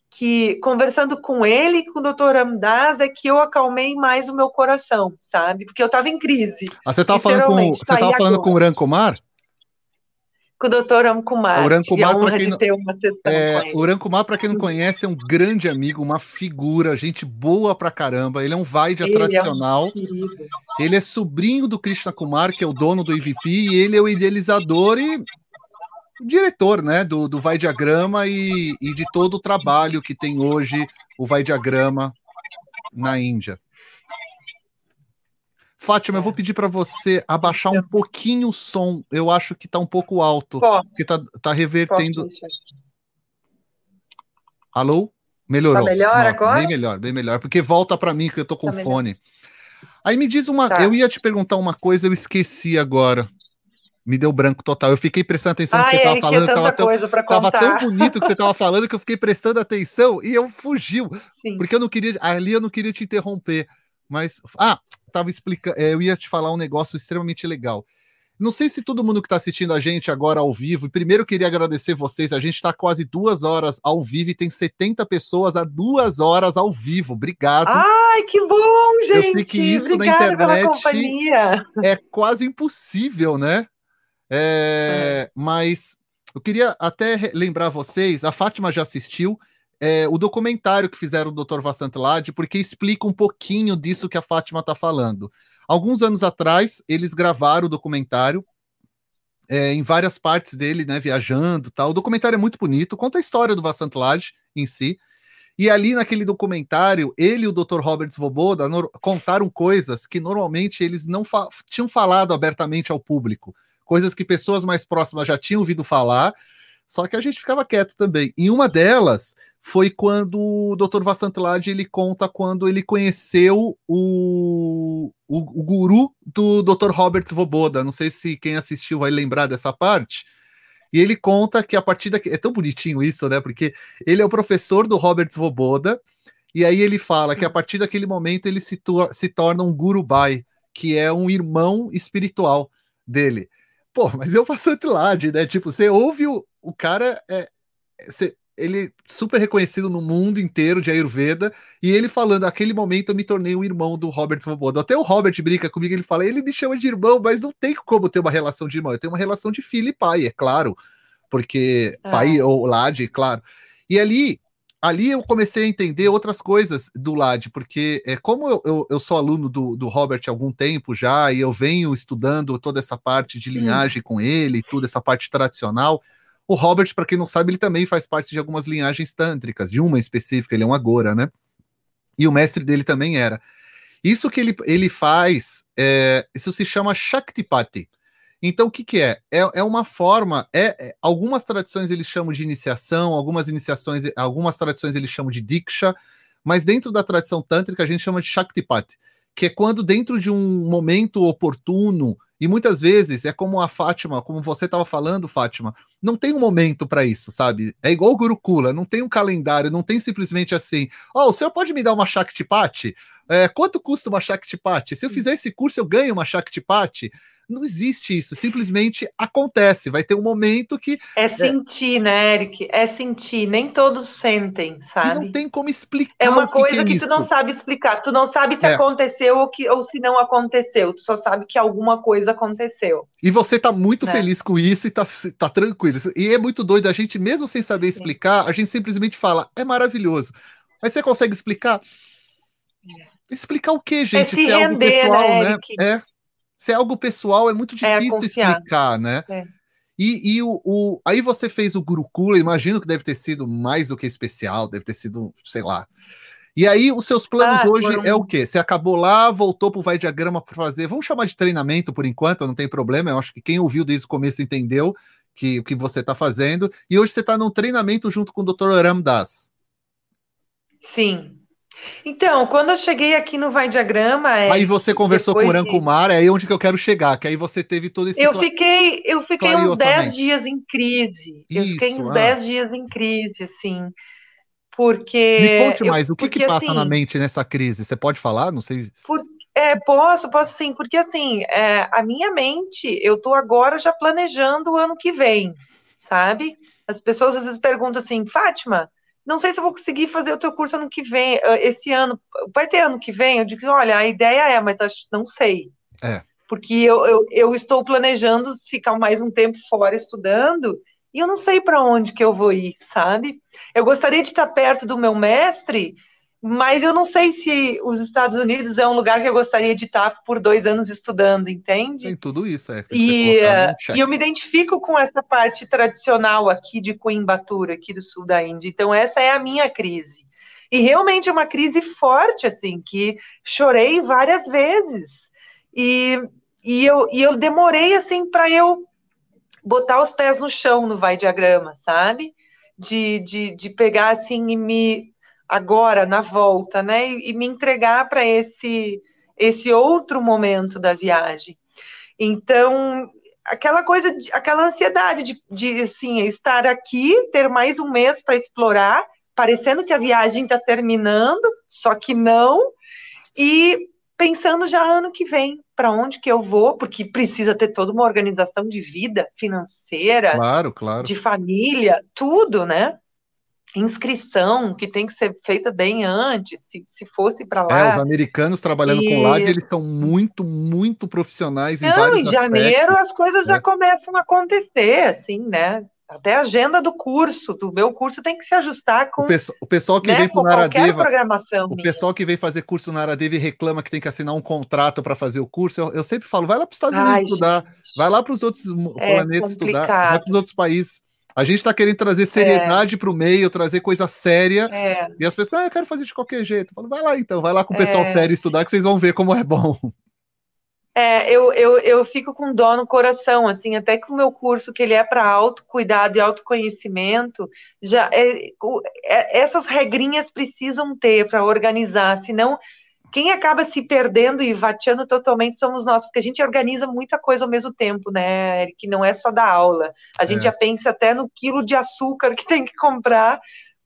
que conversando com ele e com o Dr. Ramdas é que eu acalmei mais o meu coração, sabe? Porque eu estava em crise. Ah, você estava falando com você tava falando com o Ram Kumar? Com o doutor Amkumar. O Urankumar, para quem, não, é, Urankumar, para quem não conhece, é um grande amigo, uma figura, gente boa pra caramba. Ele é um Vaidya tradicional. É um ele é sobrinho do Krishna Kumar, que é o dono do IVP, e ele é o idealizador e diretor né, do, do Vai Diagrama e, e de todo o trabalho que tem hoje o Vai Diagrama na Índia. Fátima, eu vou pedir para você abaixar um pouquinho o som. Eu acho que está um pouco alto. Porque tá, tá revertendo. Alô? Melhorou. Tá melhor Não, agora? Bem melhor, bem melhor. Porque volta para mim que eu tô com tá fone. Melhor. Aí me diz uma. Tá. Eu ia te perguntar uma coisa, eu esqueci agora. Me deu branco total. Eu fiquei prestando atenção no que você estava falando. Tava tão, tava tão bonito que você estava falando que eu fiquei prestando atenção e eu fugiu. Sim. Porque eu não queria. Ali eu não queria te interromper. Mas. Ah, tava explicando. É, eu ia te falar um negócio extremamente legal. Não sei se todo mundo que está assistindo a gente agora ao vivo, primeiro eu queria agradecer vocês. A gente está quase duas horas ao vivo e tem 70 pessoas a duas horas ao vivo. Obrigado. Ai, que bom, gente! Eu sei que isso Obrigada na internet é quase impossível, né? É, é. Mas eu queria até lembrar vocês, a Fátima já assistiu é, o documentário que fizeram do Dr. Vassant Lade, porque explica um pouquinho disso que a Fátima está falando. Alguns anos atrás, eles gravaram o documentário é, em várias partes dele, né, viajando tal. O documentário é muito bonito, conta a história do Vassant Lade em si. E ali naquele documentário, ele e o Dr. Robert Svoboda contaram coisas que normalmente eles não fa tinham falado abertamente ao público, coisas que pessoas mais próximas já tinham ouvido falar, só que a gente ficava quieto também. E uma delas foi quando o Dr. Vassantlad ele conta quando ele conheceu o, o, o, guru do Dr. Robert Svoboda. Não sei se quem assistiu vai lembrar dessa parte. E ele conta que a partir daqui. É tão bonitinho isso, né? Porque ele é o professor do Robert Svoboda. E aí ele fala que a partir daquele momento ele se, se torna um guru bai, que é um irmão espiritual dele. Pô, mas eu faço Antlad, né? Tipo, você ouve o, o cara. É, você, ele super reconhecido no mundo inteiro de Ayurveda, e ele falando, naquele momento eu me tornei um irmão do Robert Svoboda. Até o Robert brinca comigo, ele fala, ele me chama de irmão, mas não tem como ter uma relação de irmão, eu tenho uma relação de filho e pai, é claro, porque é. pai ou Lade, claro. E ali, ali eu comecei a entender outras coisas do Lade, porque é, como eu, eu, eu, sou aluno do, do Robert há algum tempo já, e eu venho estudando toda essa parte de linhagem hum. com ele, tudo essa parte tradicional, o Robert, para quem não sabe, ele também faz parte de algumas linhagens tântricas, de uma específica, ele é um Agora, né? E o mestre dele também era. Isso que ele, ele faz, é, isso se chama Shaktipati. Então, o que, que é? é? É uma forma, é, é, algumas tradições eles chamam de iniciação, algumas iniciações, algumas tradições eles chamam de Diksha, mas dentro da tradição tântrica a gente chama de Shaktipati, que é quando dentro de um momento oportuno, e muitas vezes é como a Fátima, como você estava falando, Fátima, não tem um momento para isso, sabe? É igual o Gurukula, não tem um calendário, não tem simplesmente assim, ó, oh, o senhor pode me dar uma Shaktipati? É, quanto custa uma Shaktipati? Se eu fizer esse curso, eu ganho uma Shaktipati? Não existe isso, simplesmente acontece. Vai ter um momento que. É sentir, é... né, Eric? É sentir. Nem todos sentem, sabe? E não tem como explicar. É uma coisa que, que, tu não sabe explicar. Tu não sabe se é. aconteceu ou, que, ou se não aconteceu. Tu só sabe que alguma coisa aconteceu. E você tá muito né? feliz com isso e tá, tá tranquilo. E é muito doido. A gente, mesmo sem saber explicar, a gente simplesmente fala, é maravilhoso. Mas você consegue explicar? É. Explicar o que, gente? É se, se é render, pessoal, né? né? É se é algo pessoal, é muito é, difícil é, explicar, né? É. E, e o, o, aí você fez o Gurukula, imagino que deve ter sido mais do que especial, deve ter sido, sei lá. E aí, os seus planos ah, hoje foram... é o quê? Você acabou lá, voltou para o Vai Diagrama para fazer. Vamos chamar de treinamento por enquanto, não tem problema. Eu acho que quem ouviu desde o começo entendeu que o que você está fazendo. E hoje você está num treinamento junto com o Dr. Ramdas. Sim, então, quando eu cheguei aqui no Vai Diagrama. É, aí você conversou com o Rancumar, é aí onde que eu quero chegar, que aí você teve todo esse. Eu fiquei, eu fiquei uns 10 dias em crise. Isso, eu fiquei uns 10 ah. dias em crise, assim. Porque. Me conte mais, eu, o que, porque, que passa assim, na mente nessa crise? Você pode falar? Não sei. Por, é, posso, posso sim, porque assim, é, a minha mente, eu tô agora já planejando o ano que vem, sabe? As pessoas às vezes perguntam assim, Fátima, não sei se eu vou conseguir fazer o teu curso ano que vem, ah, esse ano. Vai ter ano que vem? Eu digo, olha, a ideia é, mas acho, não sei. É. Porque eu, eu, eu estou planejando ficar mais um tempo fora estudando e eu não sei para onde que eu vou ir, sabe? Eu gostaria de estar perto do meu mestre, mas eu não sei se os Estados Unidos é um lugar que eu gostaria de estar por dois anos estudando, entende? Tem tudo isso, é. E, e, eu me identifico com essa parte tradicional aqui de Coimbatore, aqui do sul da Índia. Então, essa é a minha crise. E realmente é uma crise forte, assim, que chorei várias vezes. E, e, eu, e eu demorei, assim, para eu botar os pés no chão no vai diagrama, sabe? De, de, de pegar, assim, e me agora na volta, né? E, e me entregar para esse esse outro momento da viagem. Então, aquela coisa, de, aquela ansiedade de, de assim, estar aqui, ter mais um mês para explorar, parecendo que a viagem está terminando, só que não, e, pensando já ano que vem para onde que eu vou, porque precisa ter toda uma organização de vida financeira, claro, claro. de família, tudo, né? Inscrição que tem que ser feita bem antes, se, se fosse para lá. É, os americanos trabalhando e... com LAD, eles são muito, muito profissionais em Não, vários em janeiro aspectos. as coisas já é. começam a acontecer, assim, né? Até a agenda do curso, do meu curso, tem que se ajustar com. O, pessoal, o pessoal que né, vem para o Naradeva. O minha. pessoal que vem fazer curso na Naradeva e reclama que tem que assinar um contrato para fazer o curso, eu, eu, sempre falo, vai lá para os Estados Unidos Ai, estudar, gente. vai lá para os outros é planetas estudar, vai para os outros países. A gente está querendo trazer seriedade é. para o meio, trazer coisa séria. É. E as pessoas, ah, eu quero fazer de qualquer jeito. Falo, vai lá então, vai lá com o pessoal é. sério estudar que vocês vão ver como é bom. É, eu, eu, eu fico com dó no coração, assim, até que o meu curso, que ele é para autocuidado e autoconhecimento, já é, é, essas regrinhas precisam ter para organizar, senão quem acaba se perdendo e vateando totalmente somos nós, porque a gente organiza muita coisa ao mesmo tempo, né, que não é só da aula. A gente é. já pensa até no quilo de açúcar que tem que comprar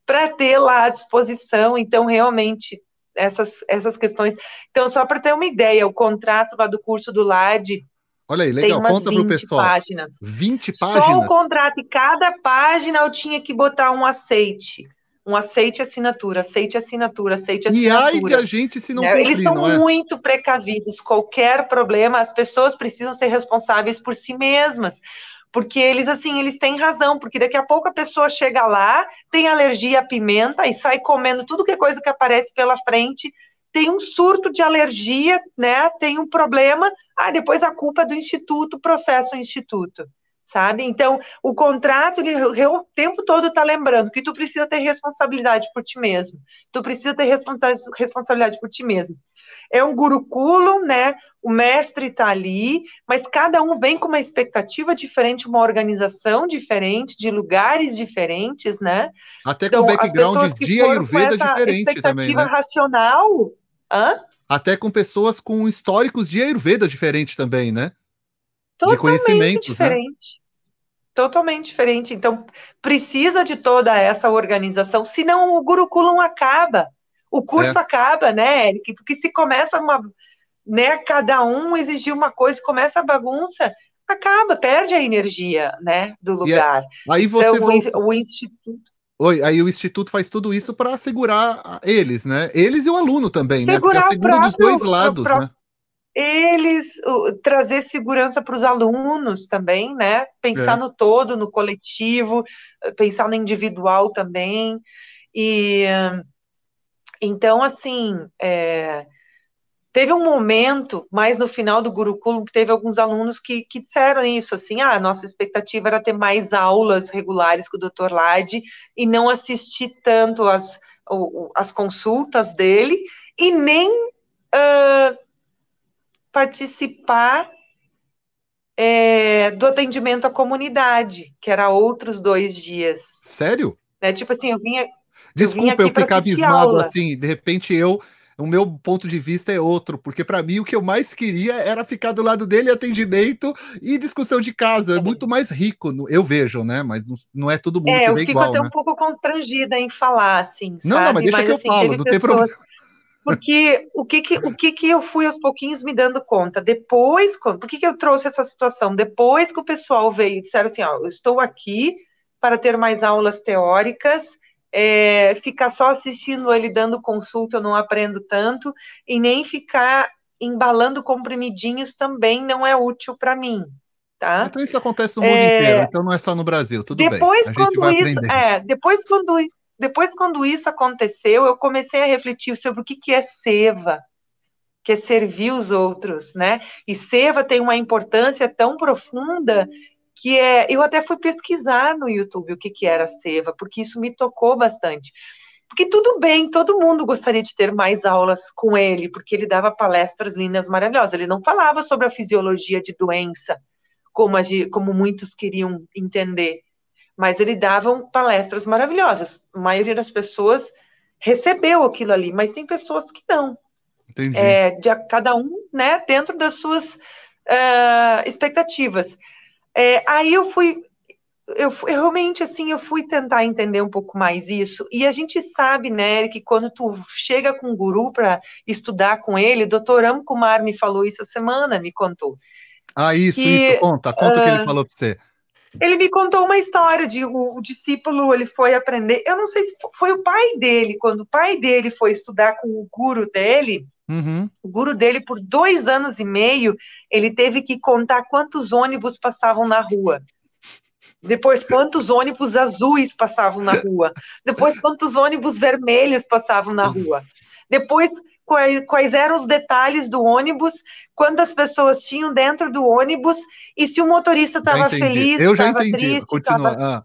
para ter lá à disposição, então realmente essas, essas questões. Então, só para ter uma ideia, o contrato lá do curso do LAD. Olha aí, legal, conta para o pessoal. Páginas. 20 páginas. Só o contrato, e cada página eu tinha que botar um aceite. Um aceite assinatura, aceite assinatura, aceite assinatura. E ai que a gente se não né? cumprir, Eles são é? muito precavidos. Qualquer problema, as pessoas precisam ser responsáveis por si mesmas porque eles assim, eles têm razão, porque daqui a pouco a pessoa chega lá, tem alergia à pimenta e sai comendo tudo que é coisa que aparece pela frente, tem um surto de alergia, né? Tem um problema, ah, depois a culpa é do instituto, processa o instituto sabe? Então, o contrato, ele o tempo todo está lembrando que tu precisa ter responsabilidade por ti mesmo. Tu precisa ter responsabilidade por ti mesmo. É um guruculo, né? O mestre está ali, mas cada um vem com uma expectativa diferente, uma organização diferente, de lugares diferentes, né? Até com então, background de Ayurveda diferente também, né? racional, hã? Até com pessoas com históricos de Ayurveda diferente também, né? Totalmente de conhecimento, né? diferente. Né? Totalmente diferente. Então, precisa de toda essa organização, senão o Gurukulam acaba. O curso é. acaba, né, Eric? Porque se começa uma, né, cada um exigir uma coisa, começa a bagunça, acaba, perde a energia, né, do é lugar. É, aí você então, volta... o, o instituto Oi, aí o instituto faz tudo isso para segurar eles, né? Eles e o aluno também, segurar né? Porque próprio, dos dois lados, né? Eles uh, trazer segurança para os alunos também, né? Pensar é. no todo, no coletivo, pensar no individual também. E então, assim, é, teve um momento, mais no final do Gurukulam, que teve alguns alunos que, que disseram isso, assim, ah, nossa expectativa era ter mais aulas regulares com o Dr. Lade e não assistir tanto as, as consultas dele e nem uh, participar é, do atendimento à comunidade, que era outros dois dias. Sério? Né? Tipo assim, eu vinha. Desculpa, eu, eu ficar abismado assim, de repente eu. O meu ponto de vista é outro, porque para mim o que eu mais queria era ficar do lado dele, atendimento e discussão de casa. É muito mais rico, eu vejo, né? Mas não é todo mundo é, que vê igual. Eu fico até né? um pouco constrangida em falar, assim. Não, sabe? não, mas deixa mas, que eu assim, falo, não pessoas... tem problema. Porque o que que, o que que eu fui aos pouquinhos me dando conta? Depois, por que que eu trouxe essa situação? Depois que o pessoal veio e disseram assim, ó, eu estou aqui para ter mais aulas teóricas, é, ficar só assistindo ele dando consulta, eu não aprendo tanto, e nem ficar embalando comprimidinhos também não é útil para mim. Tá? Então isso acontece no mundo é... inteiro, então não é só no Brasil, tudo depois, bem. A quando isso, é, depois quando depois, quando isso aconteceu, eu comecei a refletir sobre o que, que é seva, que é servir os outros, né? E seva tem uma importância tão profunda que é. Eu até fui pesquisar no YouTube o que, que era seva, porque isso me tocou bastante. Porque tudo bem, todo mundo gostaria de ter mais aulas com ele, porque ele dava palestras lindas, maravilhosas. Ele não falava sobre a fisiologia de doença, como, a, como muitos queriam entender mas ele dava palestras maravilhosas. A maioria das pessoas recebeu aquilo ali, mas tem pessoas que não. Entendi. É, de cada um, né, dentro das suas uh, expectativas. É, aí eu fui eu, eu, realmente assim eu fui tentar entender um pouco mais isso e a gente sabe né que quando tu chega com um guru para estudar com ele, o Dr. Ram Kumar me falou isso a semana, me contou. Ah, isso, que, isso, conta, conta uh, o que ele ah, falou para você. Ele me contou uma história de o, o, discípulo, ele foi aprender, eu não sei se foi o pai dele, quando o pai dele foi estudar com o guru dele, uhum. o guru dele por dois anos e meio, ele teve que contar quantos ônibus passavam na rua. Depois, quantos ônibus azuis passavam na rua. Depois, quantos ônibus vermelhos passavam na rua. Depois, quais, quais eram os detalhes do ônibus, quantas pessoas tinham dentro do ônibus e se o motorista estava feliz, entendi. Triste, Continua. Tava... Ah.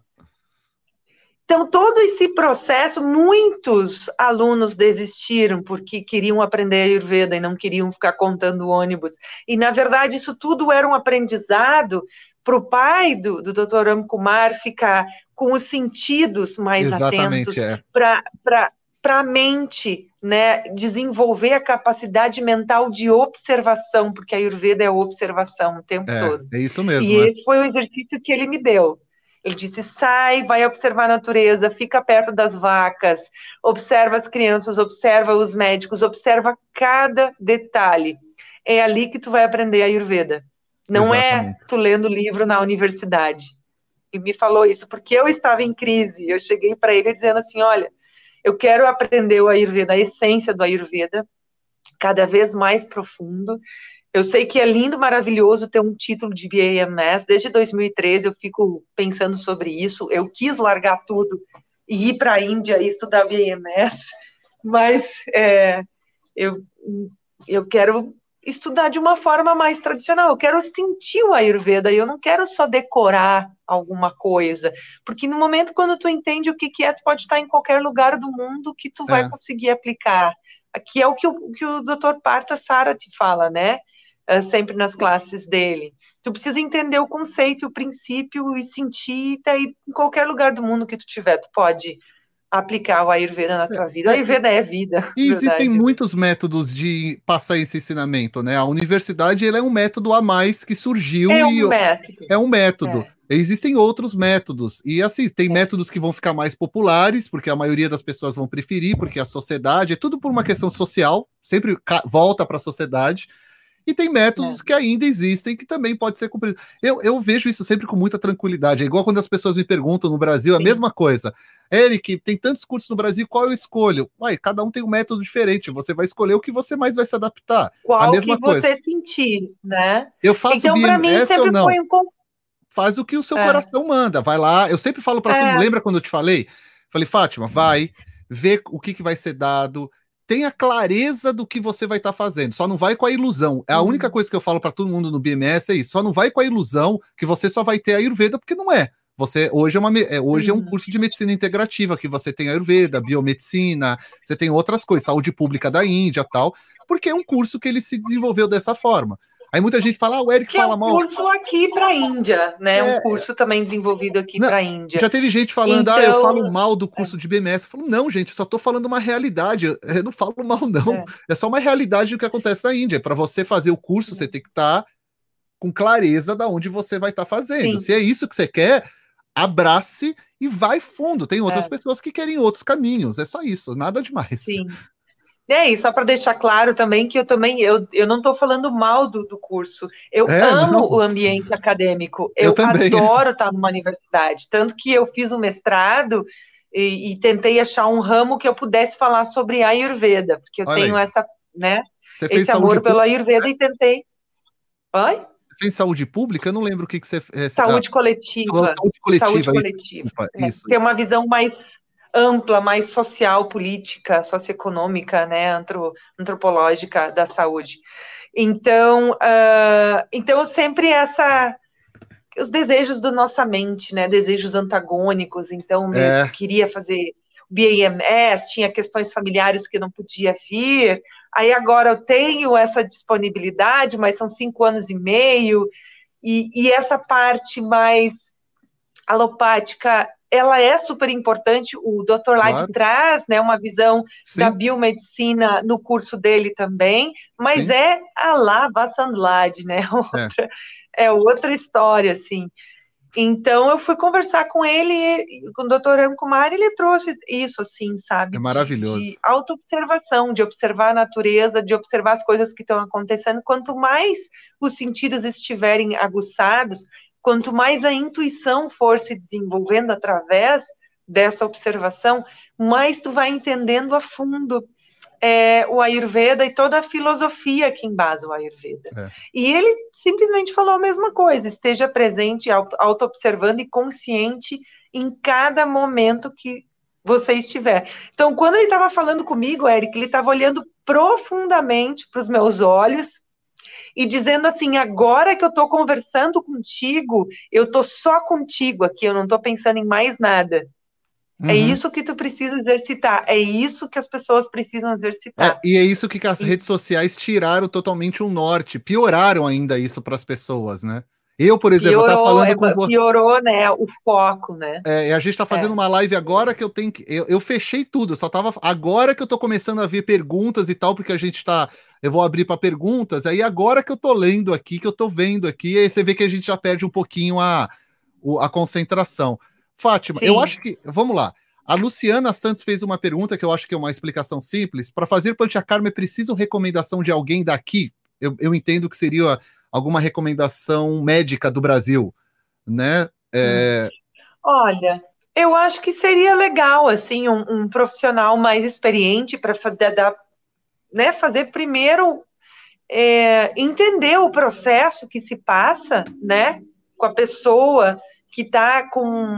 Então, todo esse processo, muitos alunos desistiram porque queriam aprender a Ayurveda e não queriam ficar contando ônibus. E, na verdade, isso tudo era um aprendizado para o pai do, do Dr. Amkumar ficar com os sentidos mais Exatamente, atentos, é. para a mente né, desenvolver a capacidade mental de observação, porque a Ayurveda é observação o tempo é, todo. É isso mesmo. E né? esse foi o exercício que ele me deu. Ele disse: sai, vai observar a natureza, fica perto das vacas, observa as crianças, observa os médicos, observa cada detalhe. É ali que tu vai aprender a Ayurveda. Não é Exatamente. é tu lendo livro na universidade. E me falou isso porque eu estava em crise. Eu cheguei para ele dizendo assim: olha, eu quero aprender o Ayurveda, a essência do Ayurveda, cada vez mais profundo. Eu sei que é lindo, maravilhoso ter um título de BAMS. Desde 2013 eu fico pensando sobre isso. Eu quis largar tudo e ir para a Índia e estudar BAMS, mas é, eu, eu quero estudar de uma forma mais tradicional. Eu quero sentir o Ayurveda e eu não quero só decorar alguma coisa, porque no momento quando tu entende o que, que é, tu pode estar em qualquer lugar do mundo que tu é. vai conseguir aplicar. Aqui é o que o, que o Dr. Parta Sara te fala, né? Uh, sempre nas classes dele. Tu precisa entender o conceito, o princípio e sentir, e aí, em qualquer lugar do mundo que tu tiver, tu pode aplicar o Ayurveda na tua vida. O Ayurveda é vida. E existem muitos métodos de passar esse ensinamento, né? A universidade ele é um método a mais que surgiu. É um e... método. É um método. É. Existem outros métodos. E assim, tem é. métodos que vão ficar mais populares, porque a maioria das pessoas vão preferir, porque a sociedade é tudo por uma questão social, sempre volta para a sociedade. E tem métodos é. que ainda existem que também pode ser cumprido. Eu, eu vejo isso sempre com muita tranquilidade. É igual quando as pessoas me perguntam no Brasil, Sim. a mesma coisa. Eric, tem tantos cursos no Brasil, qual eu escolho? Uai, cada um tem um método diferente. Você vai escolher o que você mais vai se adaptar. Qual a mesma que coisa. você sentir, né? Eu faço então, BMS mim, sempre ou não? Foi um... Faz o que o seu é. coração manda. Vai lá. Eu sempre falo para é. todo Lembra quando eu te falei? Falei, Fátima, vai, vê o que, que vai ser dado tenha clareza do que você vai estar tá fazendo. Só não vai com a ilusão. É a uhum. única coisa que eu falo para todo mundo no BMS é isso. Só não vai com a ilusão que você só vai ter a Ayurveda, porque não é. Você hoje é uma é, hoje uhum. é um uhum. curso de medicina integrativa que você tem Ayurveda, biomedicina, você tem outras coisas, saúde pública da Índia, tal, porque é um curso que ele se desenvolveu dessa forma. Aí muita gente fala, ah, o Eric que fala é um mal. curso aqui para a Índia, né? É... Um curso também desenvolvido aqui para a Índia. Já teve gente falando, então... ah, eu então, falo mal do curso é. de BMS. Eu falo, não, gente, só estou falando uma realidade. Eu não falo mal, não. É, é só uma realidade do que acontece na Índia. Para você fazer o curso, você tem que estar tá com clareza da onde você vai estar tá fazendo. Sim. Se é isso que você quer, abrace e vai fundo. Tem outras é. pessoas que querem outros caminhos. É só isso, nada demais. Sim. É, e só para deixar claro também que eu também eu, eu não estou falando mal do, do curso. Eu é, amo não. o ambiente acadêmico. Eu, eu adoro estar numa universidade. Tanto que eu fiz um mestrado e, e, tentei achar um ramo que eu pudesse falar sobre a Ayurveda, porque eu Olha tenho aí. essa, né? Você esse amor pela Ayurveda e tentei. Oi? Você fez saúde pública? Eu não lembro o que, que você. É, saúde, ah, coletiva. saúde coletiva. Saúde coletiva. Isso, isso. Ter uma visão mais ampla, mais social, política, socioeconômica, né, antro, antropológica da saúde. Então, uh, então sempre essa os desejos da nossa mente, né, desejos antagônicos. Então, é. eu queria fazer BAMS, tinha questões familiares que não podia vir. Aí agora eu tenho essa disponibilidade, mas são cinco anos e meio. E, e essa parte mais alopática ela é super importante. O Dr. Claro. traz né, uma visão Sim. da biomedicina no curso dele também, mas Sim. é a lá Vassanlad, né? Outra, é. é. outra história, assim. Então eu fui conversar com ele, com o doutor Ancumar, e ele trouxe isso, assim, sabe? É maravilhoso. De, de autoobservação, de observar a natureza, de observar as coisas que estão acontecendo. Quanto mais os sentidos estiverem aguçados, quanto mais a intuição for se desenvolvendo através dessa observação, mais tu vai entendendo a fundo é, o Ayurveda e toda a filosofia que embasa o Ayurveda. É. E ele simplesmente falou a mesma coisa: esteja presente, auto-observando e consciente em cada momento que você estiver. Então, quando ele estava falando comigo, Eric, ele estava olhando profundamente para os meus olhos e dizendo assim: agora que eu estou conversando contigo, eu estou só contigo aqui, eu não estou pensando em mais nada. É uhum. É isso que tu precisa exercitar, é isso que as pessoas precisam exercitar. É, e é isso que as redes sociais tiraram totalmente o norte, pioraram ainda isso para as pessoas, né? Eu, por exemplo, piorou, tá falando é, com piorou, né, o foco, né? É, a gente tá fazendo é. uma live agora que eu tenho que eu, eu fechei tudo, eu só tava agora que eu tô começando a ver perguntas e tal, porque a gente tá, eu vou abrir para perguntas, aí agora que eu tô lendo aqui, que eu tô vendo aqui, aí você vê que a gente já perde um pouquinho a a concentração. Fátima, Sim. eu acho que. Vamos lá. A Luciana Santos fez uma pergunta que eu acho que é uma explicação simples. Para fazer panchakarma é preciso recomendação de alguém daqui? Eu, eu, entendo que seria alguma recomendação médica do Brasil, né? É... Olha, eu acho que seria legal, assim, um, um profissional mais experiente para né, fazer primeiro é, entender o processo que se passa, né, com a pessoa que está com,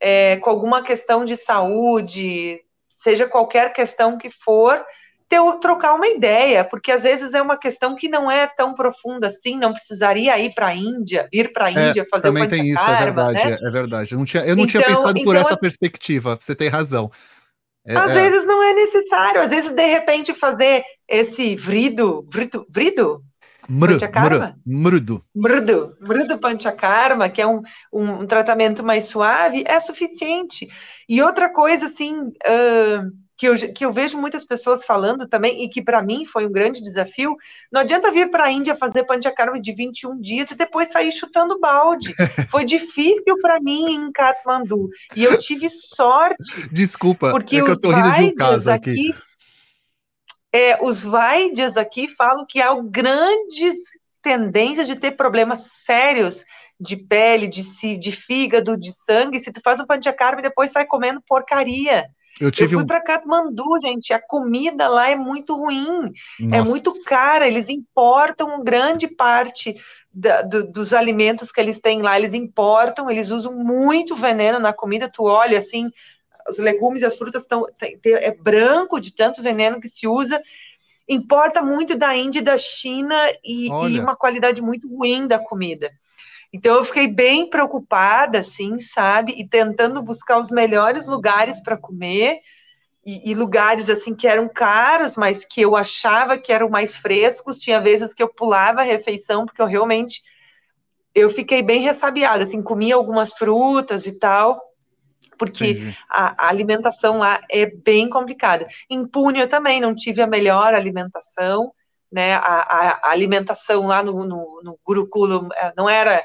é, com alguma questão de saúde, seja qualquer questão que for, ter, trocar uma ideia, porque às vezes é uma questão que não é tão profunda assim, não precisaria ir para a Índia, ir para a é, Índia fazer também tem isso, é verdade, né? é, verdade. Eu não tinha, eu não então, tinha pensado por então, essa perspectiva, você tem razão. É, às é. vezes não é necessário, às vezes de repente fazer esse vrido, vrido, vrido? Mru, Panchakarma? Mrudo. Mrudo. Mrudo Panchakarma, que é um, um, um, tratamento mais suave, é suficiente. E outra coisa, assim, uh, que, eu, que eu vejo muitas pessoas falando também, e que para mim foi um grande desafio, não adianta vir para a Índia fazer Panchakarma de 21 dias e depois sair chutando balde. Foi difícil para mim em Kathmandu. E eu tive sorte. Desculpa, porque é que eu tô rindo de um caso aqui, aqui é, os Vaidyas aqui falam que há grandes tendências de ter problemas sérios de pele, de, de fígado, de sangue. Se tu faz um panchakarma e depois sai comendo porcaria. Eu, tive eu fui um... para Katmandu, gente. A comida lá é muito ruim, é Nossa. é muito cara. Eles importam grande parte da, do, dos alimentos que eles têm lá. Eles importam, eles usam muito veneno na comida. Tu olha assim, os legumes e as frutas estão é branco de tanto veneno que se usa. Importa muito da Índia e da China e, e uma qualidade muito ruim da comida. Então eu fiquei bem preocupada, assim, sabe, e tentando buscar os melhores lugares para comer e, e, lugares assim que eram caros, mas que eu achava que eram mais frescos. Tinha vezes que eu pulava a refeição porque eu realmente eu fiquei bem ressabiada, assim, comia algumas frutas e tal porque a, a, alimentação lá é bem complicada. Em Pune eu também não tive a melhor alimentação, né? A, a, a alimentação lá no, no, no Gurukulam é, não era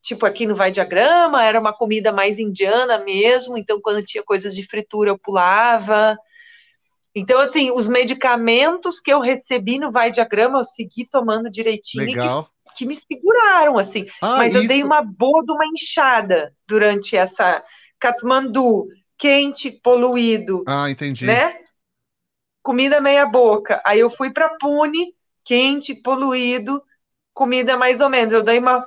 tipo aqui no Vai Diagrama, era uma comida mais indiana mesmo, então quando tinha coisas de fritura eu pulava. Então, assim, os medicamentos que eu recebi no Vai Diagrama, eu segui tomando direitinho. Legal. Que, que me seguraram, assim. Ah, mas isso... eu dei uma boa de uma inchada durante essa, Katmandu, quente, poluído. Ah, entendi. Né? Comida meia boca. Aí eu fui para Pune, quente, poluído, comida mais ou menos. Eu dei uma.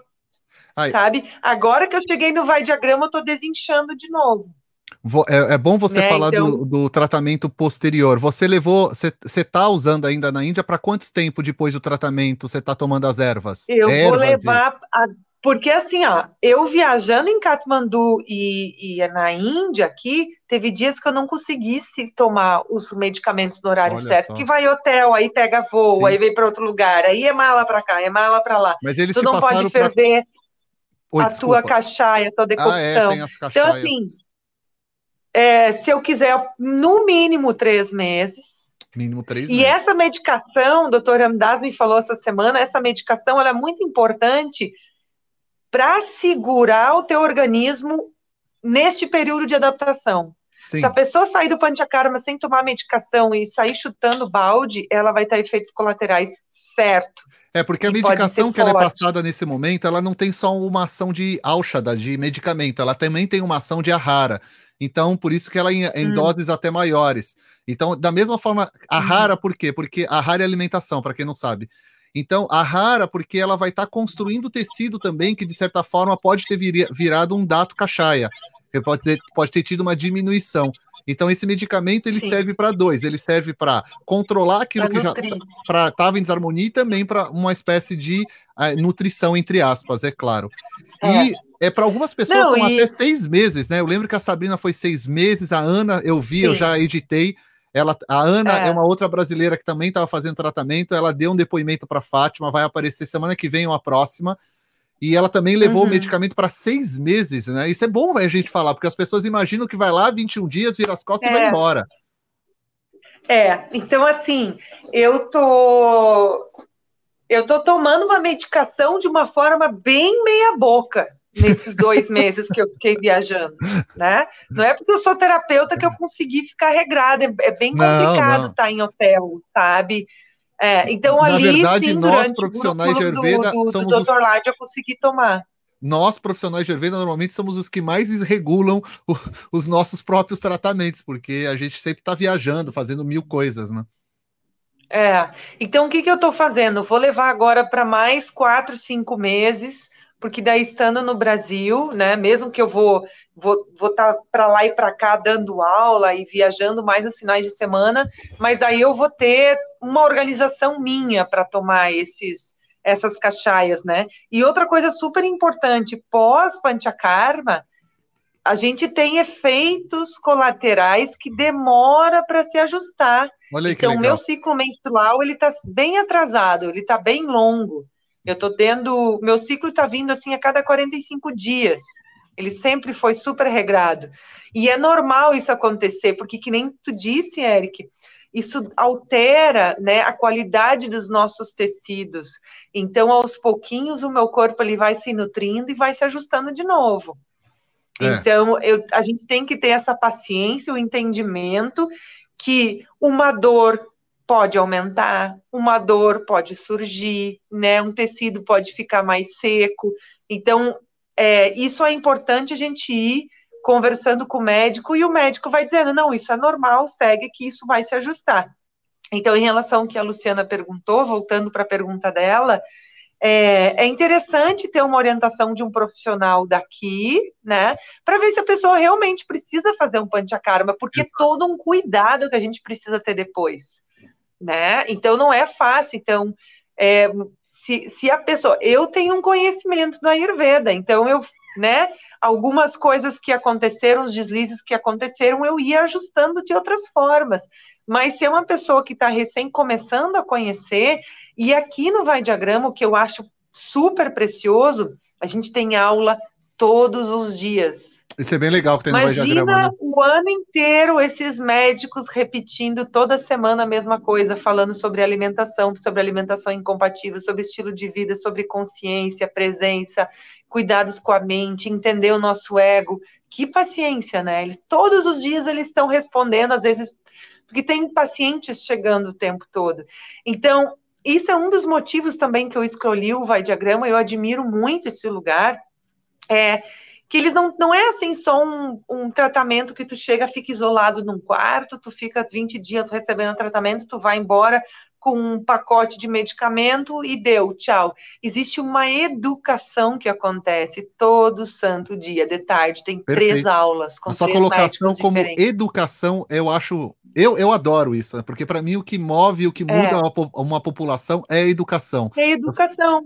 Ai. Sabe? Agora que eu cheguei no vai diagrama, eu tô desinchando de novo. É, é bom você né, falar então... do, do, tratamento posterior. Você levou, você está usando ainda na Índia para quanto tempo depois do tratamento você está tomando as ervas? Eu ervas vou levar e... a, porque assim, ó, eu viajando em Katmandu e, e, na Índia aqui, teve dias que eu não conseguisse tomar os medicamentos no horário Olha certo, só. que vai hotel, aí pega voo, Sim. aí vem para outro lugar, aí é mala para cá, é mala para lá. Mas eles tu não pode ferver pra... Oi, a desculpa. tua cachaça, a tua decocção. Ah, é, tem as então assim, é, se eu quiser no mínimo três meses, Mínimo três E essa medicação, o doutor Ramdas me falou essa semana, essa medicação ela é muito importante para segurar o teu organismo neste período de adaptação. Sim. Se a pessoa sair do panchakarma sem tomar medicação e sair chutando balde, ela vai ter efeitos colaterais certo. É, porque a medicação que ela é passada nesse momento, ela não tem só uma ação de álchada, de medicamento, ela também tem uma ação de ahara. Então, por isso que ela é em, em hum. doses até maiores. Então, da mesma forma, a uhum. rara, por quê? Porque a rara é alimentação, para quem não sabe. Então, a rara, porque ela vai estar tá construindo tecido também, que de certa forma pode ter virado um dato cachaia. Ele pode ter, pode ter tido uma diminuição. Então, esse medicamento ele Sim. serve para dois: ele serve para controlar aquilo pra que nutrir. já estava em desarmonia e também para uma espécie de uh, nutrição, entre aspas, é claro. É. E é para algumas pessoas Não, são e... até seis meses, né? Eu lembro que a Sabrina foi seis meses, a Ana, eu vi, Sim. eu já editei. Ela, a Ana é. é uma outra brasileira que também estava fazendo tratamento. Ela deu um depoimento para Fátima, vai aparecer semana que vem uma próxima. E ela também levou uhum. o medicamento para seis meses, né? Isso é bom a gente falar, porque as pessoas imaginam que vai lá 21 dias, vira as costas é. e vai é. embora. É, então assim, eu tô eu tô tomando uma medicação de uma forma bem meia boca nesses dois meses que eu fiquei viajando, né? Não é porque eu sou terapeuta que eu consegui ficar regrada, é, é bem complicado estar tá em hotel, sabe? É, então Na ali, verdade, sim, nós profissionais de Ayurveda do, do, somos do Dr. Os... Eu consegui tomar. Nós, profissionais de Ayurveda, normalmente somos os que mais regulam o, os nossos próprios tratamentos, porque a gente sempre está viajando, fazendo mil coisas, né? É, então o que, que eu estou fazendo? Vou levar agora para mais quatro, cinco meses, porque daí estando no Brasil, né, mesmo que eu vou vou vou estar tá para lá e para cá dando aula e viajando mais nos finais de semana, mas daí eu vou ter uma organização minha para tomar esses essas caixaias, né? E outra coisa super importante, pós panchakarma, a gente tem efeitos colaterais que demora para se ajustar. então, meu ciclo menstrual ele está bem atrasado, ele está bem longo. Eu estou tendo. Meu ciclo está vindo assim a cada 45 dias. Ele sempre foi super regrado. E é normal isso acontecer, porque, que nem tu disse, Eric, isso altera né, a qualidade dos nossos tecidos. Então, aos pouquinhos, o meu corpo ele vai se nutrindo e vai se ajustando de novo. É. Então, eu, a gente tem que ter essa paciência, o entendimento que uma dor pode aumentar, uma dor pode surgir, né? Um tecido pode ficar mais seco. Então, é, isso é importante a gente ir conversando com o médico e o médico vai dizendo: não, isso é normal, segue que isso vai se ajustar. Então, em relação ao que a Luciana perguntou, voltando para a pergunta dela, é, é, interessante ter uma orientação de um profissional daqui, né, para ver se a pessoa realmente precisa fazer um panchakarma, porque é todo um cuidado que a gente precisa ter depois né? Então não é fácil. Então, é, se, se a pessoa. Eu tenho um conhecimento da Ayurveda, então eu, né? Algumas coisas que aconteceram, os deslizes que aconteceram, eu ia ajustando de outras formas. Mas se é uma pessoa que está recém começando a conhecer, e aqui no Vai Diagrama, o que eu acho super precioso, a gente tem aula todos os dias. Isso é bem legal que tem Imagina no né? o ano inteiro esses médicos repetindo toda semana a mesma coisa, falando sobre alimentação, sobre alimentação incompatível, sobre estilo de vida, sobre consciência, presença, cuidados com a mente, entender o nosso ego. Que paciência, né? Eles, todos os dias eles estão respondendo, às vezes, porque tem pacientes chegando o tempo todo. Então, isso é um dos motivos também que eu escolhi o Vai Diagrama, eu admiro muito esse lugar. É, que eles não, não é assim só um, um tratamento que tu chega, fica isolado num quarto, tu fica 20 dias recebendo tratamento, tu vai embora com um pacote de medicamento e deu, tchau. Existe uma educação que acontece todo santo dia, de tarde, tem Perfeito. três aulas. Com A sua colocação como diferentes. educação, eu acho eu, eu adoro isso, né? porque para mim o que move, o que muda é. uma, uma, população é a educação. É a educação.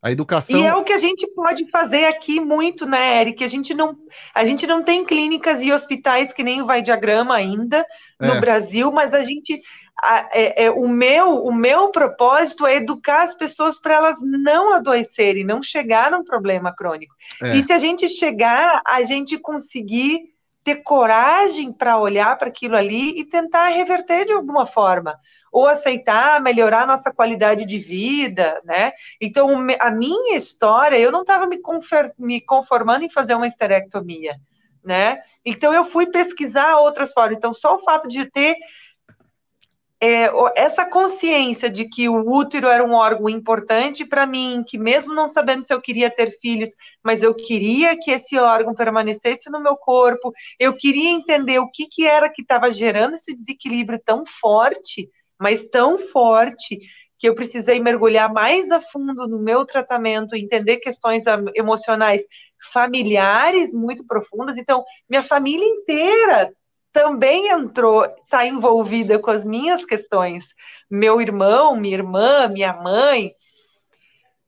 A educação. E é o que a gente pode fazer aqui muito, né, Eric? A gente não, a gente não tem clínicas e hospitais que nem o Vai Diagrama ainda no é. Brasil, mas a gente. A, é, é, o, meu, o meu propósito é educar as pessoas para elas não adoecerem, não chegar num problema crônico. É. E se a gente chegar, a gente conseguir ter coragem para olhar para aquilo ali e tentar reverter de alguma forma, ou aceitar, melhorar nossa qualidade de vida, né? Então, a minha história, eu não estava me, me conformando em fazer uma esterectomia, né? Então, eu fui pesquisar outras formas. Então, só o fato de ter é, essa consciência de que o útero era um órgão importante para mim, que mesmo não sabendo se eu queria ter filhos, mas eu queria que esse órgão permanecesse no meu corpo, eu queria entender o que, que era que estava gerando esse desequilíbrio tão forte, mas tão forte, que eu precisei mergulhar mais a fundo no meu tratamento, entender questões emocionais familiares muito profundas. Então, minha família inteira também entrou, está envolvida com as minhas questões. Meu irmão, minha irmã, minha mãe.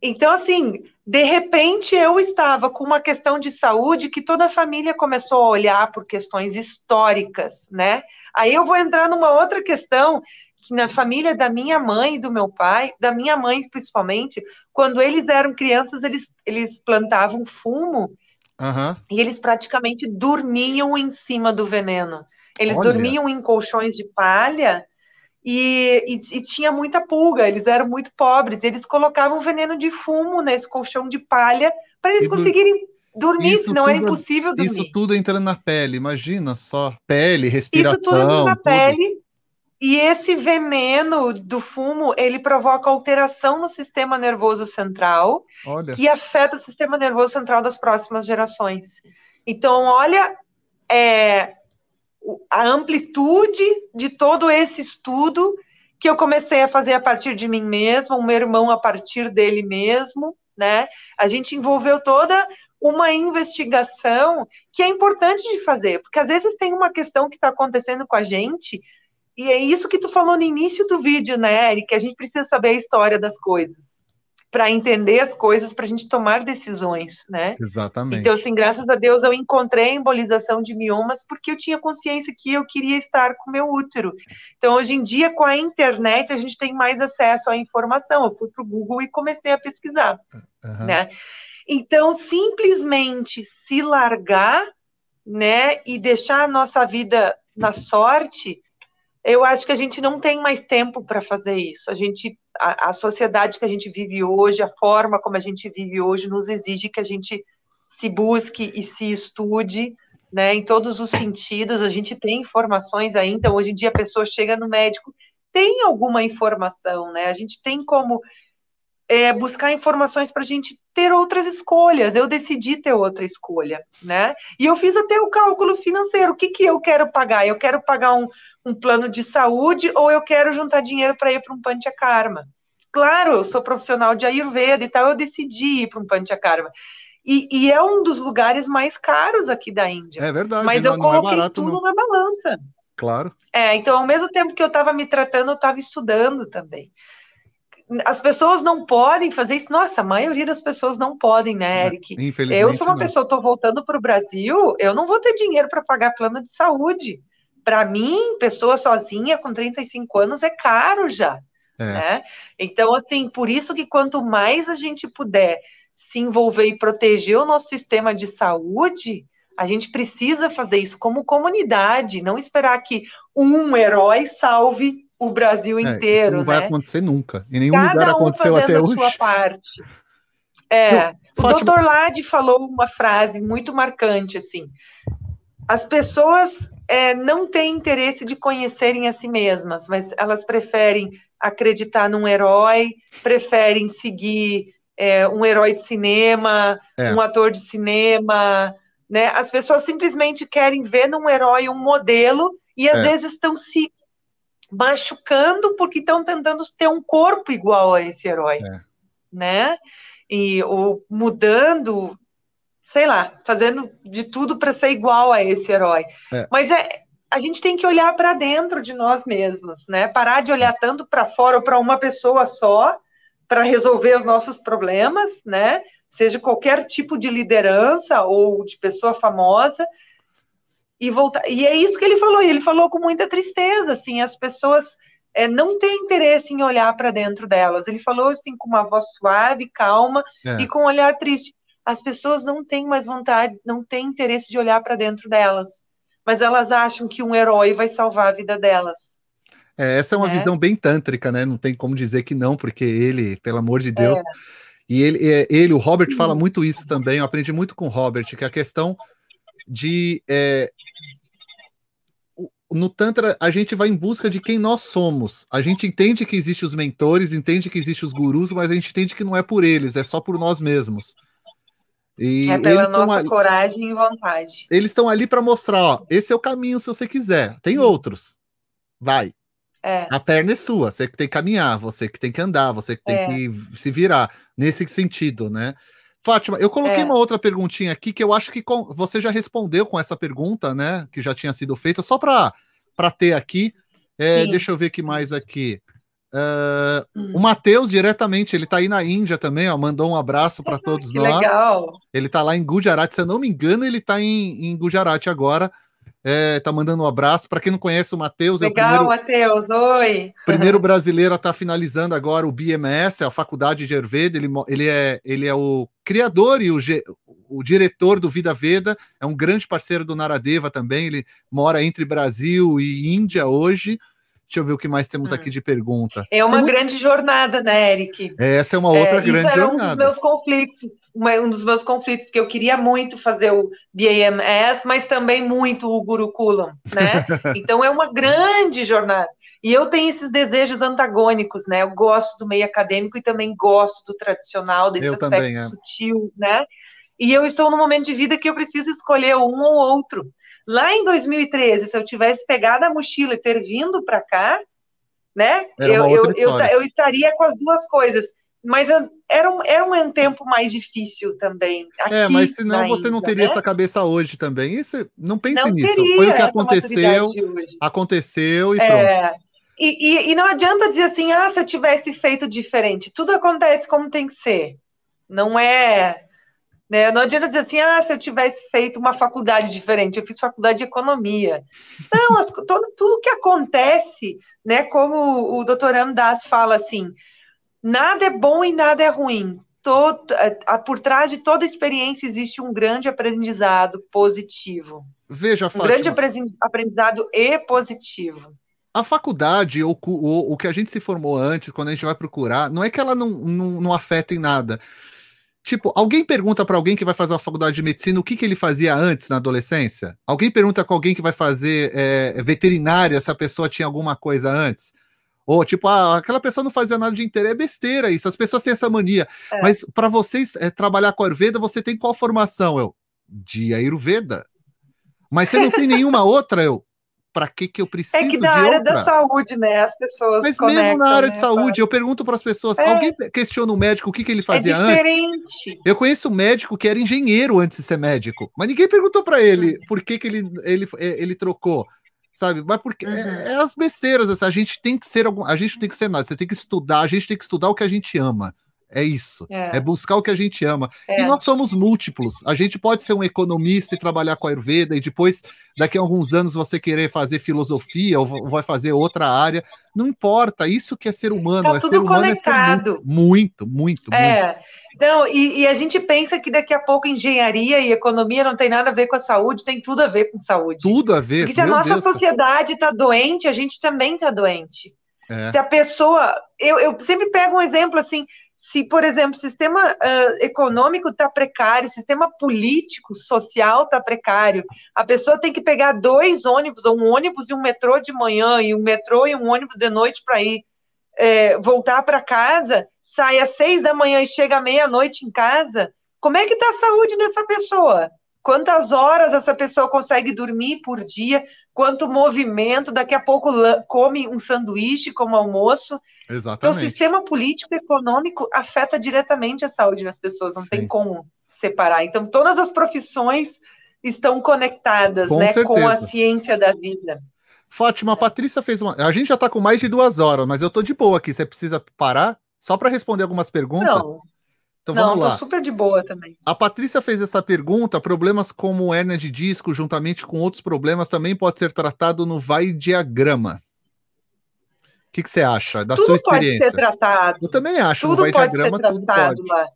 Então, assim, de repente eu estava com uma questão de saúde que toda a família começou a olhar por questões históricas, né? Aí eu vou entrar numa outra questão que na família da minha mãe e do meu pai, da minha mãe principalmente, quando eles eram crianças, eles, eles plantavam fumo Uhum. E eles praticamente dormiam em cima do veneno. Eles Olha. dormiam em colchões de palha e, e, e, tinha muita pulga. Eles eram muito pobres. Eles colocavam veneno de fumo nesse colchão de palha para eles e conseguirem dormir, isso senão tudo, era impossível dormir. Isso tudo entrando na pele, imagina só. Pele, respiração. Isso tudo na tudo. pele e esse veneno do fumo, ele provoca alteração no sistema nervoso central, olha. que afeta o sistema nervoso central das próximas gerações. Então, olha é, a amplitude de todo esse estudo que eu comecei a fazer a partir de mim mesma, o meu irmão a partir dele mesmo, né? A gente envolveu toda uma investigação que é importante de fazer, porque às vezes tem uma questão que está acontecendo com a gente e é isso que tu falou no início do vídeo, né, Eric? A gente precisa saber a história das coisas para entender as coisas, para a gente tomar decisões, né? Exatamente. Então, assim, graças a Deus eu encontrei a embolização de miomas porque eu tinha consciência que eu queria estar com meu útero. Então, hoje em dia, com a internet, a gente tem mais acesso à informação. Eu fui para o Google e comecei a pesquisar, uhum. né? Então, simplesmente se largar, né, e deixar a nossa vida na sorte, eu acho que a gente não tem mais tempo para fazer isso. A gente, a, a, sociedade que a gente vive hoje, a forma como a gente vive hoje, nos exige que a gente se busque e se estude, né, em todos os sentidos. A gente tem informações aí, então hoje em dia a pessoa chega no médico, tem alguma informação, né? A gente tem como é, buscar informações para a gente ter outras escolhas. Eu decidi ter outra escolha, né? E eu fiz até o cálculo financeiro. O que, que eu quero pagar? Eu quero pagar um, um plano de saúde ou eu quero juntar dinheiro para ir para um Panchakarma? Claro, eu sou profissional de Ayurveda e tal, eu decidi ir para um Panchakarma. E, e, é um dos lugares mais caros aqui da Índia. É verdade. Mas não, eu coloquei é barato, tudo não. na balança. Claro. É, então, ao mesmo tempo que eu estava me tratando, eu estava estudando também as pessoas não podem fazer isso. Nossa, a maioria das pessoas não podem, né, é, Eric? Infelizmente. Eu sou uma não. pessoa, estou voltando para o Brasil, eu não vou ter dinheiro para pagar plano de saúde. Para mim, pessoa sozinha com 35 anos é caro já. É. Né? Então, assim, por isso que quanto mais a gente puder se envolver e proteger o nosso sistema de saúde, a gente precisa fazer isso como comunidade, não esperar que um herói salve o Brasil é, inteiro. não vai né? acontecer nunca. Em nenhum Cada lugar um aconteceu até hoje. Sua parte. É, o. Dr. Lade falou uma frase muito marcante assim. As pessoas é, não têm interesse de conhecerem a si mesmas, mas elas preferem acreditar num herói, preferem seguir é, um herói de cinema, é. um ator de cinema, né? As pessoas simplesmente querem ver num herói um modelo e às é. vezes estão se machucando porque estão tentando ter um corpo igual a esse herói, é. né? E ou mudando, sei lá, fazendo de tudo para ser igual a esse herói. É. Mas é a gente tem que olhar para dentro de nós mesmos, né? Parar de olhar tanto para fora ou para uma pessoa só para resolver os nossos problemas, né? Seja qualquer tipo de liderança ou de pessoa famosa, e voltar. E é isso que ele falou, e ele falou com muita tristeza, assim, as pessoas é, não têm interesse em olhar para dentro delas. Ele falou assim com uma voz suave, calma é. e com um olhar triste. As pessoas não têm mais vontade, não têm interesse de olhar para dentro delas. mas elas acham que um herói vai salvar a vida delas. É, essa é uma né? visão bem tântrica, né? Não tem como dizer que não, porque ele, pelo amor de Deus. É. E ele, é, ele, o Robert, fala muito isso também. Eu aprendi muito com o Robert, que é a questão de. É, no Tantra, a gente vai em busca de quem nós somos. A gente entende que existem os mentores, entende que existem os gurus, mas a gente entende que não é por eles, é só por nós mesmos. E é pela nossa ali, coragem e vontade. Eles estão ali para mostrar, ó, esse é o caminho se você quiser. Tem outros. Vai. É. A perna é sua, você que tem que caminhar, você que tem que andar, você que tem é. que se virar nesse sentido, né? Fátima, eu coloquei é. uma outra perguntinha aqui que eu acho que com, você já respondeu com essa pergunta, né? Que já tinha sido feita, só para ter aqui. É, deixa eu ver que mais aqui. Uh, hum. O Matheus, diretamente, ele está aí na Índia também, ó, mandou um abraço para todos nós. Legal. Ele está lá em Gujarat, se eu não me engano, ele está em, em Gujarat agora. É, tá mandando um abraço. Para quem não conhece o Matheus, é o primeiro, Matheus, oi. Primeiro brasileiro a estar tá finalizando agora o BMS, a Faculdade de Ayurveda. Ele, ele, é, ele é o criador e o, o diretor do Vida Veda, é um grande parceiro do Naradeva também. Ele mora entre Brasil e Índia hoje. Deixa eu ver o que mais temos aqui hum. de pergunta. É uma grande jornada, né, Eric? Essa é uma outra é, grande jornada. um dos meus conflitos, um dos meus conflitos que eu queria muito fazer o BAMS, mas também muito o Gurukulam, né? então é uma grande jornada. E eu tenho esses desejos antagônicos, né? Eu gosto do meio acadêmico e também gosto do tradicional, desse eu aspecto também, é. sutil, né? E eu estou num momento de vida que eu preciso escolher um ou outro. Lá em 2013, se eu tivesse pegado a mochila e ter vindo para cá, né? Eu, eu, eu, eu, estaria com as duas coisas. Mas era um, era um tempo mais difícil também. é, mas senão ainda, você não teria né? essa cabeça hoje também. Isso, não pense não nisso. Foi o que aconteceu. Aconteceu e é, pronto. E, e, e não adianta dizer assim, ah, se eu tivesse feito diferente. Tudo acontece como tem que ser. Não é né? Não adianta dizer assim, ah, se eu tivesse feito uma faculdade diferente, eu fiz faculdade de economia. Não, as, todo, tudo que acontece, né, como o doutor Amdas fala assim, nada é bom e nada é ruim. Todo, a, a, por trás de toda experiência existe um grande aprendizado positivo. Veja, Fátima. Um grande aprendizado e positivo. A faculdade, ou o, o que a gente se formou antes, quando a gente vai procurar, não é que ela não, não, não afeta em nada Tipo, alguém pergunta para alguém que vai fazer uma faculdade de medicina o que, que ele fazia antes na adolescência? Alguém pergunta com alguém que vai fazer é, veterinária se a pessoa tinha alguma coisa antes? Ou tipo, ah, aquela pessoa não fazia nada de inteiro, é besteira isso, as pessoas têm essa mania. É. Mas para vocês é, trabalhar com Ayurveda, você tem qual formação? Eu, de Ayurveda. Mas você não tem nenhuma outra? Eu, para que que eu preciso de É que da área outra? da saúde, né? As pessoas Mas conectam, mesmo na área né, de saúde, eu pergunto para as pessoas, é. alguém questiona o médico o que que ele fazia é diferente. antes? Eu conheço um médico que era engenheiro antes de ser médico, mas ninguém perguntou para ele por que que ele, ele, ele trocou sabe? Mas porque é, uhum. é, é, as besteiras, assim, a gente tem que ser algum, a gente tem que ser nada, você tem que estudar, a gente tem que estudar o que a gente ama. É isso. É. é. buscar o que a gente ama. É. E nós somos múltiplos. A gente pode ser um economista e trabalhar com a Ayurveda, e depois, daqui a alguns anos, você querer fazer filosofia ou vai fazer outra área. Não importa. Isso que é ser humano. Tá é tudo ser humano conectado. É ser muito, muito, muito. É. Muito. Então, e, e, a gente pensa que daqui a pouco engenharia e economia não tem nada a ver com a saúde, tem tudo a ver com saúde. Tudo a ver. Porque se a nossa Deus, sociedade está doente, a gente também está doente. É. Se a pessoa. Eu, eu sempre pego um exemplo assim: se, por exemplo, o sistema uh, econômico está precário, o sistema político, social está precário, a pessoa tem que pegar dois ônibus, ou um ônibus e um metrô de manhã, e um metrô e um ônibus de noite para ir é, voltar para casa, sai às seis da manhã e chega à meia-noite em casa, como é que está a saúde dessa pessoa? Quantas horas essa pessoa consegue dormir por dia? Quanto movimento? Daqui a pouco come um sanduíche como almoço. Exatamente. Então, o sistema político e econômico afeta diretamente a saúde das pessoas, não Sim. tem como separar. Então, todas as profissões estão conectadas com, né, com a ciência da vida. Fátima, a Patrícia fez uma. A gente já está com mais de duas horas, mas eu estou de boa aqui. Você precisa parar só para responder algumas perguntas? Não. Então vamos Não, lá. super de boa também. A Patrícia fez essa pergunta. Problemas como hérnia de disco, juntamente com outros problemas, também pode ser tratado no vai diagrama. O que, que você acha da tudo sua experiência? Pode ser tratado. Eu também acho. Tudo pode diagrama, ser tratado tudo pode.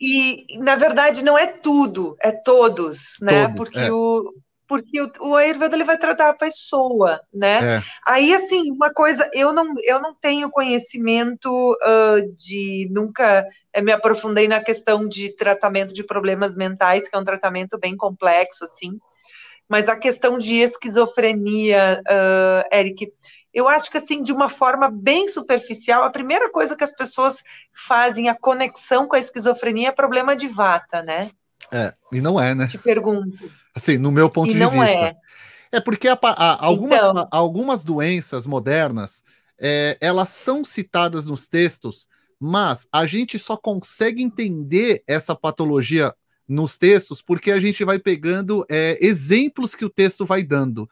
E, na verdade, não é tudo, é todos, né? Todos, Porque é. o, porque o, o Ayurveda ele vai tratar a pessoa, né? É. Aí, assim, uma coisa, eu não, eu não tenho conhecimento uh, de, nunca me aprofundei na questão de tratamento de problemas mentais, que é um tratamento bem complexo, assim, mas a questão de esquizofrenia, uh, Eric, eu acho que, assim, de uma forma bem superficial, a primeira coisa que as pessoas fazem, a conexão com a esquizofrenia, é problema de vata, né? É, e não é, né? Te pergunto. Assim, no meu ponto e de não vista. É. É porque a, a, algumas, então... algumas doenças modernas, é, elas são citadas nos textos, mas a gente só consegue entender essa patologia nos textos porque a gente vai pegando é, exemplos que o texto vai dando.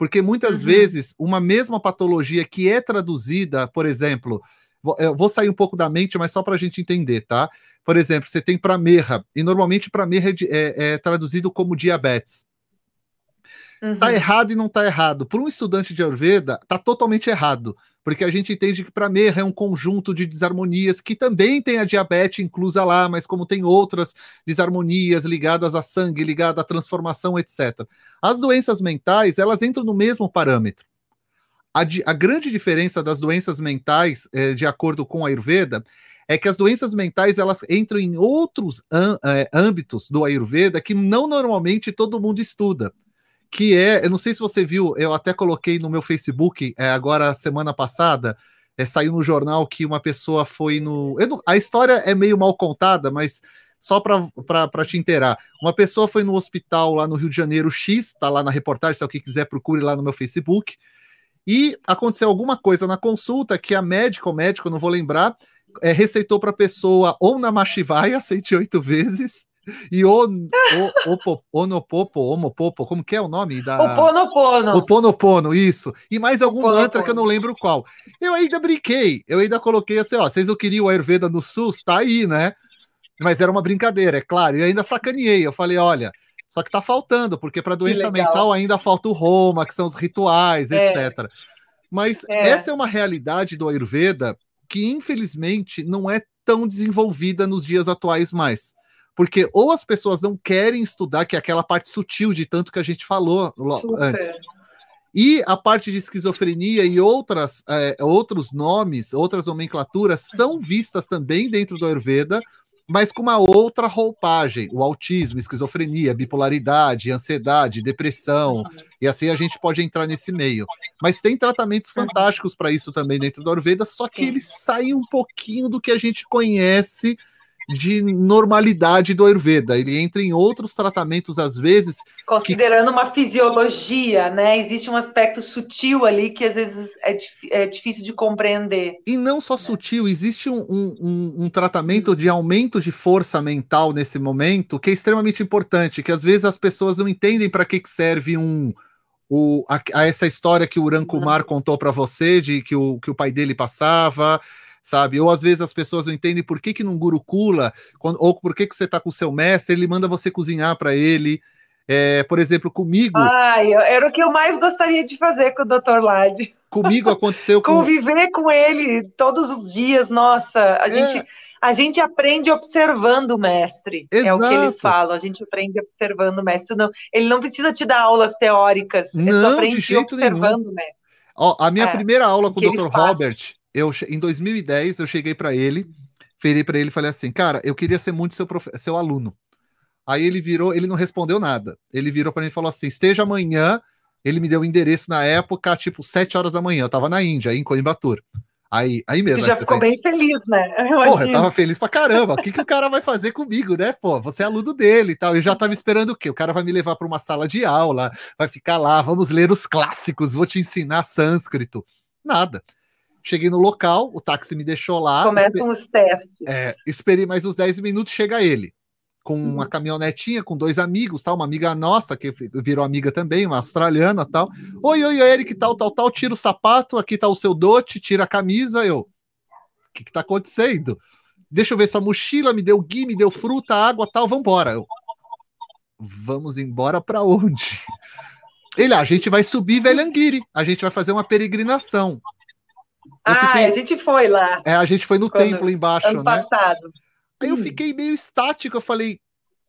Porque muitas uhum. vezes uma mesma patologia que é traduzida, por exemplo, eu vou sair um pouco da mente, mas só para a gente entender, tá? Por exemplo, você tem pramerra, e normalmente pramerra é, é, é traduzido como diabetes. Uhum. Tá errado e não tá errado. Para um estudante de Ayurveda, tá totalmente errado porque a gente entende que para Merra é um conjunto de desarmonias que também tem a diabetes inclusa lá, mas como tem outras desarmonias ligadas a sangue, ligadas à transformação, etc. As doenças mentais, elas entram no mesmo parâmetro. A, a grande diferença das doenças mentais, é, de acordo com a Ayurveda, é que as doenças mentais elas entram em outros é, âmbitos do Ayurveda que não normalmente todo mundo estuda que é, eu não sei se você viu, eu até coloquei no meu Facebook é, agora semana passada, é, saiu no jornal que uma pessoa foi no. Não, a história é meio mal contada, mas só para te inteirar. Uma pessoa foi no hospital lá no Rio de Janeiro X, tá lá na reportagem, se alguém quiser, procure lá no meu Facebook. E aconteceu alguma coisa na consulta que a médica, ou médico, não vou lembrar, é, receitou para a pessoa ou na Machivaya 108 vezes, e o, o, o, Onopopo, Homopopo, como que é o nome? Da... O Ponopono. O Ponopono, isso. E mais algum mantra que eu não lembro qual. Eu ainda brinquei, eu ainda coloquei assim, ó, vocês não queriam o Ayurveda no SUS? Tá aí, né? Mas era uma brincadeira, é claro. E ainda sacaneei, eu falei, olha, só que tá faltando, porque para doença mental ainda falta o Roma, que são os rituais, é. etc. Mas é. essa é uma realidade do Ayurveda que, infelizmente, não é tão desenvolvida nos dias atuais mais porque ou as pessoas não querem estudar, que é aquela parte sutil de tanto que a gente falou Super. antes. E a parte de esquizofrenia e outras, é, outros nomes, outras nomenclaturas são vistas também dentro do Ayurveda, mas com uma outra roupagem. O autismo, esquizofrenia, bipolaridade, ansiedade, depressão, e assim a gente pode entrar nesse meio. Mas tem tratamentos fantásticos para isso também dentro do Ayurveda, só que eles saem um pouquinho do que a gente conhece de normalidade do Ayurveda. Ele entra em outros tratamentos, às vezes. Considerando que... uma fisiologia, né? Existe um aspecto sutil ali que às vezes é, é difícil de compreender. E não só sutil, existe um, um, um, tratamento de aumento de força mental nesse momento que é extremamente importante, que às vezes as pessoas não entendem para que, que serve um. O, a, a essa história que o Uran Kumar contou para você, de que o, que o pai dele passava, sabe? Ou às vezes as pessoas não entendem por que, que num gurukula, ou por que, que você está com o seu mestre, ele manda você cozinhar para ele. É, por exemplo, comigo. Ai, era o que eu mais gostaria de fazer com o Dr. Lade. Comigo aconteceu com... Conviver com ele todos os dias, nossa, a é... gente. A gente aprende observando o mestre. Exato. É o que eles falam. A gente aprende observando o mestre. Não, ele não precisa te dar aulas teóricas. Não, ele só aprende observando nenhum. o mestre. Ó, a minha é, primeira aula com o Dr. Robert, eu, em 2010, eu cheguei para ele, virei para ele e falei assim, cara, eu queria ser muito seu, seu aluno. Aí ele virou, ele não respondeu nada. Ele virou para mim e falou assim: esteja amanhã. Ele me deu o endereço na época, tipo, 7 horas da manhã. Eu tava na Índia, em Coimbatore. Aí, aí mesmo. Você já ficou bem feliz, né? Eu Porra, eu tava feliz pra caramba. O que, que o cara vai fazer comigo, né? Pô, você é aluno dele e tal. Eu já tava esperando o quê? O cara vai me levar para uma sala de aula, vai ficar lá, vamos ler os clássicos, vou te ensinar sânscrito. Nada. Cheguei no local, o táxi me deixou lá. Começam os testes. É, esperei mais uns 10 minutos, chega ele. Com uhum. uma caminhonetinha, com dois amigos, tal, uma amiga nossa, que virou amiga também, uma australiana tal. Oi, oi, Eric, tal, tal, tal, tira o sapato, aqui tá o seu dote, tira a camisa. Eu, o que que tá acontecendo? Deixa eu ver sua mochila, me deu gui, me deu fruta, água, tal, vambora. Eu, vamos embora para onde? Ele, ah, a gente vai subir Velhanguiri, a gente vai fazer uma peregrinação. Eu ah, fiquei... a gente foi lá. É, a gente foi no Quando... templo embaixo, ano né? passado. Aí hum. eu fiquei meio estático, eu falei,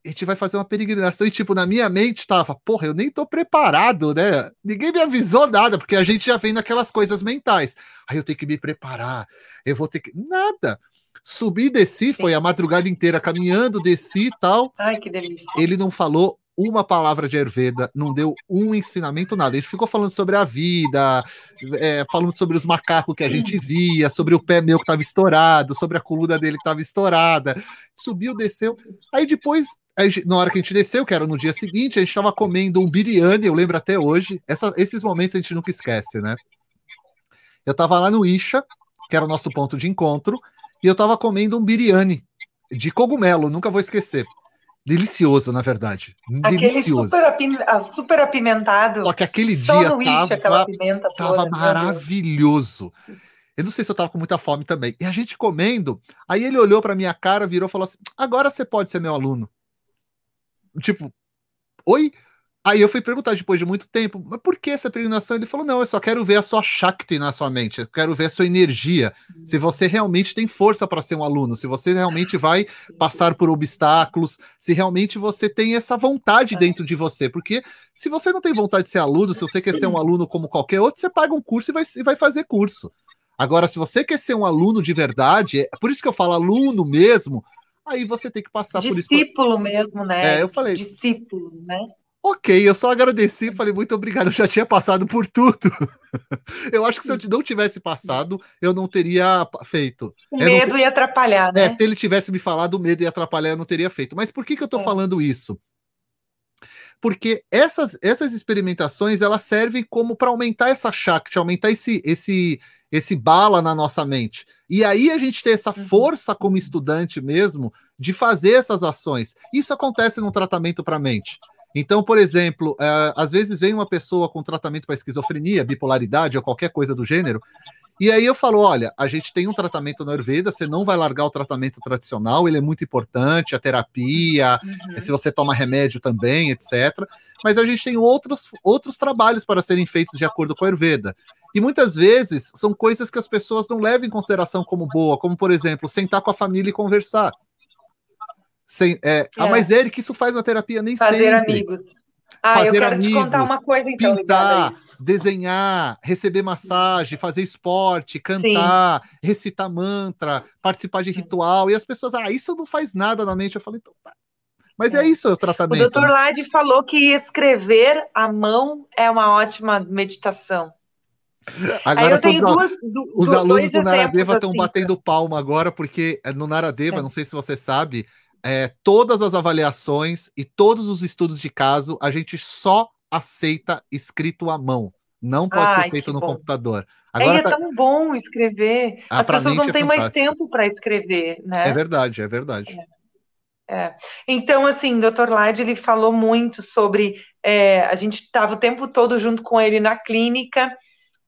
a gente vai fazer uma peregrinação. E, tipo, na minha mente tava, porra, eu nem tô preparado, né? Ninguém me avisou nada, porque a gente já vem naquelas coisas mentais. Aí eu tenho que me preparar, eu vou ter que. Nada. Subi e desci, foi a madrugada inteira caminhando, desci e tal. Ai, que delícia. Ele não falou uma palavra de Ayurveda, não deu um ensinamento, nada. Ele ficou falando sobre a vida, é, falando sobre os macacos que a gente via, sobre o pé meu que estava estourado, sobre a coluna dele que estava estourada. Subiu, desceu. Aí depois, na hora que a gente desceu, que era no dia seguinte, a gente estava comendo um biryani, eu lembro até hoje. Essa, esses momentos a gente nunca esquece, né? Eu estava lá no Isha, que era o nosso ponto de encontro, e eu estava comendo um biryani de cogumelo, nunca vou esquecer. Delicioso, na verdade. Aquele Delicioso. Super, apim, ah, super apimentado. Só que aquele dia tava, tava maravilhoso. Eu não sei se eu tava com muita fome também. E a gente comendo, aí ele olhou pra minha cara, virou e falou assim: agora você pode ser meu aluno. Tipo, oi? Aí eu fui perguntar depois de muito tempo, mas por que essa peregrinação? Ele falou: não, eu só quero ver a sua Shakti na sua mente, eu quero ver a sua energia. Se você realmente tem força para ser um aluno, se você realmente vai passar por obstáculos, se realmente você tem essa vontade dentro de você. Porque se você não tem vontade de ser aluno, se você quer ser um aluno como qualquer outro, você paga um curso e vai, e vai fazer curso. Agora, se você quer ser um aluno de verdade, é por isso que eu falo aluno mesmo, aí você tem que passar Discípulo por isso. Discípulo mesmo, né? É, eu falei. Discípulo, né? Ok, eu só agradeci e falei muito obrigado, eu já tinha passado por tudo. eu acho que se eu não tivesse passado, eu não teria feito. O medo não... ia atrapalhar, é, né? É, se ele tivesse me falado, o medo ia atrapalhar, eu não teria feito. Mas por que, que eu tô é. falando isso? Porque essas, essas experimentações, elas servem como para aumentar essa Shakti, aumentar esse, esse, esse bala na nossa mente. E aí a gente tem essa uhum. força como estudante mesmo de fazer essas ações. Isso acontece no tratamento para a mente. Então, por exemplo, é, às vezes vem uma pessoa com tratamento para esquizofrenia, bipolaridade ou qualquer coisa do gênero, e aí eu falo: olha, a gente tem um tratamento na Ayurveda, você não vai largar o tratamento tradicional, ele é muito importante, a terapia, uhum. se você toma remédio também, etc. Mas a gente tem outros, outros trabalhos para serem feitos de acordo com a Ayurveda. E muitas vezes são coisas que as pessoas não levam em consideração como boa, como, por exemplo, sentar com a família e conversar. Sem, é, é. Ah, mas Eric, isso faz na terapia nem Fazer sempre. amigos. Ah, fazer eu quero amigos, te contar uma coisa então. Pintar, desenhar, receber massagem, fazer esporte, cantar, Sim. recitar mantra, participar de ritual. E as pessoas, ah, isso não faz nada na mente. Eu falei, então tá. Mas é, é isso o tratamento. O doutor né? Lade falou que escrever à mão é uma ótima meditação. Agora todos, duas, os alunos do Naradeva estão assim, batendo palma agora, porque no Naradeva, é. não sei se você sabe, é, todas as avaliações e todos os estudos de caso, a gente só aceita escrito à mão. Não pode Ai, ser feito no bom. computador. Agora é, tá... é tão bom escrever. Ah, As pessoas não é têm mais tempo para escrever, né? É verdade, é verdade. É. é. Então, assim, o Dr. Lade, ele falou muito sobre. É, a gente estava o tempo todo junto com ele na clínica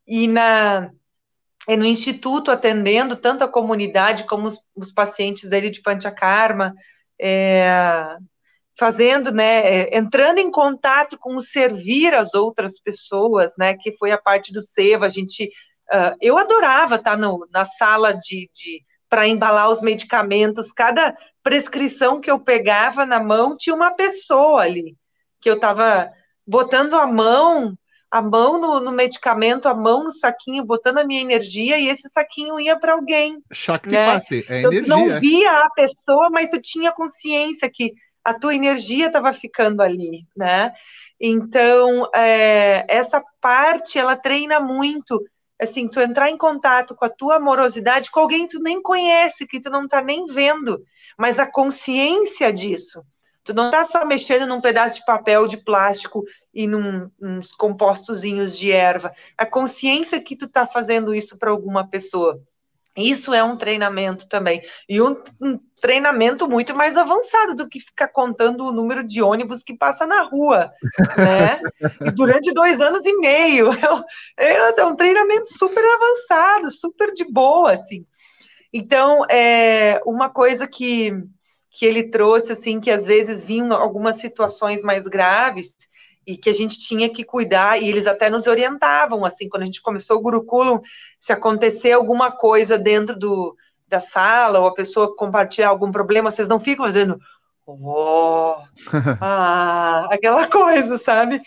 e na e no instituto atendendo tanto a comunidade como os, os pacientes dele de Panchakarma, é, fazendo, né, é, entrando em contato com o servir as outras pessoas, né, que foi a parte do Seva, a gente, uh, eu adorava estar no, na sala de, de para embalar os medicamentos, cada prescrição que eu pegava na mão tinha uma pessoa ali, que eu estava botando a mão, a mão no, no, medicamento, a mão no saquinho, botando a minha energia e esse saquinho ia para alguém. Shaktipati, né? é energia. Eu não via a pessoa, mas eu tinha consciência que a tua energia estava ficando ali, né? Então, é, essa parte, ela treina muito, assim, tu entrar em contato com a tua amorosidade com alguém que tu nem conhece, que tu não tá nem vendo, mas a consciência disso, Tu não está só mexendo num pedaço de papel de plástico e num, uns compostozinhos de erva. A consciência que tu está fazendo isso para alguma pessoa. Isso é um treinamento também. E um, um, treinamento muito mais avançado do que ficar contando o número de ônibus que passa na rua, né? E durante dois anos e meio. É, é um treinamento super avançado, super de boa, assim. Então, é uma coisa que que ele trouxe, assim, que às vezes vinham algumas situações mais graves e que a gente tinha que cuidar, e eles até nos orientavam, assim, quando a gente começou o Gurukulam, se acontecer alguma coisa dentro do, da sala, ou a pessoa compartilhar algum problema, vocês não ficam fazendo Oh, ah, aquela coisa, sabe?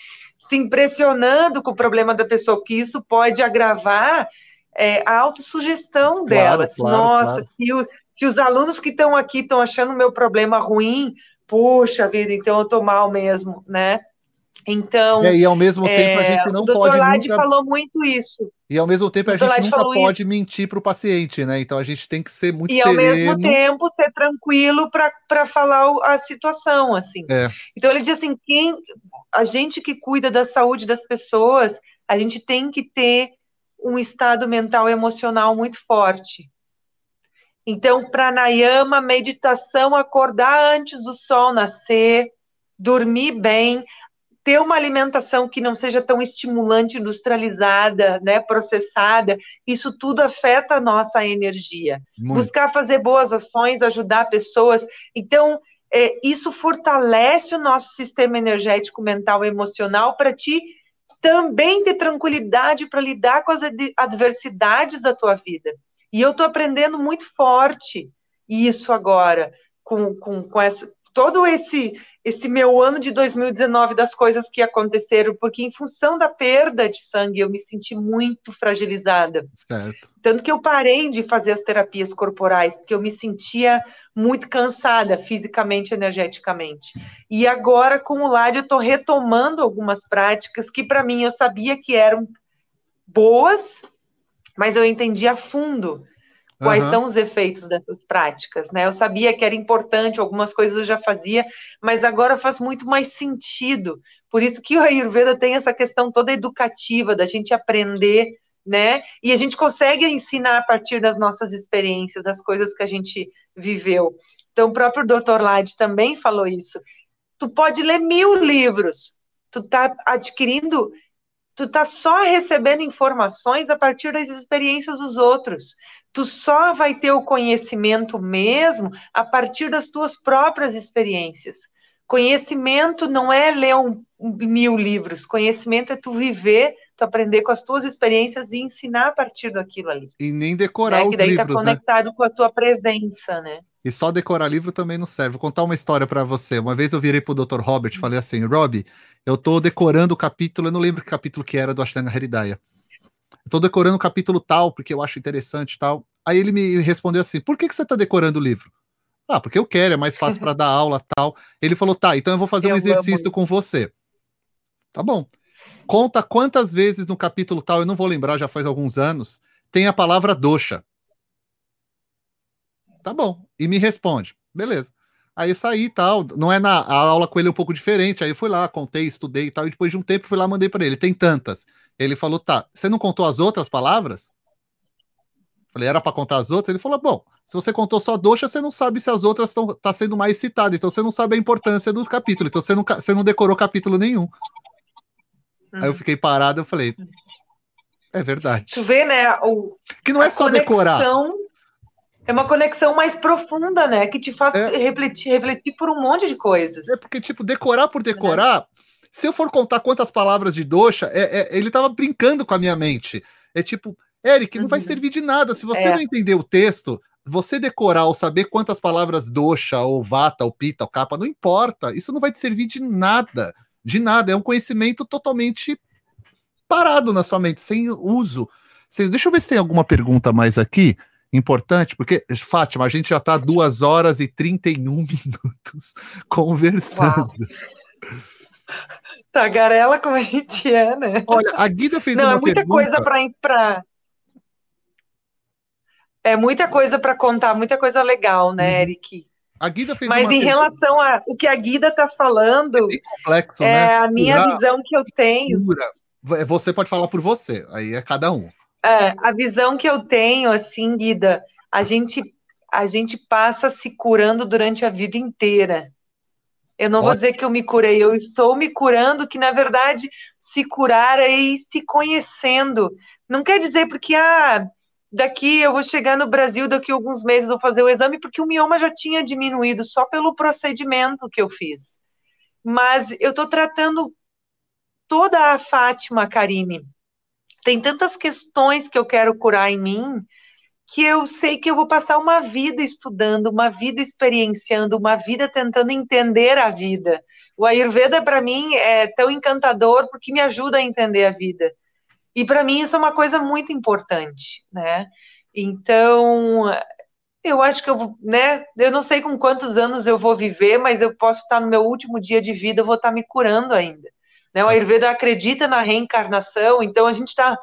Se impressionando com o problema da pessoa, que isso pode agravar é, a autossugestão claro, dela. Claro, Nossa, claro. Se, se os alunos que estão aqui estão achando o meu problema ruim, puxa vida, então eu estou mal mesmo, né? Então. É, e ao mesmo tempo a é, gente não o pode. O Lade nunca... falou muito isso. E ao mesmo tempo a gente nunca pode isso. mentir para o paciente, né? Então a gente tem que ser muito e sereno. E ao mesmo tempo ser tranquilo para falar a situação, assim. É. Então ele diz assim: quem, a gente que cuida da saúde das pessoas, a gente tem que ter um estado mental e emocional muito forte. Então, pranayama, meditação, acordar antes do sol nascer, dormir bem, ter uma alimentação que não seja tão estimulante, industrializada, né, processada, isso tudo afeta a nossa energia. Muito. Buscar fazer boas ações, ajudar pessoas. Então, é, isso fortalece o nosso sistema energético, mental e emocional para ti também ter tranquilidade para lidar com as adversidades da tua vida. E eu estou aprendendo muito forte isso agora, com, com, com essa, todo esse esse meu ano de 2019 das coisas que aconteceram, porque em função da perda de sangue eu me senti muito fragilizada. Certo. Tanto que eu parei de fazer as terapias corporais, porque eu me sentia muito cansada fisicamente, energeticamente. E agora com o Ládio eu estou retomando algumas práticas que para mim eu sabia que eram boas, mas eu entendi a fundo quais uhum. são os efeitos dessas práticas, né? Eu sabia que era importante, algumas coisas eu já fazia, mas agora faz muito mais sentido. Por isso que o Ayurveda tem essa questão toda educativa da gente aprender, né? E a gente consegue ensinar a partir das nossas experiências, das coisas que a gente viveu. Então, o próprio Dr. Lade também falou isso. Tu pode ler mil livros, tu tá adquirindo tu tá só recebendo informações a partir das experiências dos outros tu só vai ter o conhecimento mesmo a partir das tuas próprias experiências. Conhecimento não é ler um, mil livros, conhecimento é tu viver, tu aprender com as tuas experiências e ensinar a partir daquilo ali. E nem decorar né? os Que daí tá livros, tá conectado né? com a tua presença, né? E só decorar livro também não serve. Vou contar uma história para você. Uma vez eu virei pro Dr. Robert e falei assim, Rob, eu tô decorando o capítulo, eu não lembro que capítulo que era do Ashtanga Haridaya estou decorando o capítulo tal, porque eu acho interessante tal. Aí ele me respondeu assim: por que, que você está decorando o livro? Ah, porque eu quero, é mais fácil para dar aula tal. Ele falou: tá, então eu vou fazer eu um exercício com você. Tá bom. Conta quantas vezes no capítulo tal, eu não vou lembrar, já faz alguns anos, tem a palavra doxa. Tá bom. E me responde. Beleza. Aí eu saí e tal. Não é na a aula com ele é um pouco diferente. Aí eu fui lá, contei, estudei e tal. E depois de um tempo fui lá, mandei para ele. Tem tantas. Ele falou: tá, você não contou as outras palavras? Falei, era para contar as outras? Ele falou: bom, se você contou só doxa, você não sabe se as outras estão tá sendo mais citadas. Então você não sabe a importância do capítulo. Então você não, você não decorou capítulo nenhum. Uhum. Aí eu uhum. fiquei parado, eu falei. É verdade. Tu vê, né? O, que não é só conexão... decorar é uma conexão mais profunda, né? Que te faz é. refletir, refletir por um monte de coisas. É porque, tipo, decorar por decorar, é. se eu for contar quantas palavras de doxa, é, é, ele tava brincando com a minha mente. É tipo, Eric, não uhum. vai servir de nada. Se você é. não entender o texto, você decorar ou saber quantas palavras doxa, ou vata, ou pita, ou capa, não importa. Isso não vai te servir de nada. De nada. É um conhecimento totalmente parado na sua mente, sem uso. Deixa eu ver se tem alguma pergunta mais aqui importante, porque, Fátima, a gente já está duas horas e 31 minutos conversando. Uau. Tagarela como a gente é, né? Olha, a Guida fez Não, uma é muita pergunta... coisa para pra... É muita coisa para contar, muita coisa legal, né, uhum. Eric? A Guida fez Mas em pergunta... relação a o que a Guida está falando, é, complexo, é né? a minha visão que eu tenho. Você pode falar por você, aí é cada um. É, a visão que eu tenho, assim, Guida, a gente, a gente passa se curando durante a vida inteira. Eu não Ótimo. vou dizer que eu me curei, eu estou me curando, que na verdade se curar é ir se conhecendo. Não quer dizer porque, ah, daqui eu vou chegar no Brasil, daqui a alguns meses vou fazer o exame, porque o mioma já tinha diminuído só pelo procedimento que eu fiz. Mas eu estou tratando toda a Fátima, Karine, tem tantas questões que eu quero curar em mim que eu sei que eu vou passar uma vida estudando, uma vida experienciando, uma vida tentando entender a vida. O Ayurveda, para mim, é tão encantador porque me ajuda a entender a vida. E para mim isso é uma coisa muito importante, né? Então, eu acho que eu, né, eu não sei com quantos anos eu vou viver, mas eu posso estar no meu último dia de vida, eu vou estar me curando ainda. Né? O Ayurveda acredita na reencarnação, então a gente está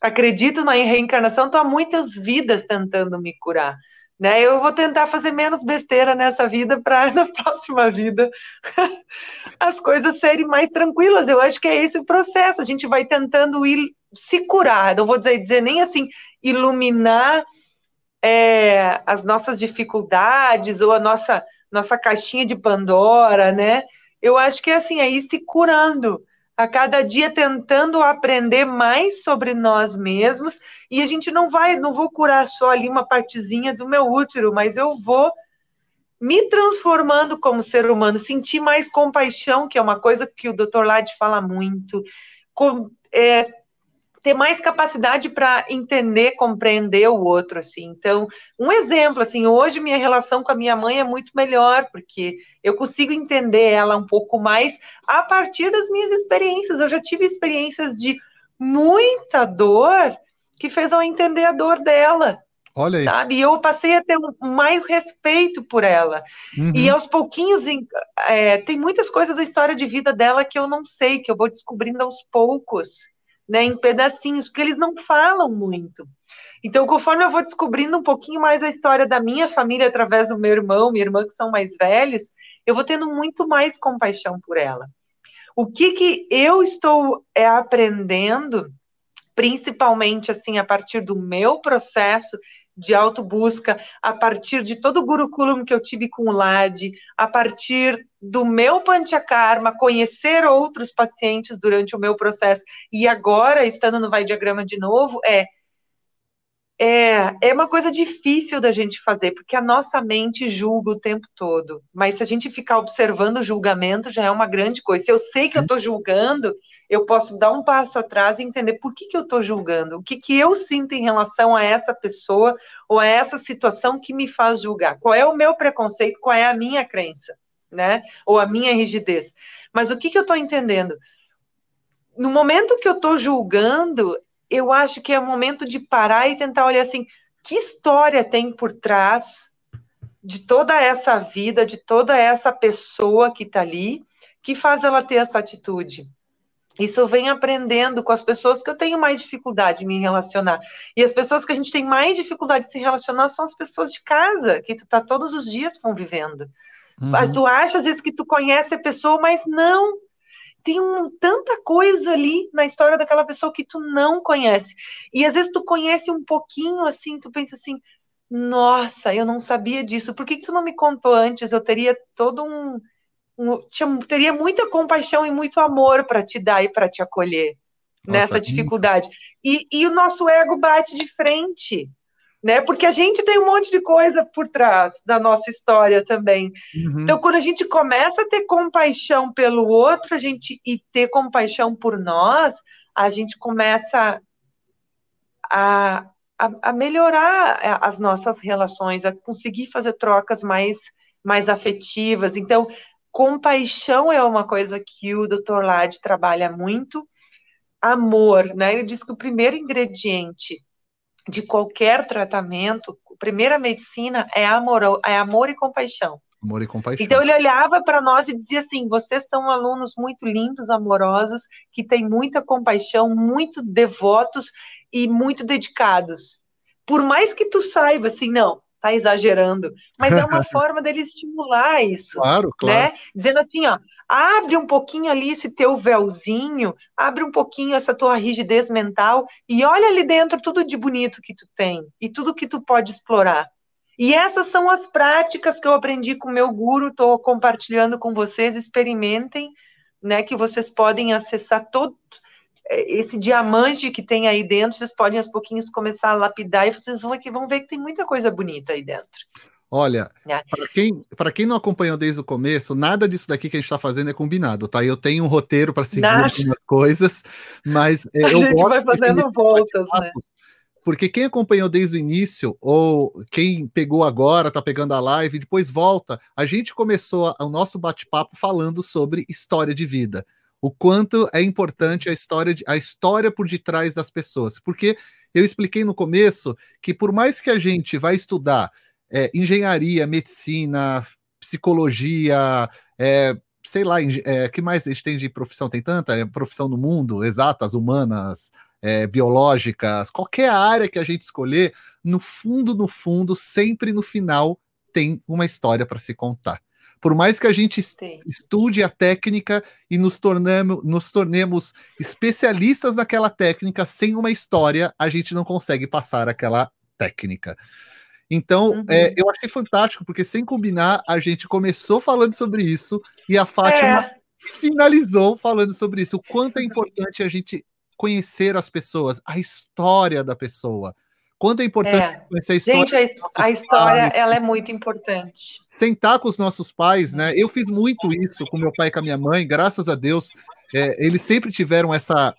acredito na reencarnação, estou há muitas vidas tentando me curar. Né? Eu vou tentar fazer menos besteira nessa vida para na próxima vida as coisas serem mais tranquilas. Eu acho que é esse o processo. A gente vai tentando ir se curar. Não vou dizer, dizer nem assim iluminar é, as nossas dificuldades ou a nossa nossa caixinha de Pandora, né? Eu acho que é assim, é ir se curando a cada dia tentando aprender mais sobre nós mesmos, e a gente não vai, não vou curar só ali uma partezinha do meu útero, mas eu vou me transformando como ser humano, sentir mais compaixão, que é uma coisa que o Dr. Lade fala muito, com, é, ter mais capacidade para entender, compreender o outro, assim. Então, um exemplo, assim, hoje minha relação com a minha mãe é muito melhor, porque eu consigo entender ela um pouco mais a partir das minhas experiências. Eu já tive experiências de muita dor que fez eu entender a dor dela. Olha aí. Sabe? E eu passei a ter mais respeito por ela. Uhum. E aos pouquinhos, é, tem muitas coisas da história de vida dela que eu não sei, que eu vou descobrindo aos poucos né, em pedacinhos, porque eles não falam muito. Então, conforme eu vou descobrindo um pouquinho mais a história da minha família através do meu irmão, minha irmã que são mais velhos, eu vou tendo muito mais compaixão por ela. O que que eu estou é, aprendendo, principalmente assim a partir do meu processo de autobusca, a partir de todo o guruculum que eu tive com o LAD, a partir do meu panchakarma, conhecer outros pacientes durante o meu processo, e agora, estando no Vai Diagrama de novo, é é, é uma coisa difícil da gente fazer, porque a nossa mente julga o tempo todo. Mas se a gente ficar observando o julgamento, já é uma grande coisa. Se eu sei que eu estou julgando, eu posso dar um passo atrás e entender por que, que eu estou julgando, o que, que eu sinto em relação a essa pessoa ou a essa situação que me faz julgar. Qual é o meu preconceito, qual é a minha crença, né? Ou a minha rigidez. Mas o que, que eu estou entendendo? No momento que eu estou julgando, eu acho que é o momento de parar e tentar olhar assim, que história tem por trás de toda essa vida, de toda essa pessoa que está ali, que faz ela ter essa atitude. Isso eu venho aprendendo com as pessoas que eu tenho mais dificuldade de me relacionar. E as pessoas que a gente tem mais dificuldade de se relacionar são as pessoas de casa, que tu tá todos os dias convivendo. Uhum. Tu acha às vezes que tu conhece a pessoa, mas não tem um, tanta coisa ali na história daquela pessoa que tu não conhece. E às vezes tu conhece um pouquinho assim, tu pensa assim, nossa, eu não sabia disso. Por que, que tu não me contou antes? Eu teria todo um tinha, teria muita compaixão e muito amor para te dar e para te acolher nossa, nessa dificuldade. E, e o nosso ego bate de frente né? Porque a gente tem um monte de coisa por trás da nossa história também. Uhum. Então, quando a gente começa a ter compaixão pelo outro, a gente e ter compaixão por nós, a gente começa a, a, a melhorar as nossas relações, a conseguir fazer trocas mais, mais afetivas. Então, compaixão é uma coisa que o Dr. Lade trabalha muito. Amor, né? Ele diz que o primeiro ingrediente de qualquer tratamento, a primeira medicina é amor, é amor e compaixão. Amor e compaixão. Então ele olhava para nós e dizia assim: vocês são alunos muito lindos, amorosos, que têm muita compaixão, muito devotos e muito dedicados. Por mais que tu saiba assim, não, tá exagerando, mas é uma forma dele estimular isso. Claro, claro. Né? Dizendo assim, ó, abre um pouquinho ali esse teu véuzinho, abre um pouquinho essa tua rigidez mental e olha ali dentro tudo de bonito que tu tem e tudo que tu pode explorar. E essas são as práticas que eu aprendi com o meu guru, estou compartilhando com vocês, experimentem, né, que vocês podem acessar todo esse diamante que tem aí dentro, vocês podem aos pouquinhos começar a lapidar e vocês vão, aqui, vão ver que tem muita coisa bonita aí dentro. Olha, é. para quem, quem não acompanhou desde o começo, nada disso daqui que a gente está fazendo é combinado, tá? Eu tenho um roteiro para seguir nada. algumas coisas, mas é, a eu gente vai fazendo voltas, né? Porque quem acompanhou desde o início, ou quem pegou agora, tá pegando a live, depois volta, a gente começou o nosso bate-papo falando sobre história de vida. O quanto é importante a história, de, a história por detrás das pessoas. Porque eu expliquei no começo que por mais que a gente vai estudar é, engenharia, medicina, psicologia, é, sei lá, é, que mais a gente tem de profissão? Tem tanta é, profissão no mundo, exatas, humanas, é, biológicas, qualquer área que a gente escolher, no fundo, no fundo, sempre no final tem uma história para se contar. Por mais que a gente Sim. estude a técnica e nos tornemos, nos tornemos especialistas naquela técnica, sem uma história, a gente não consegue passar aquela técnica. Então, uhum. é, eu achei fantástico, porque sem combinar, a gente começou falando sobre isso e a Fátima é. finalizou falando sobre isso. O quanto é importante a gente conhecer as pessoas, a história da pessoa. Quanto é importante é. conhecer a história. Gente, a, a história ela é muito importante. Sentar com os nossos pais, né? Eu fiz muito isso com meu pai e com a minha mãe, graças a Deus. É, eles sempre tiveram essa,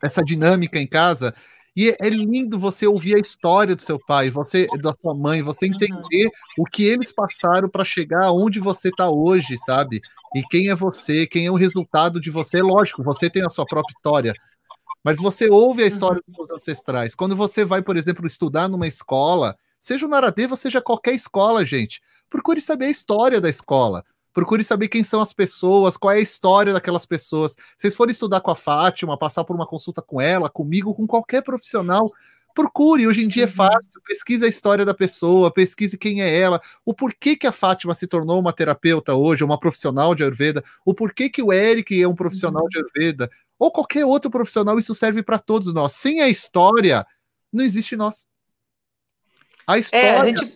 essa dinâmica em casa. E é lindo você ouvir a história do seu pai, você da sua mãe, você entender uhum. o que eles passaram para chegar onde você está hoje, sabe? E quem é você, quem é o resultado de você. Lógico, você tem a sua própria história, mas você ouve a história uhum. dos seus ancestrais. Quando você vai, por exemplo, estudar numa escola, seja o Naradeva, seja qualquer escola, gente, procure saber a história da escola. Procure saber quem são as pessoas, qual é a história daquelas pessoas. Se vocês forem estudar com a Fátima, passar por uma consulta com ela, comigo, com qualquer profissional, procure. Hoje em dia é uhum. fácil. Pesquise a história da pessoa, pesquise quem é ela, o porquê que a Fátima se tornou uma terapeuta hoje, uma profissional de Ayurveda, o porquê que o Eric é um profissional uhum. de Ayurveda ou qualquer outro profissional, isso serve para todos nós. Sem a história, não existe nós. A história. É, a gente,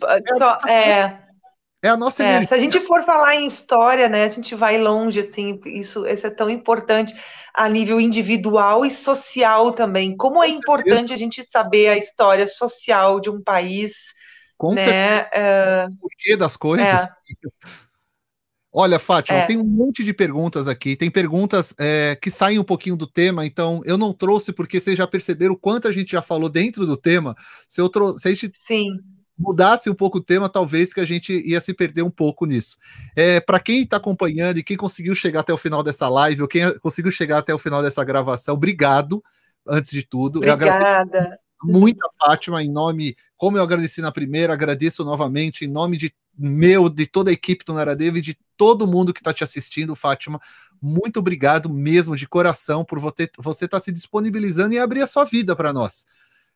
é, é, é a nossa é, Se a gente for falar em história, né, a gente vai longe, assim, isso, isso é tão importante a nível individual e social também. Como é importante a gente saber a história social de um país, Com né? Certeza. É... O porquê das coisas. É. Olha, Fátima, é. tem um monte de perguntas aqui. Tem perguntas é, que saem um pouquinho do tema, então eu não trouxe porque vocês já perceberam o quanto a gente já falou dentro do tema. Se, eu trou se a gente Sim. Mudasse um pouco o tema, talvez que a gente ia se perder um pouco nisso. É, Para quem está acompanhando e quem conseguiu chegar até o final dessa live, ou quem conseguiu chegar até o final dessa gravação, obrigado, antes de tudo. Obrigada. Muito a Fátima, em nome, como eu agradeci na primeira, agradeço novamente em nome de meu, de toda a equipe do Naradeva e de todo mundo que está te assistindo, Fátima. Muito obrigado mesmo, de coração, por você estar tá se disponibilizando e abrir a sua vida para nós.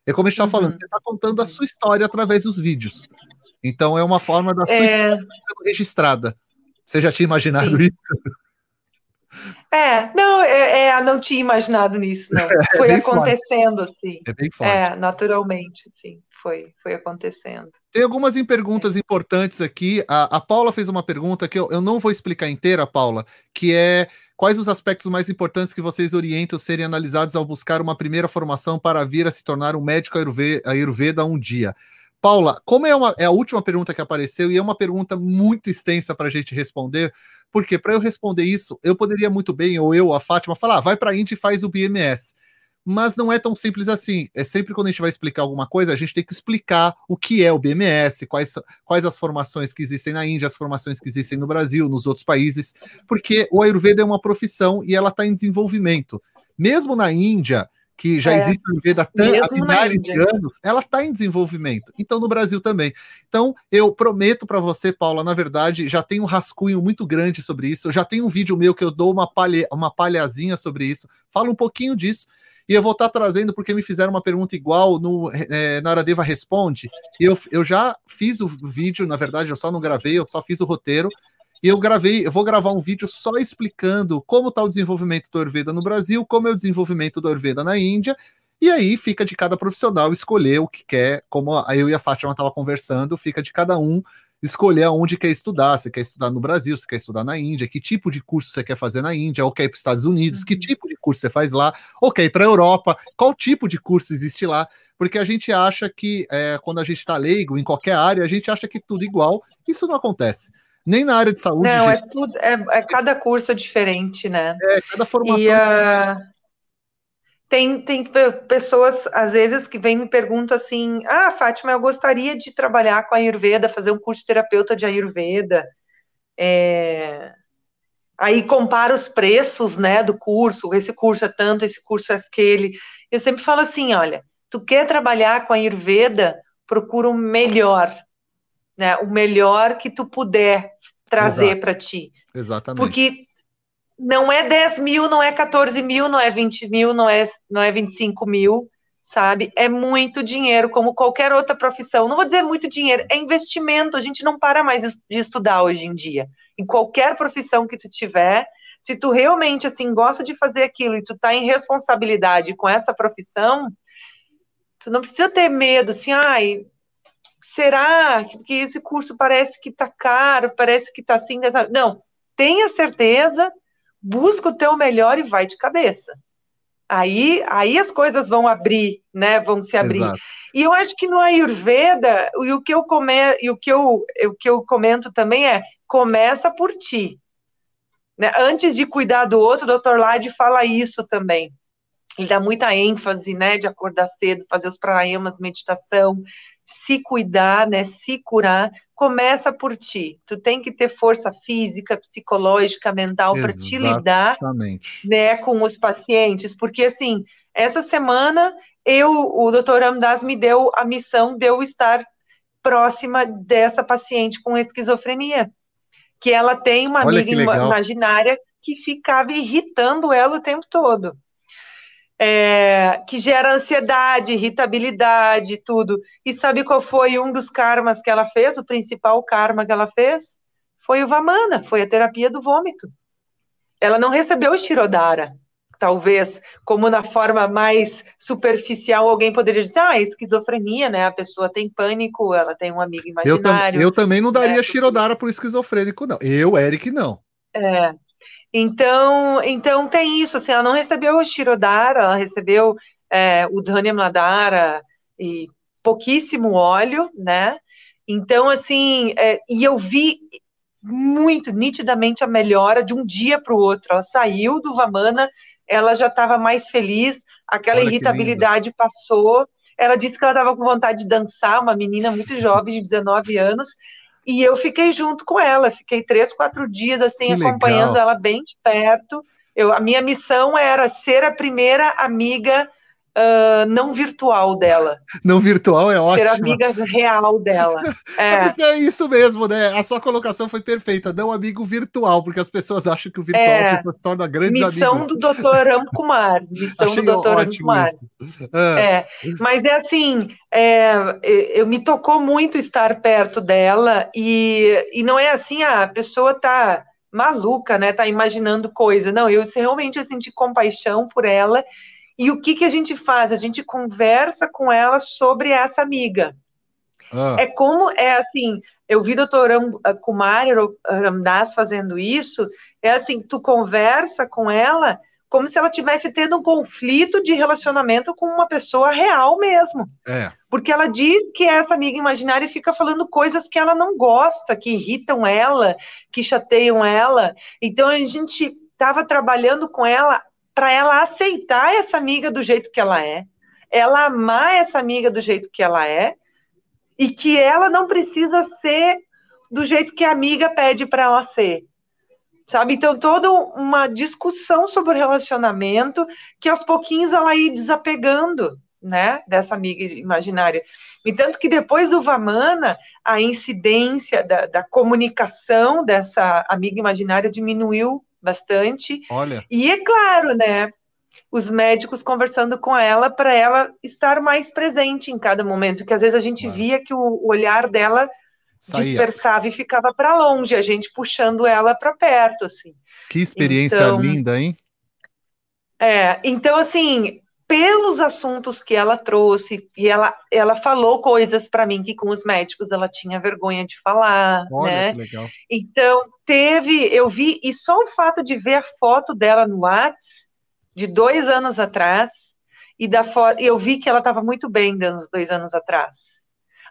É como a gente está uhum. falando, você está contando a sua história através dos vídeos. Então é uma forma da sua é... história registrada. Você já tinha imaginado Sim. isso? É, não, é, é, não tinha imaginado nisso, não. É, Foi acontecendo, forte. assim. É bem forte. É, naturalmente, sim foi, foi acontecendo. Tem algumas perguntas importantes aqui. A, a Paula fez uma pergunta que eu, eu não vou explicar inteira, Paula, que é quais os aspectos mais importantes que vocês orientam serem analisados ao buscar uma primeira formação para vir a se tornar um médico Ayurveda um dia? Paula, como é, uma, é a última pergunta que apareceu e é uma pergunta muito extensa para a gente responder, porque para eu responder isso, eu poderia muito bem, ou eu, a Fátima, falar, ah, vai para a Índia e faz o BMS mas não é tão simples assim. É sempre quando a gente vai explicar alguma coisa, a gente tem que explicar o que é o BMS, quais, quais as formações que existem na Índia, as formações que existem no Brasil, nos outros países, porque o Ayurveda é uma profissão e ela está em desenvolvimento. Mesmo na Índia, que já é, existe o Ayurveda há milhares de anos, ela está em desenvolvimento. Então, no Brasil também. Então, eu prometo para você, Paula, na verdade, já tem um rascunho muito grande sobre isso. Eu já tem um vídeo meu que eu dou uma, palha, uma palhazinha sobre isso. Falo um pouquinho disso. E eu vou estar trazendo porque me fizeram uma pergunta igual no é, Naradeva Responde. E eu, eu já fiz o vídeo, na verdade, eu só não gravei, eu só fiz o roteiro. E eu gravei, eu vou gravar um vídeo só explicando como está o desenvolvimento do Ayurveda no Brasil, como é o desenvolvimento do Ayurveda na Índia. E aí fica de cada profissional escolher o que quer, como eu e a Fátima estava conversando, fica de cada um escolher aonde quer estudar, se quer estudar no Brasil, se quer estudar na Índia, que tipo de curso você quer fazer na Índia, ou quer ir para os Estados Unidos, uhum. que tipo de curso você faz lá, ou quer ir para a Europa, qual tipo de curso existe lá, porque a gente acha que, é, quando a gente está leigo em qualquer área, a gente acha que tudo igual, isso não acontece. Nem na área de saúde. Não, gente... é tudo, é, é, cada curso é diferente, né? É, cada formação. E, uh tem, tem pessoas, às vezes, que vêm me perguntam assim: Ah, Fátima, eu gostaria de trabalhar com a Ayurveda, fazer um curso de terapeuta de Ayurveda. É... Aí compara os preços né, do curso, esse curso é tanto, esse curso é aquele. Eu sempre falo assim: olha, tu quer trabalhar com a Ayurveda, procura o melhor, né? O melhor que tu puder trazer para ti. Exatamente. Porque não é 10 mil, não é 14 mil, não é 20 mil, não é, não é 25 mil, sabe? É muito dinheiro, como qualquer outra profissão. Não vou dizer muito dinheiro, é investimento. A gente não para mais de estudar hoje em dia. Em qualquer profissão que tu tiver, se tu realmente assim gosta de fazer aquilo e tu tá em responsabilidade com essa profissão, tu não precisa ter medo, assim, ai, será que esse curso parece que tá caro, parece que tá assim, não, tenha certeza busca o teu melhor e vai de cabeça. Aí, aí as coisas vão abrir, né? Vão se abrir. Exato. E eu acho que no Ayurveda, e o que eu come, e o que eu, o que eu comento também é começa por ti. Né? Antes de cuidar do outro, o Dr. Lade fala isso também. Ele dá muita ênfase, né, de acordar cedo, fazer os pranayamas, meditação, se cuidar, né, se curar, começa por ti. Tu tem que ter força física, psicológica, mental para te lidar, né, com os pacientes, porque assim, essa semana eu, o Dr. Amdas me deu a missão de eu estar próxima dessa paciente com esquizofrenia, que ela tem uma Olha amiga imaginária que ficava irritando ela o tempo todo é, que gera ansiedade, irritabilidade, tudo. E sabe qual foi um dos karmas que ela fez? O principal karma que ela fez? Foi o Vamana, foi a terapia do vômito. Ela não recebeu o Shirodara. Talvez, como na forma mais superficial, alguém poderia dizer, ah, esquizofrenia, né? A pessoa tem pânico, ela tem um amigo imaginário. Eu, tam eu também não daria né? Shirodara pro esquizofrênico, não. Eu, Eric, não. É, então, então tem isso, assim, ela não recebeu o Shirodara, ela recebeu é, o Dhanya Mladara e pouquíssimo óleo, né? Então, assim, é, e eu vi muito nitidamente a melhora de um dia para o outro. Ela saiu do Vamana, ela já estava mais feliz, aquela Olha irritabilidade passou. Ela disse que ela estava com vontade de dançar, uma menina muito jovem, de 19 anos, e eu fiquei junto com ela, fiquei três, quatro dias assim, que acompanhando legal. ela bem de perto. Eu, a minha missão era ser a primeira amiga uh, não virtual dela. Não virtual é ótimo. Ser amiga real dela. É. é. é isso mesmo, né? A sua colocação foi perfeita. Não amigo virtual, porque as pessoas acham que o virtual é. se torna grandes missão amigos. Do Dr. Ramkumar. Missão Achei do Dr. Ramkumar. Ah. É. Mas é assim, é, eu me tocou muito estar perto dela e, e não é assim, ah, a pessoa tá maluca, né? Tá imaginando coisa. Não, eu realmente eu senti compaixão por ela e o que, que a gente faz? A gente conversa com ela sobre essa amiga. Ah. É como, é assim, eu vi o doutor Kumar Ramdas fazendo isso, é assim, tu conversa com ela como se ela tivesse tendo um conflito de relacionamento com uma pessoa real mesmo. É. Porque ela diz que essa amiga imaginária fica falando coisas que ela não gosta, que irritam ela, que chateiam ela. Então a gente estava trabalhando com ela para ela aceitar essa amiga do jeito que ela é, ela amar essa amiga do jeito que ela é, e que ela não precisa ser do jeito que a amiga pede para ela ser. Sabe? Então, toda uma discussão sobre o relacionamento que aos pouquinhos ela ia desapegando, né, dessa amiga imaginária. E tanto que depois do Vamana, a incidência da, da comunicação dessa amiga imaginária diminuiu bastante. Olha. E é claro, né? Os médicos conversando com ela para ela estar mais presente em cada momento, que às vezes a gente via que o olhar dela Saía. dispersava e ficava para longe, a gente puxando ela para perto, assim. Que experiência então, linda, hein? É, então assim, pelos assuntos que ela trouxe, e ela, ela falou coisas para mim que com os médicos ela tinha vergonha de falar, Olha, né? Então, teve, eu vi, e só o fato de ver a foto dela no Whats, de dois anos atrás, e da eu vi que ela estava muito bem dos dois anos atrás.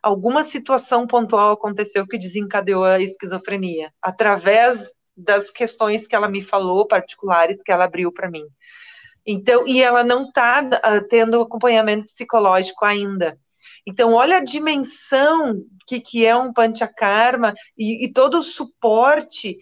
Alguma situação pontual aconteceu que desencadeou a esquizofrenia, através das questões que ela me falou, particulares, que ela abriu para mim. Então, e ela não está uh, ah, tendo acompanhamento psicológico ainda. Então, olha a dimensão que, que é um panchakarma e, e todo o suporte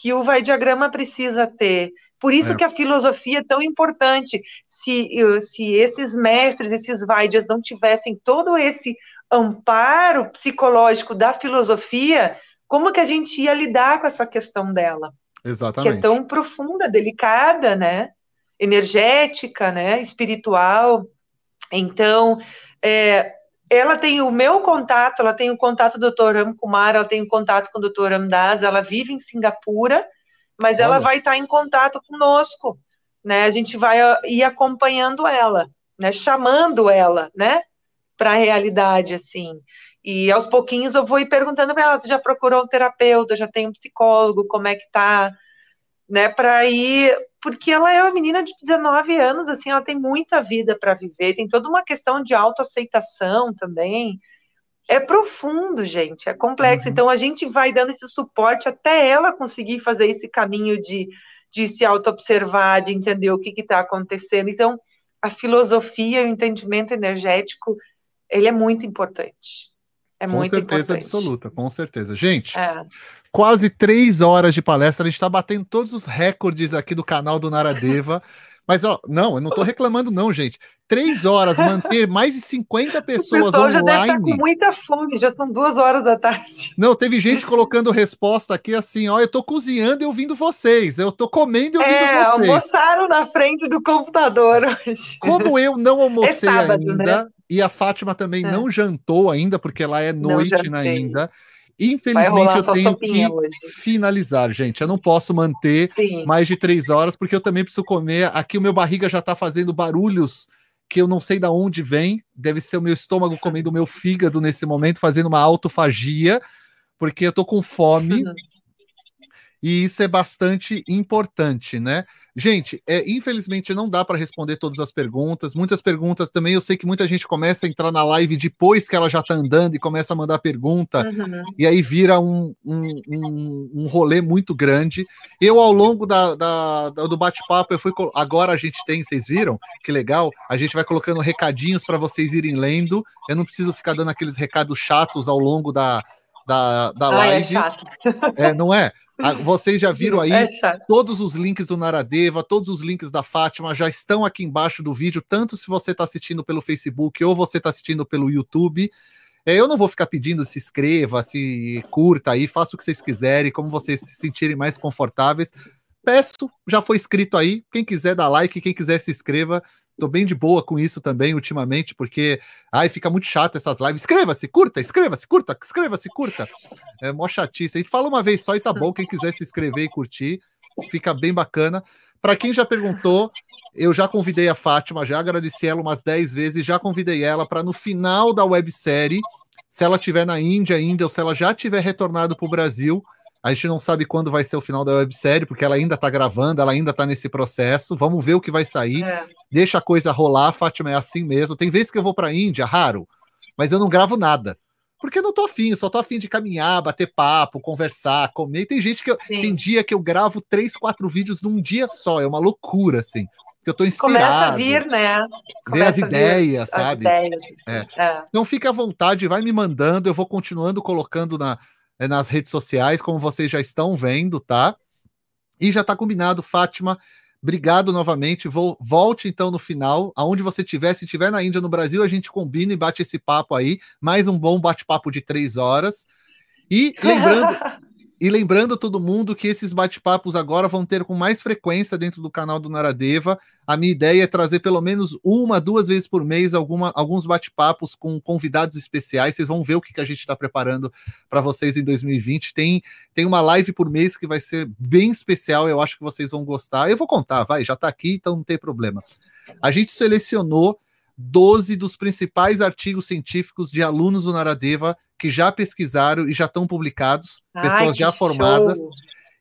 que o vai diagrama precisa ter. Por isso é. que a filosofia é tão importante. Se, se esses mestres, esses Vaidyas não tivessem todo esse amparo psicológico da filosofia, como que a gente ia lidar com essa questão dela? Exatamente. Que é tão profunda, delicada, né? Energética, né? Espiritual. Então, é, ela tem o meu contato, ela tem o contato do Dr. Ram Kumar, ela tem o contato com o Dr. Ramdas, ela vive em Singapura, mas Olha. ela vai estar em contato conosco, né? A gente vai ah, ir acompanhando ela, né? Chamando ela, né? Para a realidade, assim. E aos pouquinhos eu vou ir perguntando para ela: você já procurou um terapeuta, já tem um psicólogo, como é que tá? Né? Para ir. Porque ela é uma menina de 19 anos, assim, ela tem muita vida para viver, tem toda uma questão de autoaceitação também. É profundo, gente, é complexo. Uhum. Então a gente vai dando esse suporte até ela conseguir fazer esse caminho de, de se auto-observar, de entender o que está acontecendo. Então, a filosofia, o entendimento energético, ele é muito importante. É com certeza importante. absoluta, com certeza. Gente, é. quase três horas de palestra, a gente está batendo todos os recordes aqui do canal do Naradeva. Mas, ó, não, eu não tô reclamando, não, gente. Três horas, manter mais de 50 pessoas o online. Já deve estar com muita fome, já são duas horas da tarde. Não, teve gente colocando resposta aqui assim: ó, eu tô cozinhando e ouvindo vocês, eu tô comendo e ouvindo é, vocês. almoçaram na frente do computador hoje. Como eu não almocei é sábado, ainda, né? E a Fátima também é. não jantou ainda, porque lá é noite ainda. Infelizmente, eu tenho que hoje. finalizar, gente. Eu não posso manter Sim. mais de três horas, porque eu também preciso comer. Aqui o meu barriga já está fazendo barulhos que eu não sei de onde vem. Deve ser o meu estômago comendo o meu fígado nesse momento, fazendo uma autofagia, porque eu tô com fome. E isso é bastante importante, né? Gente, é, infelizmente não dá para responder todas as perguntas. Muitas perguntas também, eu sei que muita gente começa a entrar na live depois que ela já está andando e começa a mandar pergunta, uhum. e aí vira um, um, um, um, rolê muito grande. Eu, ao longo da, da, da do bate-papo, eu fui. Agora a gente tem, vocês viram? Que legal. A gente vai colocando recadinhos para vocês irem lendo. Eu não preciso ficar dando aqueles recados chatos ao longo da, da, da ah, live. É, chato. é, não é? Ah, vocês já viram aí é todos os links do Naradeva, todos os links da Fátima já estão aqui embaixo do vídeo, tanto se você está assistindo pelo Facebook ou você está assistindo pelo YouTube. É, eu não vou ficar pedindo se inscreva, se curta aí, faça o que vocês quiserem, como vocês se sentirem mais confortáveis. Peço, já foi escrito aí. Quem quiser dar like, quem quiser se inscreva. Tô bem de boa com isso também ultimamente, porque ai, fica muito chato essas lives. Inscreva-se, curta, inscreva-se, curta, inscreva-se, curta. É mó chatice. A gente fala uma vez só e tá bom. Quem quiser se inscrever e curtir, fica bem bacana. Para quem já perguntou, eu já convidei a Fátima, já agradeci ela umas 10 vezes, já convidei ela para no final da websérie, se ela estiver na Índia ainda ou se ela já tiver retornado para o Brasil, a gente não sabe quando vai ser o final da websérie, porque ela ainda está gravando, ela ainda está nesse processo. Vamos ver o que vai sair. É. Deixa a coisa rolar, Fátima, é assim mesmo. Tem vezes que eu vou para a Índia, raro, mas eu não gravo nada. Porque eu não tô afim, só tô afim de caminhar, bater papo, conversar, comer. Tem gente que eu, tem dia que eu gravo três, quatro vídeos num dia só, é uma loucura, assim. Que eu tô inspirado. Começa a vir, né? Começa ver as ideias, sabe? As ideias. É. É. Então fica à vontade, vai me mandando, eu vou continuando colocando na, nas redes sociais, como vocês já estão vendo, tá? E já está combinado, Fátima. Obrigado novamente. Vou, volte então no final, aonde você estiver. Se estiver na Índia, no Brasil, a gente combina e bate esse papo aí. Mais um bom bate-papo de três horas. E lembrando, E lembrando todo mundo que esses bate-papos agora vão ter com mais frequência dentro do canal do Naradeva. A minha ideia é trazer pelo menos uma, duas vezes por mês alguma, alguns bate-papos com convidados especiais. Vocês vão ver o que, que a gente está preparando para vocês em 2020. Tem, tem uma live por mês que vai ser bem especial. Eu acho que vocês vão gostar. Eu vou contar, vai, já está aqui, então não tem problema. A gente selecionou 12 dos principais artigos científicos de alunos do Naradeva que já pesquisaram e já estão publicados, Ai, pessoas já formadas. Show.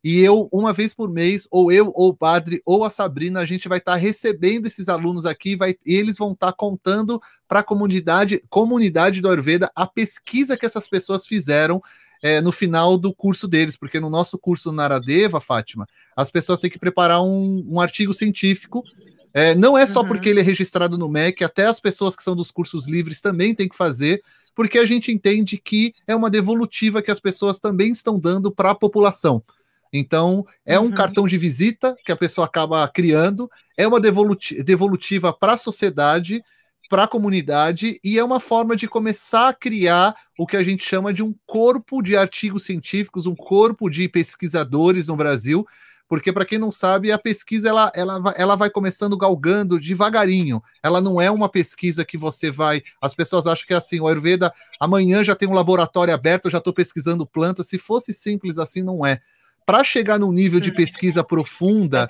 E eu, uma vez por mês, ou eu, ou o padre, ou a Sabrina, a gente vai estar tá recebendo esses alunos aqui, vai, e eles vão estar tá contando para a comunidade, comunidade do Ayurveda a pesquisa que essas pessoas fizeram é, no final do curso deles, porque no nosso curso Naradeva, Fátima, as pessoas têm que preparar um, um artigo científico É, não é só uhum. porque ele é registrado no MEC, até as pessoas que são dos cursos livres também têm que fazer, porque a gente entende que é uma devolutiva que as pessoas também estão dando para a população. Então, é um uhum. cartão de visita que a pessoa acaba criando, é uma devolutiva para a sociedade, para a comunidade, e é uma forma de começar a criar o que a gente chama de um corpo de artigos científicos, um corpo de pesquisadores no Brasil, porque para quem não sabe, a pesquisa ela, ela, ela vai começando galgando devagarinho. Ela não é uma pesquisa que você vai. As pessoas acham que é assim, o Ayurveda amanhã já tem um laboratório aberto, já estou pesquisando plantas. Se fosse simples assim, não é para chegar num nível de pesquisa profunda,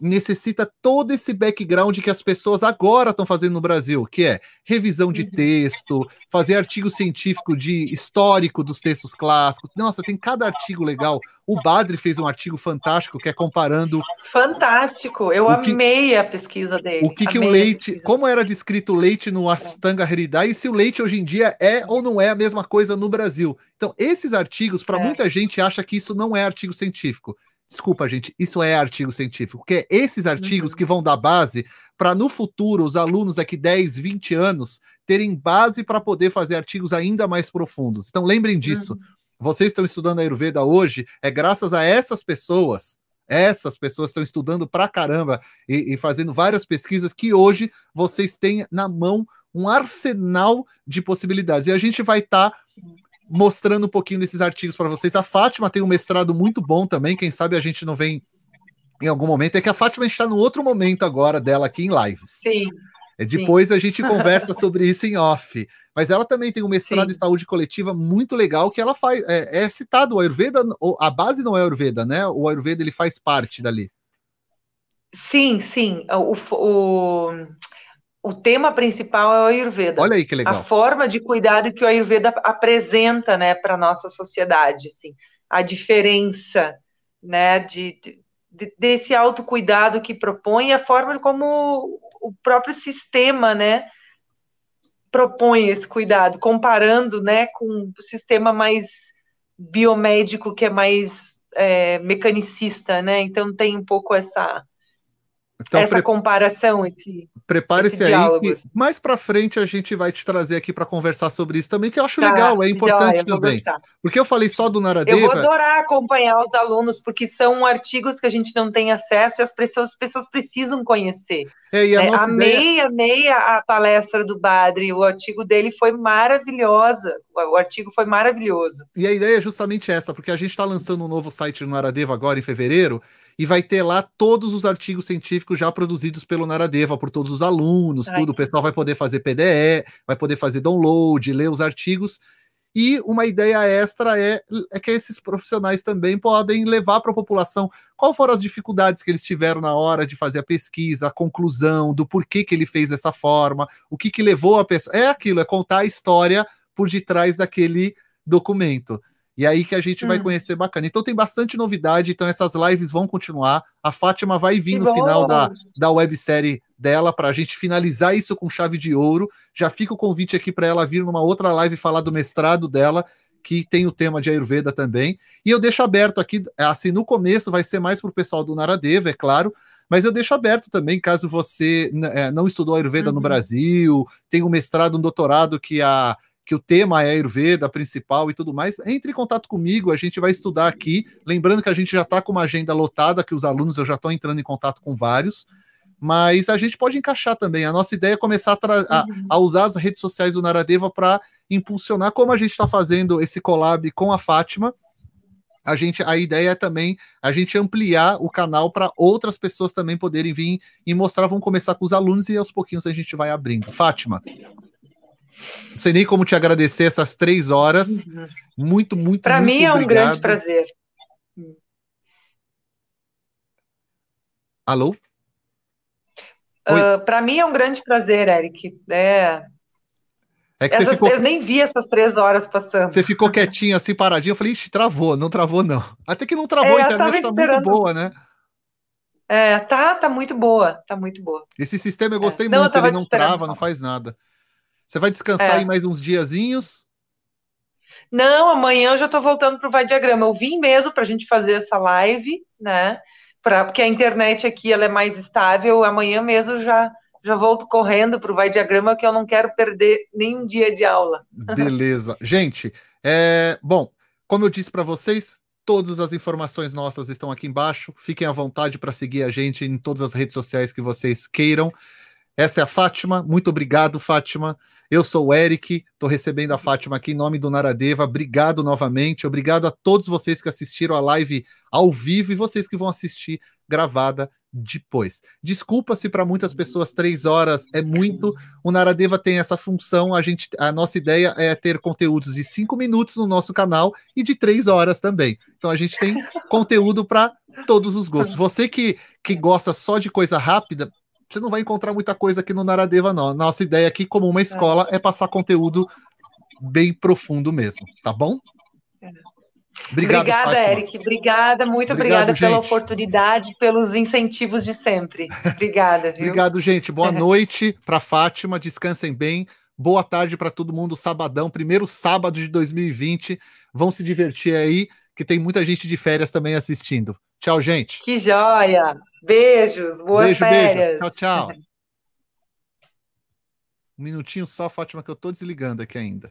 necessita todo esse background que as pessoas agora estão fazendo no Brasil, que é revisão de uhum. texto, fazer artigo científico de histórico dos textos clássicos. Nossa, tem cada artigo legal. O Badri fez um artigo fantástico que é comparando. Fantástico, eu que, amei a pesquisa dele. O que, que o leite, como era descrito o leite no Astanga Hridaya e se o leite hoje em dia é ou não é a mesma coisa no Brasil. Então, esses artigos, para é. muita gente, acha que isso não é artigo científico. Desculpa, gente, isso é artigo científico, que é esses artigos uhum. que vão dar base para no futuro os alunos daqui 10, 20 anos terem base para poder fazer artigos ainda mais profundos. Então lembrem disso. Uhum. Vocês estão estudando a Ayurveda hoje, é graças a essas pessoas, essas pessoas estão estudando pra caramba e, e fazendo várias pesquisas que hoje vocês têm na mão um arsenal de possibilidades. E a gente vai estar tá mostrando um pouquinho desses artigos para vocês. A Fátima tem um mestrado muito bom também, quem sabe a gente não vem em algum momento. É que a Fátima está no outro momento agora dela aqui em lives. Sim. É, depois Sim. a gente conversa sobre isso em off. Mas ela também tem um mestrado Sim. em saúde coletiva muito legal que ela faz. É, é citado o Ayurveda, a base não é Ayurveda, né? O Ayurveda ele faz parte dali. Sim, sim. O, o, o tema principal é o Ayurveda. Olha aí que legal. A forma de cuidado que o Ayurveda apresenta, né, para nossa sociedade, assim, a diferença, né, de, de, desse autocuidado que propõe, a forma como o próprio sistema, né, propõe esse cuidado, comparando, né, com o sistema mais biomédico que é mais é, mecanicista, né? Então tem um pouco essa então, essa pre... comparação entre prepare-se aí que mais para frente a gente vai te trazer aqui para conversar sobre isso também que eu acho tá, legal é importante também. porque eu falei só do Naradeva. Eu vou adorar acompanhar os alunos porque são artigos que a gente não tem acesso e as pessoas, as pessoas precisam conhecer. É, e a é, nossa amei ideia... amei a, a palestra do Badri. O artigo dele foi maravilhosa. O artigo foi maravilhoso. E a ideia é justamente essa porque a gente está lançando um novo site no Naradeva agora em fevereiro e vai ter lá todos os artigos científicos já produzidos pelo Naradeva, por todos os alunos, Ai. tudo. O pessoal vai poder fazer PDE, vai poder fazer download, ler os artigos. E uma ideia extra é, é que esses profissionais também podem levar para a população qual foram as dificuldades que eles tiveram na hora de fazer a pesquisa, a conclusão do porquê que ele fez dessa forma, o que, que levou a pessoa. É aquilo, é contar a história por detrás daquele documento. E aí que a gente hum. vai conhecer bacana. Então tem bastante novidade, então essas lives vão continuar. A Fátima vai vir que no bom. final da, da websérie dela para a gente finalizar isso com chave de ouro. Já fica o convite aqui para ela vir numa outra live falar do mestrado dela, que tem o tema de Ayurveda também. E eu deixo aberto aqui, assim, no começo vai ser mais para o pessoal do Naradeva, é claro, mas eu deixo aberto também, caso você é, não estudou Ayurveda uhum. no Brasil, tem um mestrado, um doutorado que a que o tema é Ayurveda principal e tudo mais, entre em contato comigo, a gente vai estudar aqui. Lembrando que a gente já está com uma agenda lotada, que os alunos eu já estou entrando em contato com vários, mas a gente pode encaixar também. A nossa ideia é começar a, a, uhum. a usar as redes sociais do Naradeva para impulsionar, como a gente está fazendo esse collab com a Fátima. A gente, a ideia é também a gente ampliar o canal para outras pessoas também poderem vir e mostrar. Vamos começar com os alunos e aos pouquinhos a gente vai abrindo. Fátima. Não sei nem como te agradecer essas três horas. Uhum. Muito, muito, Para mim é um grande prazer. Alô? Uh, Para mim é um grande prazer, Eric. É, é que essas, você ficou... Eu nem vi essas três horas passando. Você ficou quietinho assim, paradinho. Eu falei, ixi, travou, não travou, não. Até que não travou, é, a internet tá muito boa, né? É, tá, tá muito boa, tá muito boa. Esse sistema eu gostei é. muito, não, ele não trava, não faz nada. Você vai descansar é. aí mais uns diazinhos? Não, amanhã eu já estou voltando para o Vai Diagrama. Eu vim mesmo para a gente fazer essa live, né? pra, porque a internet aqui ela é mais estável. Amanhã mesmo já já volto correndo para o Vai Diagrama, que eu não quero perder nenhum dia de aula. Beleza. Gente, é, bom, como eu disse para vocês, todas as informações nossas estão aqui embaixo. Fiquem à vontade para seguir a gente em todas as redes sociais que vocês queiram. Essa é a Fátima. Muito obrigado, Fátima. Eu sou o Eric, estou recebendo a Fátima aqui em nome do Naradeva. Obrigado novamente. Obrigado a todos vocês que assistiram a live ao vivo e vocês que vão assistir gravada depois. Desculpa se para muitas pessoas três horas é muito. O Naradeva tem essa função. A gente, a nossa ideia é ter conteúdos de cinco minutos no nosso canal e de três horas também. Então a gente tem conteúdo para todos os gostos. Você que, que gosta só de coisa rápida, você não vai encontrar muita coisa aqui no Naradeva, não. Nossa ideia aqui, como uma escola, é passar conteúdo bem profundo mesmo, tá bom? Obrigado, obrigada, Fátima. Eric. Obrigada, muito Obrigado, obrigada gente. pela oportunidade, pelos incentivos de sempre. Obrigada, viu? Obrigado, gente. Boa noite para Fátima. Descansem bem. Boa tarde para todo mundo. Sabadão, primeiro sábado de 2020. Vão se divertir aí, que tem muita gente de férias também assistindo. Tchau, gente. Que joia! Beijos, boas beijo, férias. Beijo. Tchau, tchau. Um minutinho só, Fátima, que eu tô desligando aqui ainda.